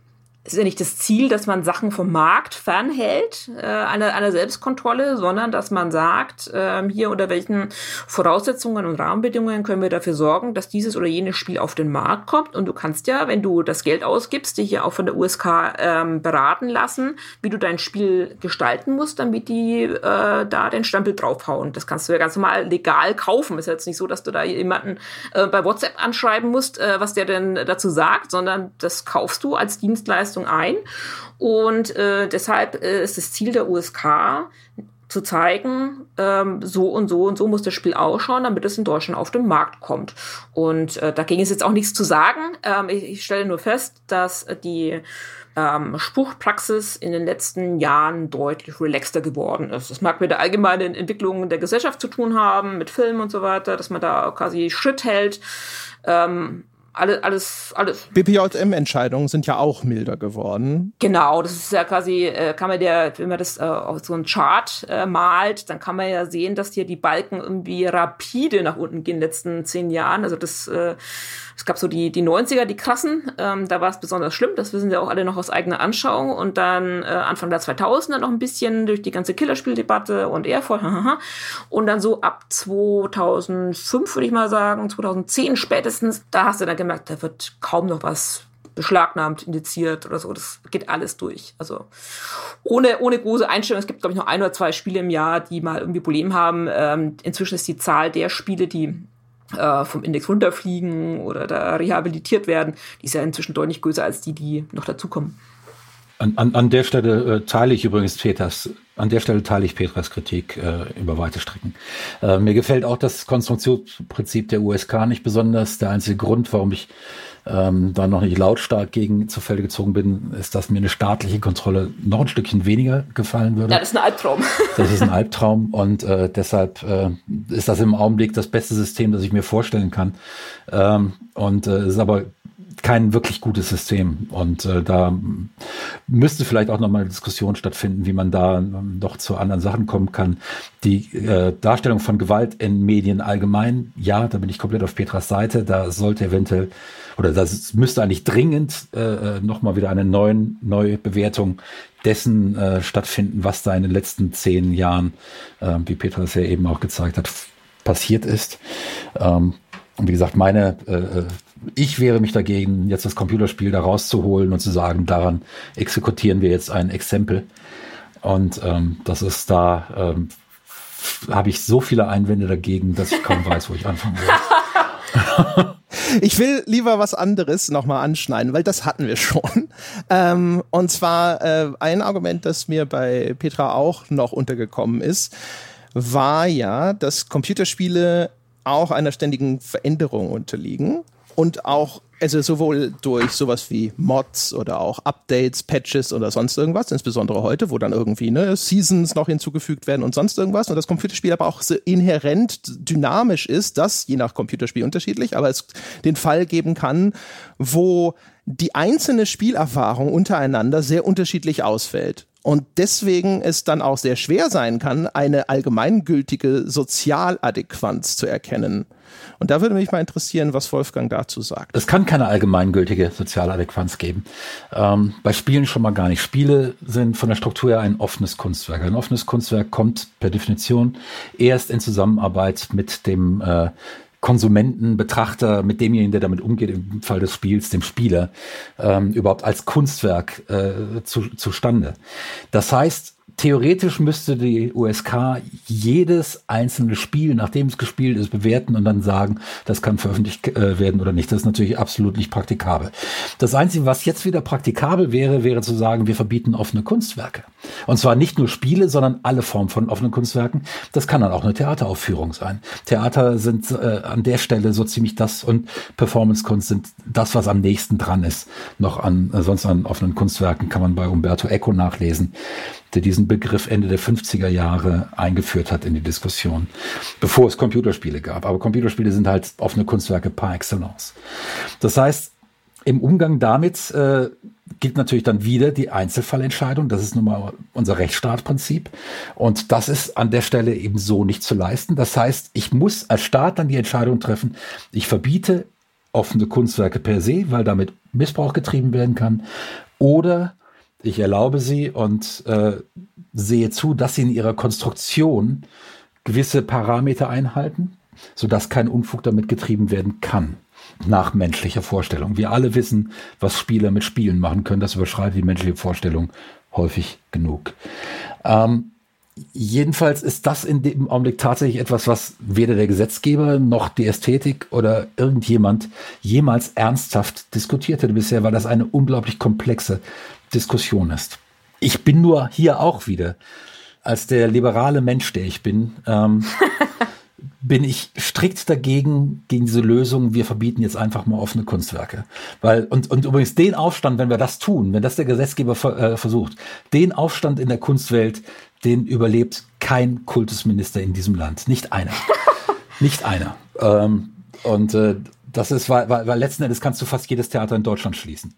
ist ja nicht das Ziel, dass man Sachen vom Markt fernhält, äh, einer, einer Selbstkontrolle, sondern dass man sagt, äh, hier unter welchen Voraussetzungen und Rahmenbedingungen können wir dafür sorgen, dass dieses oder jenes Spiel auf den Markt kommt. Und du kannst ja, wenn du das Geld ausgibst, dich ja auch von der USK ähm, beraten lassen, wie du dein Spiel gestalten musst, damit die äh, da den Stempel draufhauen. Das kannst du ja ganz normal legal kaufen. Ist jetzt nicht so, dass du da jemanden äh, bei WhatsApp anschreiben musst, äh, was der denn dazu sagt, sondern das kaufst du als Dienstleister Dienstleistung ein. Und äh, deshalb äh, ist das Ziel der USK, zu zeigen, ähm, so und so und so muss das Spiel ausschauen, damit es in Deutschland auf den Markt kommt. Und äh, dagegen ist jetzt auch nichts zu sagen. Ähm, ich, ich stelle nur fest, dass die ähm, Spruchpraxis in den letzten Jahren deutlich relaxter geworden ist. Das mag mit der allgemeinen Entwicklung der Gesellschaft zu tun haben, mit Filmen und so weiter, dass man da quasi Schritt hält. Ähm, alles, alles, alles. BPJM-Entscheidungen sind ja auch milder geworden. Genau, das ist ja quasi, äh, kann man der, wenn man das äh, auf so einen Chart äh, malt, dann kann man ja sehen, dass hier die Balken irgendwie rapide nach unten gehen in den letzten zehn Jahren. Also das äh, es gab so die, die 90er, die krassen, ähm, da war es besonders schlimm, das wissen wir auch alle noch aus eigener Anschauung. Und dann äh, Anfang der 2000er noch ein bisschen durch die ganze Killerspieldebatte und Airfall. und dann so ab 2005, würde ich mal sagen, 2010 spätestens, da hast du dann gemerkt, da wird kaum noch was beschlagnahmt, indiziert oder so. Das geht alles durch. Also ohne, ohne große Einstellung. Es gibt, glaube ich, noch ein oder zwei Spiele im Jahr, die mal irgendwie Probleme haben. Ähm, inzwischen ist die Zahl der Spiele, die äh, vom Index runterfliegen oder da rehabilitiert werden, die ist ja inzwischen deutlich größer als die, die noch dazukommen. An, an, an der Stelle äh, teile ich übrigens Peters, an der Stelle teile ich Petras Kritik äh, über weite Strecken. Äh, mir gefällt auch das Konstruktionsprinzip der USK nicht besonders. Der einzige Grund, warum ich ähm, da noch nicht lautstark gegen zu Felde gezogen bin, ist, dass mir eine staatliche Kontrolle noch ein Stückchen weniger gefallen würde. Ja, das ist ein Albtraum. das ist ein Albtraum und äh, deshalb äh, ist das im Augenblick das beste System, das ich mir vorstellen kann. Ähm, und äh, ist aber kein wirklich gutes System. Und äh, da müsste vielleicht auch nochmal eine Diskussion stattfinden, wie man da ähm, doch zu anderen Sachen kommen kann. Die äh, Darstellung von Gewalt in Medien allgemein, ja, da bin ich komplett auf Petras Seite. Da sollte eventuell oder das müsste eigentlich dringend äh, äh nochmal wieder eine neuen, neue Bewertung dessen äh, stattfinden, was da in den letzten zehn Jahren, äh, wie Petra es ja eben auch gezeigt hat, passiert ist. Ähm, und wie gesagt, meine, äh, äh, ich wehre mich dagegen, jetzt das Computerspiel da rauszuholen und zu sagen, daran exekutieren wir jetzt ein Exempel. Und ähm, das ist da, ähm, habe ich so viele Einwände dagegen, dass ich kaum weiß, wo ich anfangen will. Ich will lieber was anderes nochmal anschneiden, weil das hatten wir schon. Ähm, und zwar äh, ein Argument, das mir bei Petra auch noch untergekommen ist, war ja, dass Computerspiele auch einer ständigen Veränderung unterliegen und auch also sowohl durch sowas wie Mods oder auch Updates, Patches oder sonst irgendwas, insbesondere heute, wo dann irgendwie ne, Seasons noch hinzugefügt werden und sonst irgendwas. Und das Computerspiel aber auch so inhärent dynamisch ist, das je nach Computerspiel unterschiedlich, aber es den Fall geben kann, wo die einzelne Spielerfahrung untereinander sehr unterschiedlich ausfällt. Und deswegen es dann auch sehr schwer sein kann, eine allgemeingültige Sozialadäquanz zu erkennen. Und da würde mich mal interessieren, was Wolfgang dazu sagt. Es kann keine allgemeingültige Sozialadäquanz geben. Ähm, bei Spielen schon mal gar nicht. Spiele sind von der Struktur her ein offenes Kunstwerk. Ein offenes Kunstwerk kommt per Definition erst in Zusammenarbeit mit dem äh, Konsumenten, Betrachter, mit demjenigen, der damit umgeht, im Fall des Spiels, dem Spieler, ähm, überhaupt als Kunstwerk äh, zu, zustande. Das heißt, theoretisch müsste die USK jedes einzelne Spiel, nachdem es gespielt ist, bewerten und dann sagen, das kann veröffentlicht äh, werden oder nicht. Das ist natürlich absolut nicht praktikabel. Das Einzige, was jetzt wieder praktikabel wäre, wäre zu sagen, wir verbieten offene Kunstwerke. Und zwar nicht nur Spiele, sondern alle Formen von offenen Kunstwerken. Das kann dann auch eine Theateraufführung sein. Theater sind äh, an der Stelle so ziemlich das und Performancekunst sind das, was am nächsten dran ist. Noch an, äh, sonst an offenen Kunstwerken kann man bei Umberto Eco nachlesen der diesen Begriff Ende der 50er Jahre eingeführt hat in die Diskussion, bevor es Computerspiele gab. Aber Computerspiele sind halt offene Kunstwerke par excellence. Das heißt, im Umgang damit äh, gilt natürlich dann wieder die Einzelfallentscheidung. Das ist nun mal unser Rechtsstaatprinzip. Und das ist an der Stelle eben so nicht zu leisten. Das heißt, ich muss als Staat dann die Entscheidung treffen, ich verbiete offene Kunstwerke per se, weil damit Missbrauch getrieben werden kann. Oder ich erlaube sie und äh, sehe zu, dass sie in ihrer Konstruktion gewisse Parameter einhalten, sodass kein Unfug damit getrieben werden kann. Nach menschlicher Vorstellung. Wir alle wissen, was Spieler mit Spielen machen können. Das überschreitet die menschliche Vorstellung häufig genug. Ähm, jedenfalls ist das in dem Augenblick tatsächlich etwas, was weder der Gesetzgeber noch die Ästhetik oder irgendjemand jemals ernsthaft diskutiert hätte bisher, weil das eine unglaublich komplexe Diskussion ist. Ich bin nur hier auch wieder, als der liberale Mensch, der ich bin, ähm, bin ich strikt dagegen, gegen diese Lösung, wir verbieten jetzt einfach mal offene Kunstwerke. Weil, und, und übrigens den Aufstand, wenn wir das tun, wenn das der Gesetzgeber äh, versucht, den Aufstand in der Kunstwelt, den überlebt kein Kultusminister in diesem Land. Nicht einer. Nicht einer. Ähm, und äh, das ist, weil, weil, weil letzten Endes kannst du fast jedes Theater in Deutschland schließen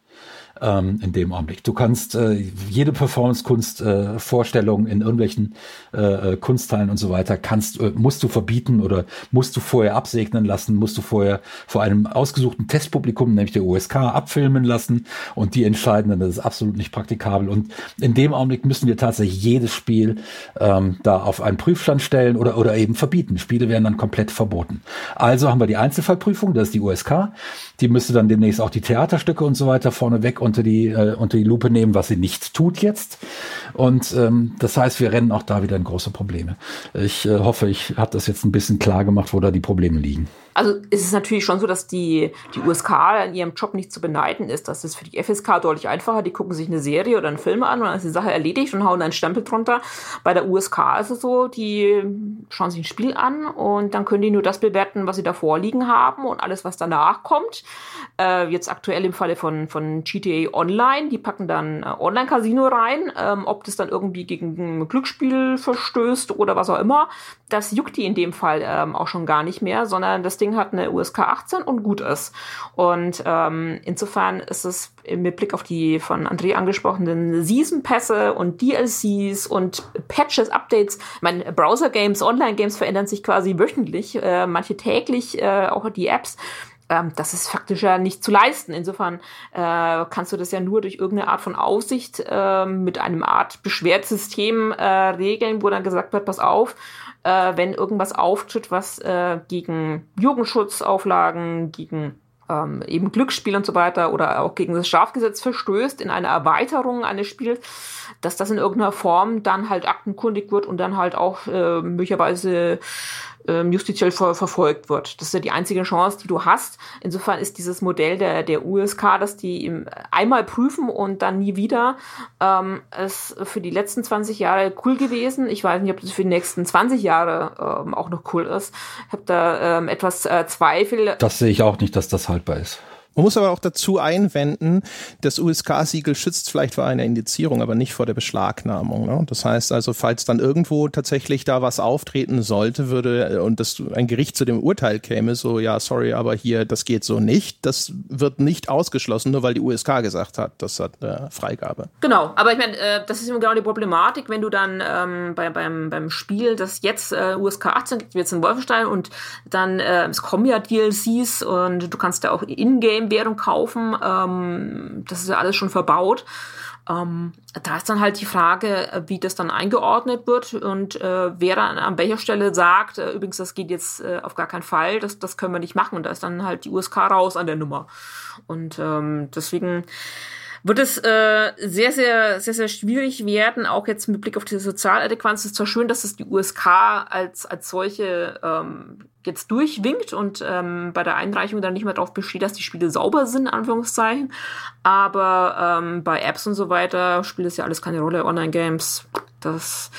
ähm, in dem Augenblick. Du kannst äh, jede Performance-Kunst-Vorstellung äh, in irgendwelchen äh, äh, Kunstteilen und so weiter kannst, äh, musst du verbieten oder musst du vorher absegnen lassen, musst du vorher vor einem ausgesuchten Testpublikum, nämlich der USK, abfilmen lassen und die entscheiden dann, das ist absolut nicht praktikabel. Und in dem Augenblick müssen wir tatsächlich jedes Spiel ähm, da auf einen Prüfstand stellen oder, oder eben verbieten. Spiele werden dann komplett verboten. Also haben wir die Einzelfallprüfung, das ist die USK. Die müsste dann demnächst auch die Theaterstücke und so weiter vorneweg unter die, äh, unter die Lupe nehmen, was sie nicht tut jetzt. Und ähm, das heißt, wir rennen auch da wieder in große Probleme. Ich äh, hoffe, ich habe das jetzt ein bisschen klar gemacht, wo da die Probleme liegen. Also ist es natürlich schon so, dass die, die USK in ihrem Job nicht zu beneiden ist. Das ist für die FSK deutlich einfacher. Die gucken sich eine Serie oder einen Film an und dann ist die Sache erledigt und hauen einen Stempel drunter. Bei der USK ist es so, die schauen sich ein Spiel an und dann können die nur das bewerten, was sie da vorliegen haben und alles, was danach kommt. Äh, jetzt aktuell im Falle von, von GTA Online, die packen dann äh, Online-Casino rein. Ähm, ob das dann irgendwie gegen ein Glücksspiel verstößt oder was auch immer, das juckt die in dem Fall ähm, auch schon gar nicht mehr, sondern das Ding hat eine USK 18 und gut ist. Und ähm, insofern ist es mit Blick auf die von André angesprochenen Season-Pässe und DLCs und Patches, Updates, meine Browser-Games, Online-Games verändern sich quasi wöchentlich, äh, manche täglich, äh, auch die Apps ähm, das ist faktisch ja nicht zu leisten. Insofern äh, kannst du das ja nur durch irgendeine Art von Aufsicht äh, mit einem Art Beschwerdsystem äh, regeln, wo dann gesagt wird, pass auf, äh, wenn irgendwas auftritt, was äh, gegen Jugendschutzauflagen, gegen ähm, eben Glücksspiel und so weiter oder auch gegen das Strafgesetz verstößt in einer Erweiterung eines Spiels, dass das in irgendeiner Form dann halt aktenkundig wird und dann halt auch äh, möglicherweise ähm, justiziell ver verfolgt wird. Das ist ja die einzige Chance, die du hast. Insofern ist dieses Modell der, der USK, dass die einmal prüfen und dann nie wieder, ähm, ist für die letzten 20 Jahre cool gewesen. Ich weiß nicht, ob das für die nächsten 20 Jahre ähm, auch noch cool ist. Ich habe da ähm, etwas äh, Zweifel. Das sehe ich auch nicht, dass das haltbar ist. Man muss aber auch dazu einwenden, das USK-Siegel schützt vielleicht vor einer Indizierung, aber nicht vor der Beschlagnahmung. Ne? Das heißt also, falls dann irgendwo tatsächlich da was auftreten sollte, würde äh, und das ein Gericht zu dem Urteil käme, so ja, sorry, aber hier, das geht so nicht, das wird nicht ausgeschlossen, nur weil die USK gesagt hat, das hat eine Freigabe. Genau, aber ich meine, äh, das ist immer genau die Problematik, wenn du dann ähm, bei, beim, beim Spiel, das jetzt äh, USK 18 gibt, jetzt in Wolfenstein und dann äh, es kommen ja DLCs und du kannst ja auch in-game Währung kaufen. Ähm, das ist ja alles schon verbaut. Ähm, da ist dann halt die Frage, äh, wie das dann eingeordnet wird und äh, wer dann an welcher Stelle sagt, äh, übrigens, das geht jetzt äh, auf gar keinen Fall, das, das können wir nicht machen. Und da ist dann halt die USK raus an der Nummer. Und ähm, deswegen wird es äh, sehr, sehr, sehr, sehr schwierig werden, auch jetzt mit Blick auf die Sozialadäquanz. Es ist zwar schön, dass es die USK als, als solche ähm, jetzt durchwinkt und ähm, bei der Einreichung dann nicht mehr darauf besteht, dass die Spiele sauber sind, Anführungszeichen. Aber ähm, bei Apps und so weiter spielt es ja alles keine Rolle. Online-Games, das,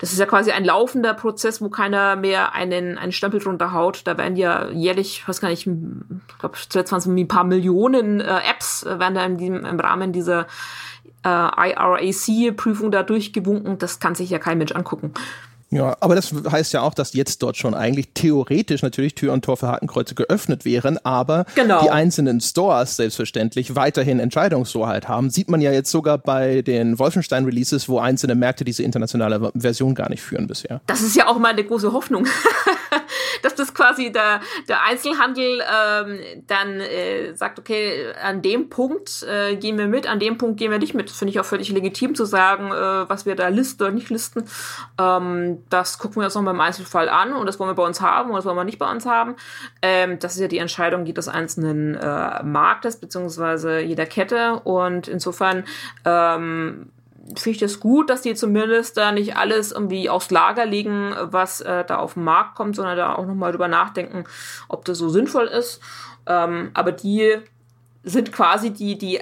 das ist ja quasi ein laufender Prozess, wo keiner mehr einen, einen Stempel drunter haut. Da werden ja jährlich, ich weiß gar nicht, ich glaube, zuletzt waren es ein paar Millionen äh, Apps, äh, werden da in diesem, im Rahmen dieser äh, IRAC-Prüfung da durchgewunken. Das kann sich ja kein Mensch angucken. Ja, aber das heißt ja auch, dass jetzt dort schon eigentlich theoretisch natürlich Tür und Tor für Hakenkreuze geöffnet wären, aber genau. die einzelnen Stores selbstverständlich weiterhin Entscheidungshoheit haben. Sieht man ja jetzt sogar bei den Wolfenstein-Releases, wo einzelne Märkte diese internationale Version gar nicht führen bisher. Das ist ja auch meine große Hoffnung. dass das quasi der, der Einzelhandel ähm, dann äh, sagt, okay, an dem Punkt äh, gehen wir mit, an dem Punkt gehen wir nicht mit. Finde ich auch völlig legitim zu sagen, äh, was wir da listen oder nicht listen. Ähm, das gucken wir uns noch mal im Einzelfall an und das wollen wir bei uns haben und das wollen wir nicht bei uns haben. Ähm, das ist ja die Entscheidung jedes einzelnen äh, Marktes beziehungsweise jeder Kette und insofern ähm, finde ich das gut, dass die zumindest da nicht alles irgendwie aufs Lager legen, was äh, da auf den Markt kommt, sondern da auch nochmal drüber nachdenken, ob das so sinnvoll ist. Ähm, aber die sind quasi die, die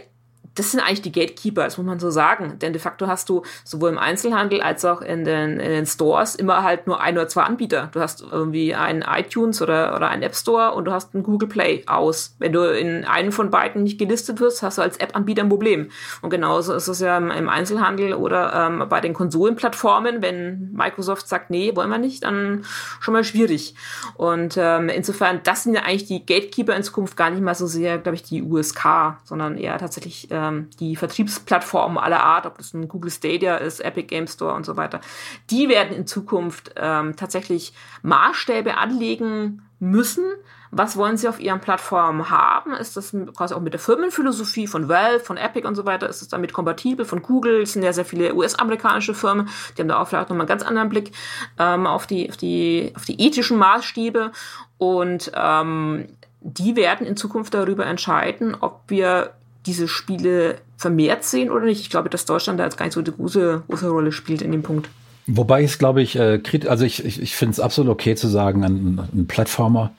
das sind eigentlich die Gatekeeper, das muss man so sagen. Denn de facto hast du sowohl im Einzelhandel als auch in den, in den Stores immer halt nur ein oder zwei Anbieter. Du hast irgendwie einen iTunes oder, oder einen App Store und du hast einen Google Play aus. Wenn du in einem von beiden nicht gelistet wirst, hast du als App-Anbieter ein Problem. Und genauso ist es ja im, Einzelhandel oder ähm, bei den Konsolenplattformen. Wenn Microsoft sagt, nee, wollen wir nicht, dann schon mal schwierig. Und ähm, insofern, das sind ja eigentlich die Gatekeeper in Zukunft gar nicht mal so sehr, glaube ich, die USK, sondern eher tatsächlich äh, ähm, die Vertriebsplattformen aller Art, ob das ein Google Stadia ist, Epic Game Store und so weiter, die werden in Zukunft ähm, tatsächlich Maßstäbe anlegen müssen. Was wollen sie auf ihren Plattformen haben? Ist das quasi auch mit der Firmenphilosophie von Valve, von Epic und so weiter? Ist es damit kompatibel? Von Google es sind ja sehr viele US-amerikanische Firmen, die haben da auch vielleicht nochmal einen ganz anderen Blick ähm, auf, die, auf, die, auf die ethischen Maßstäbe. Und ähm, die werden in Zukunft darüber entscheiden, ob wir diese Spiele vermehrt sehen oder nicht. Ich glaube, dass Deutschland da jetzt gar nicht so eine große, große Rolle spielt in dem Punkt. Wobei ich glaube ich, äh, also ich, ich, ich finde es absolut okay zu sagen, ein, ein Plattformer,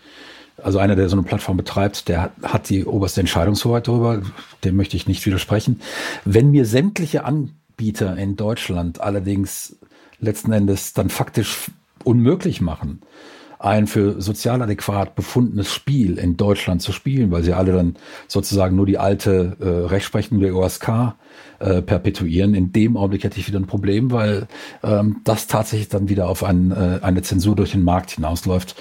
also einer, der so eine Plattform betreibt, der hat, hat die oberste Entscheidungshoheit darüber, dem möchte ich nicht widersprechen. Wenn mir sämtliche Anbieter in Deutschland allerdings letzten Endes dann faktisch unmöglich machen, ein für sozial adäquat befundenes Spiel in Deutschland zu spielen, weil sie alle dann sozusagen nur die alte äh, Rechtsprechung der OSK äh, perpetuieren. In dem Augenblick hätte ich wieder ein Problem, weil ähm, das tatsächlich dann wieder auf ein, äh, eine Zensur durch den Markt hinausläuft,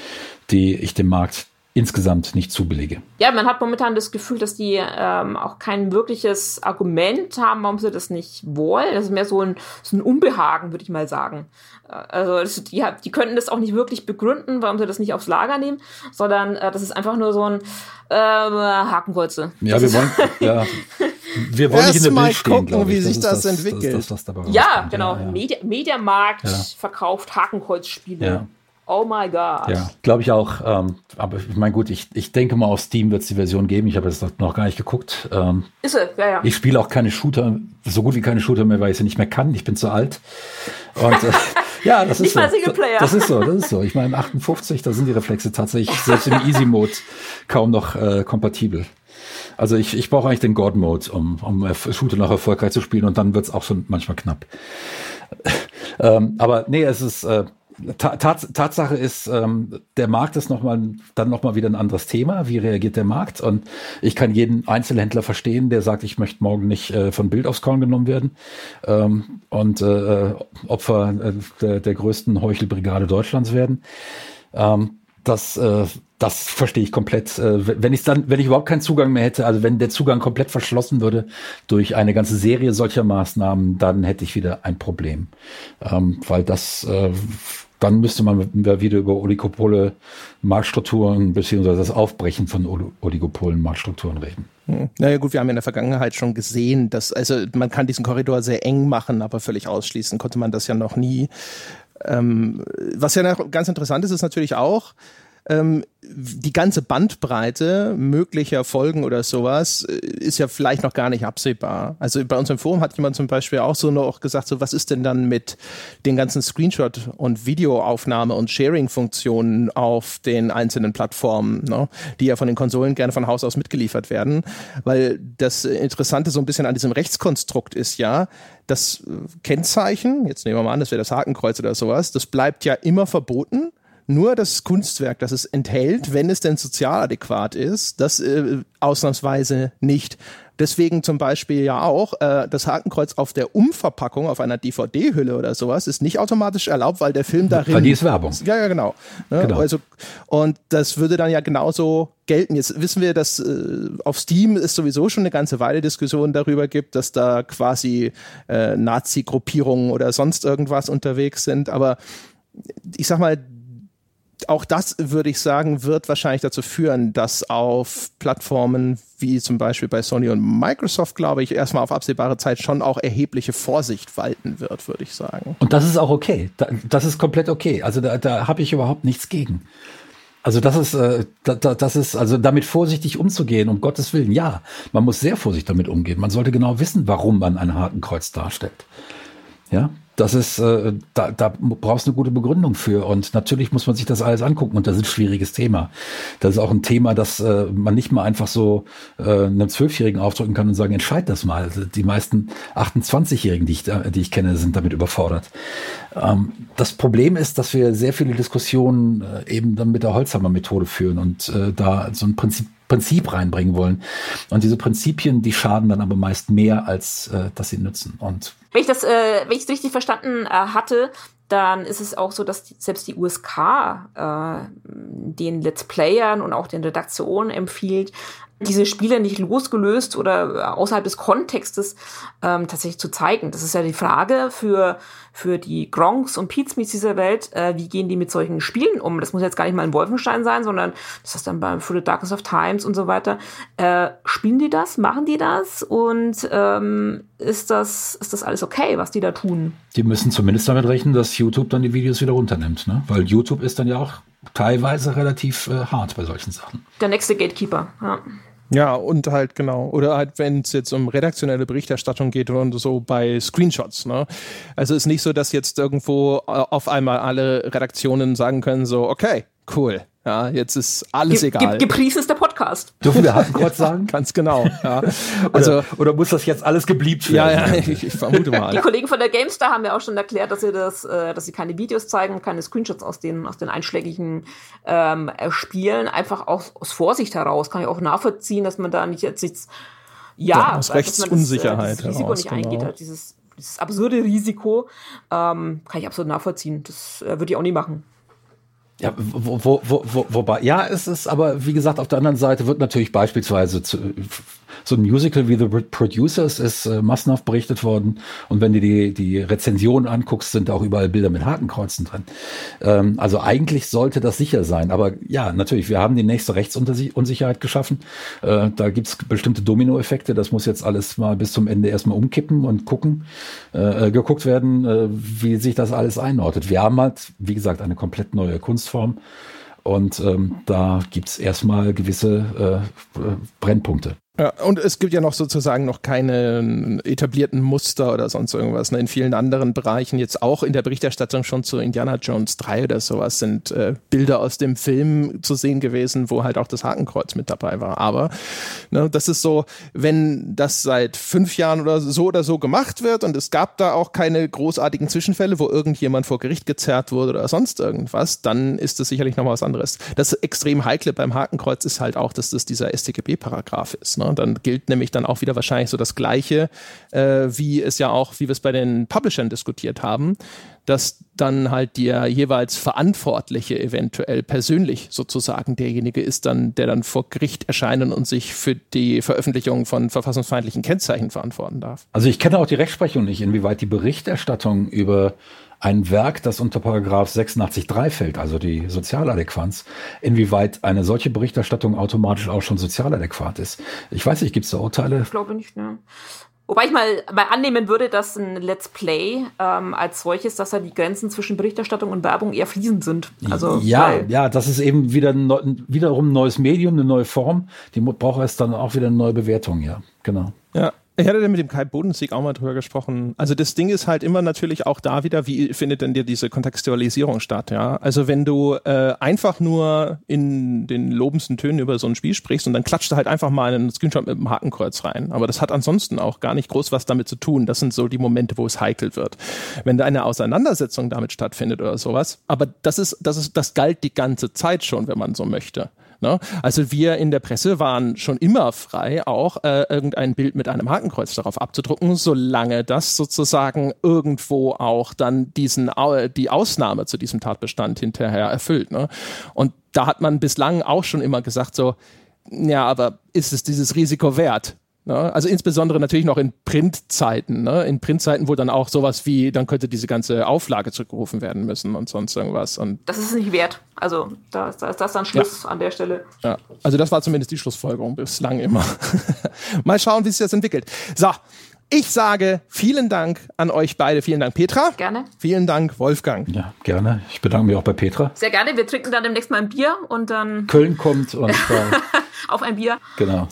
die ich dem Markt insgesamt nicht zubillige. Ja, man hat momentan das Gefühl, dass die ähm, auch kein wirkliches Argument haben, warum sie das nicht wollen. Das ist mehr so ein, so ein Unbehagen, würde ich mal sagen. Äh, also das, die, die könnten das auch nicht wirklich begründen, warum sie das nicht aufs Lager nehmen, sondern äh, das ist einfach nur so ein äh, Hakenkreuze. Ja, wir wollen, ja, wir wollen Erst nicht in der mal Bild stehen, gucken, wie ich. sich das, das entwickelt. Das, das, ja, genau. Ja, ja. Media, Mediamarkt Ja. verkauft Hakenkreuzspiele. Oh my God. Ja, glaube ich auch. Ähm, aber ich meine, gut, ich, ich denke mal, auf Steam wird es die Version geben. Ich habe jetzt noch- gar nicht geguckt. Ähm, Ist sie, ja, ja. ich spiele auch keine Shooter, so gut wie keine Shooter mehr, weil ich sie nicht mehr kann. Ich bin zu alt. Und äh, ja, das ist so. Das ist so, das ist so. Ich meine, 58, da sind die Reflexe tatsächlich selbst im Easy Mode kaum noch äh, kompatibel. Also ich, ich brauche eigentlich den God Mode, um, um Shooter noch erfolgreich zu spielen und dann wird es auch schon manchmal knapp. ähm, aber nee, es ist äh, Tats Tatsache ist, ähm, der Markt ist noch mal, dann nochmal wieder ein anderes Thema. Wie reagiert der Markt? Und ich kann jeden Einzelhändler verstehen, der sagt, ich möchte morgen nicht äh, von Bild aufs Korn genommen werden ähm, und äh, Opfer äh, der, der größten Heuchelbrigade Deutschlands werden. Ähm, das, äh, das verstehe ich komplett. Äh, wenn ich dann, wenn ich überhaupt keinen Zugang mehr hätte, also wenn der Zugang komplett verschlossen würde durch eine ganze Serie solcher Maßnahmen, dann hätte ich wieder ein Problem, ähm, weil das äh, dann müsste man wieder über Oligopole Marktstrukturen beziehungsweise das Aufbrechen von Oligopolen Marktstrukturen reden. Hm. Naja gut, wir haben in der Vergangenheit schon gesehen, dass, also man kann diesen Korridor sehr eng machen, aber völlig ausschließen konnte man das ja noch nie. Ähm, was ja ganz interessant ist, ist natürlich auch, ähm, die ganze Bandbreite möglicher Folgen oder sowas äh, ist ja vielleicht noch gar nicht absehbar. Also bei uns im Forum hat jemand zum Beispiel auch so noch gesagt, so was ist denn dann mit den ganzen Screenshot- und Videoaufnahme- und Sharing-Funktionen auf den einzelnen Plattformen, ne, die ja von den Konsolen gerne von Haus aus mitgeliefert werden. Weil das Interessante so ein bisschen an diesem Rechtskonstrukt ist ja, das Kennzeichen, jetzt nehmen wir mal an, das wäre das Hakenkreuz oder sowas, das bleibt ja immer verboten nur das Kunstwerk, das es enthält, wenn es denn sozial adäquat ist, das äh, ausnahmsweise nicht. Deswegen zum Beispiel ja auch äh, das Hakenkreuz auf der Umverpackung auf einer DVD-Hülle oder sowas ist nicht automatisch erlaubt, weil der Film darin. Weil die ist Werbung. Ja, ja, genau. Ne? genau. Also, und das würde dann ja genauso gelten. Jetzt wissen wir, dass äh, auf Steam es sowieso schon eine ganze Weile Diskussionen darüber gibt, dass da quasi äh, Nazi-Gruppierungen oder sonst irgendwas unterwegs sind. Aber ich sag mal, auch das würde ich sagen, wird wahrscheinlich dazu führen, dass auf Plattformen wie zum Beispiel bei Sony und Microsoft, glaube ich, erstmal auf absehbare Zeit schon auch erhebliche Vorsicht walten wird, würde ich sagen. Und das ist auch okay. Das ist komplett okay. Also da, da habe ich überhaupt nichts gegen. Also das ist, äh, da, das ist, also damit vorsichtig umzugehen, um Gottes Willen, ja, man muss sehr vorsichtig damit umgehen. Man sollte genau wissen, warum man ein Hakenkreuz darstellt. Ja, das ist, äh, da, da brauchst du eine gute Begründung für. Und natürlich muss man sich das alles angucken. Und das ist ein schwieriges Thema. Das ist auch ein Thema, das äh, man nicht mal einfach so äh, einem Zwölfjährigen aufdrücken kann und sagen, entscheid das mal. Also die meisten 28-Jährigen, die ich, die ich kenne, sind damit überfordert. Ähm, das Problem ist, dass wir sehr viele Diskussionen äh, eben dann mit der Holzhammer-Methode führen und äh, da so ein Prinzip Prinzip reinbringen wollen. Und diese Prinzipien, die schaden dann aber meist mehr, als äh, dass sie nützen. Und wenn ich das, äh, wenn ich es richtig verstanden äh, hatte, dann ist es auch so, dass die, selbst die USK äh, den Let's Playern und auch den Redaktionen empfiehlt, diese Spiele nicht losgelöst oder außerhalb des Kontextes ähm, tatsächlich zu zeigen. Das ist ja die Frage für, für die Gronks und Pizmeets dieser Welt, äh, wie gehen die mit solchen Spielen um? Das muss jetzt gar nicht mal ein Wolfenstein sein, sondern das ist dann beim For the Darkness of Times und so weiter. Äh, spielen die das? Machen die das? Und ähm, ist, das, ist das alles okay, was die da tun? Die müssen zumindest damit rechnen, dass YouTube dann die Videos wieder runternimmt, ne? Weil YouTube ist dann ja auch teilweise relativ äh, hart bei solchen Sachen. Der nächste Gatekeeper, ja. Ja, und halt genau. Oder halt, wenn es jetzt um redaktionelle Berichterstattung geht und so bei Screenshots. Ne? Also ist nicht so, dass jetzt irgendwo äh, auf einmal alle Redaktionen sagen können, so, okay, cool. Ja, jetzt ist alles Ge egal. Ge gepriesen ist der Podcast. Dürfen wir Hakenkreuz sagen? Ganz genau. Ja. Also, oder, oder, muss das jetzt alles gebliebt werden? Ja, ja, ich, ich, vermute mal. Die Kollegen von der GameStar haben ja auch schon erklärt, dass sie das, äh, dass sie keine Videos zeigen, keine Screenshots aus den, aus den einschlägigen ähm, Spielen, einfach aus, aus Vorsicht heraus. Kann ich auch nachvollziehen, dass man da nicht jetzt nichts, ja, ja aus Rechtsunsicherheit das, äh, Risiko nicht genau. eingeht, halt dieses, dieses absurde Risiko, ähm, kann ich absolut nachvollziehen. Das äh, würde ich auch nie machen. Ja, wo, wo, wo, wo, wobei, ja, es ist aber, wie gesagt, auf der anderen Seite wird natürlich beispielsweise zu, so ein Musical wie The Producers ist äh, massenhaft berichtet worden. Und wenn du die, die Rezensionen anguckst, sind auch überall Bilder mit Hakenkreuzen drin. Ähm, also eigentlich sollte das sicher sein. Aber ja, natürlich, wir haben die nächste Rechtsunsicherheit geschaffen. Äh, da gibt's bestimmte Dominoeffekte. Das muss jetzt alles mal bis zum Ende erstmal umkippen und gucken, äh, äh geguckt werden, äh, wie sich das alles einordnet. Wir haben halt, wie gesagt, eine komplett neue Kunstform. Und ähm, da gibt's erstmal gewisse äh, Brennpunkte. Ja, und es gibt ja noch sozusagen noch keine etablierten Muster oder sonst irgendwas. Ne? In vielen anderen Bereichen, jetzt auch in der Berichterstattung schon zu Indiana Jones 3 oder sowas, sind äh, Bilder aus dem Film zu sehen gewesen, wo halt auch das Hakenkreuz mit dabei war. Aber ne, das ist so, wenn das seit fünf Jahren oder so oder so gemacht wird und es gab da auch keine großartigen Zwischenfälle, wo irgendjemand vor Gericht gezerrt wurde oder sonst irgendwas, dann ist das sicherlich nochmal was anderes. Das extrem heikle beim Hakenkreuz ist halt auch, dass das dieser StGB-Paragraph ist. Ne? Und dann gilt nämlich dann auch wieder wahrscheinlich so das Gleiche, äh, wie es ja auch, wie wir es bei den Publishern diskutiert haben, dass dann halt der jeweils Verantwortliche eventuell persönlich sozusagen derjenige ist dann, der dann vor Gericht erscheinen und sich für die Veröffentlichung von verfassungsfeindlichen Kennzeichen verantworten darf. Also ich kenne auch die Rechtsprechung nicht, inwieweit die Berichterstattung über ein Werk, das unter Paragraph 86.3 fällt, also die Sozialadäquanz, inwieweit eine solche Berichterstattung automatisch auch schon sozialadäquat ist. Ich weiß nicht, gibt es da Urteile? Ich glaube nicht, ne? Wobei ich mal, mal annehmen würde, dass ein Let's Play ähm, als solches, dass da die Grenzen zwischen Berichterstattung und Werbung eher fließend sind. Also, ja, ja, das ist eben wieder ein, wiederum ein neues Medium, eine neue Form. Die braucht erst dann auch wieder eine neue Bewertung, ja, genau. Ja, ich hatte mit dem Kai Bodensieg auch mal drüber gesprochen. Also das Ding ist halt immer natürlich auch da wieder, wie findet denn dir diese Kontextualisierung statt, ja? Also wenn du äh, einfach nur in den lobendsten Tönen über so ein Spiel sprichst und dann klatscht du halt einfach mal einen Screenshot mit einem Hakenkreuz rein. Aber das hat ansonsten auch gar nicht groß was damit zu tun. Das sind so die Momente, wo es heikel wird. Wenn da eine Auseinandersetzung damit stattfindet oder sowas. Aber das ist, das ist, das galt die ganze Zeit schon, wenn man so möchte. Ne? Also wir in der Presse waren schon immer frei, auch äh, irgendein Bild mit einem Hakenkreuz darauf abzudrucken, solange das sozusagen irgendwo auch dann diesen die Ausnahme zu diesem Tatbestand hinterher erfüllt. Ne? Und da hat man bislang auch schon immer gesagt so, ja, aber ist es dieses Risiko wert? Ne? Also insbesondere natürlich noch in Printzeiten, ne? in Printzeiten, wo dann auch sowas wie, dann könnte diese ganze Auflage zurückgerufen werden müssen und sonst irgendwas. Und das ist nicht wert. Also da, ist das dann Schluss ja. an der Stelle. Ja, also das war zumindest die Schlussfolgerung bislang immer. Mal schauen, wie sich das entwickelt. So, ich sage vielen Dank an euch beide. Vielen Dank, Petra. Gerne. Vielen Dank, Wolfgang. Ja, gerne. Ich bedanke mich auch bei Petra. Sehr gerne. Wir trinken dann demnächst mal ein Bier und dann. Köln kommt und. Auf ein Bier. Genau.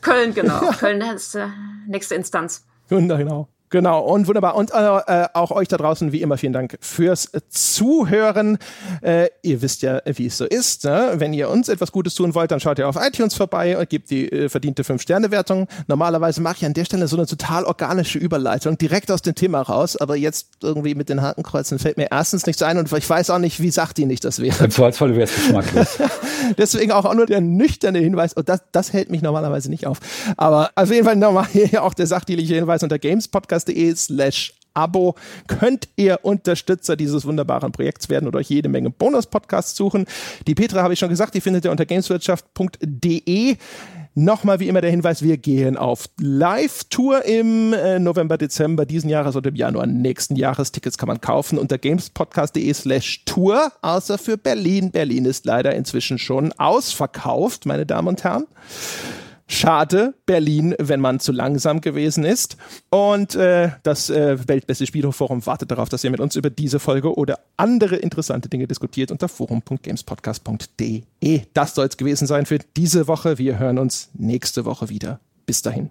Köln, genau. Köln ist äh, nächste Instanz. Genau. Genau, und wunderbar. Und äh, äh, auch euch da draußen, wie immer, vielen Dank fürs Zuhören. Äh, ihr wisst ja, wie es so ist. Ne? Wenn ihr uns etwas Gutes tun wollt, dann schaut ihr auf iTunes vorbei und gebt die äh, verdiente 5-Sterne-Wertung. Normalerweise mache ich an der Stelle so eine total organische Überleitung, direkt aus dem Thema raus. Aber jetzt irgendwie mit den Hakenkreuzen fällt mir erstens nichts ein und ich weiß auch nicht, wie sagt die nicht das wäre. Im Zweifelsfall wäre es geschmacklos. Deswegen auch, auch nur der nüchterne Hinweis. Und das, das hält mich normalerweise nicht auf. Aber auf jeden Fall nochmal hier auch der sachdienliche Hinweis unter Games Podcast podcast.de slash Abo könnt ihr Unterstützer dieses wunderbaren Projekts werden und euch jede Menge Bonus-Podcasts suchen. Die Petra habe ich schon gesagt, die findet ihr unter gameswirtschaft.de. Nochmal wie immer der Hinweis, wir gehen auf Live-Tour im äh, November, Dezember diesen Jahres oder im Januar nächsten Jahres. Tickets kann man kaufen unter gamespodcast.de slash Tour, außer für Berlin. Berlin ist leider inzwischen schon ausverkauft, meine Damen und Herren. Schade, Berlin, wenn man zu langsam gewesen ist. Und äh, das äh, Weltbeste Spieleforum wartet darauf, dass ihr mit uns über diese Folge oder andere interessante Dinge diskutiert unter forum.gamespodcast.de. Das soll es gewesen sein für diese Woche. Wir hören uns nächste Woche wieder. Bis dahin.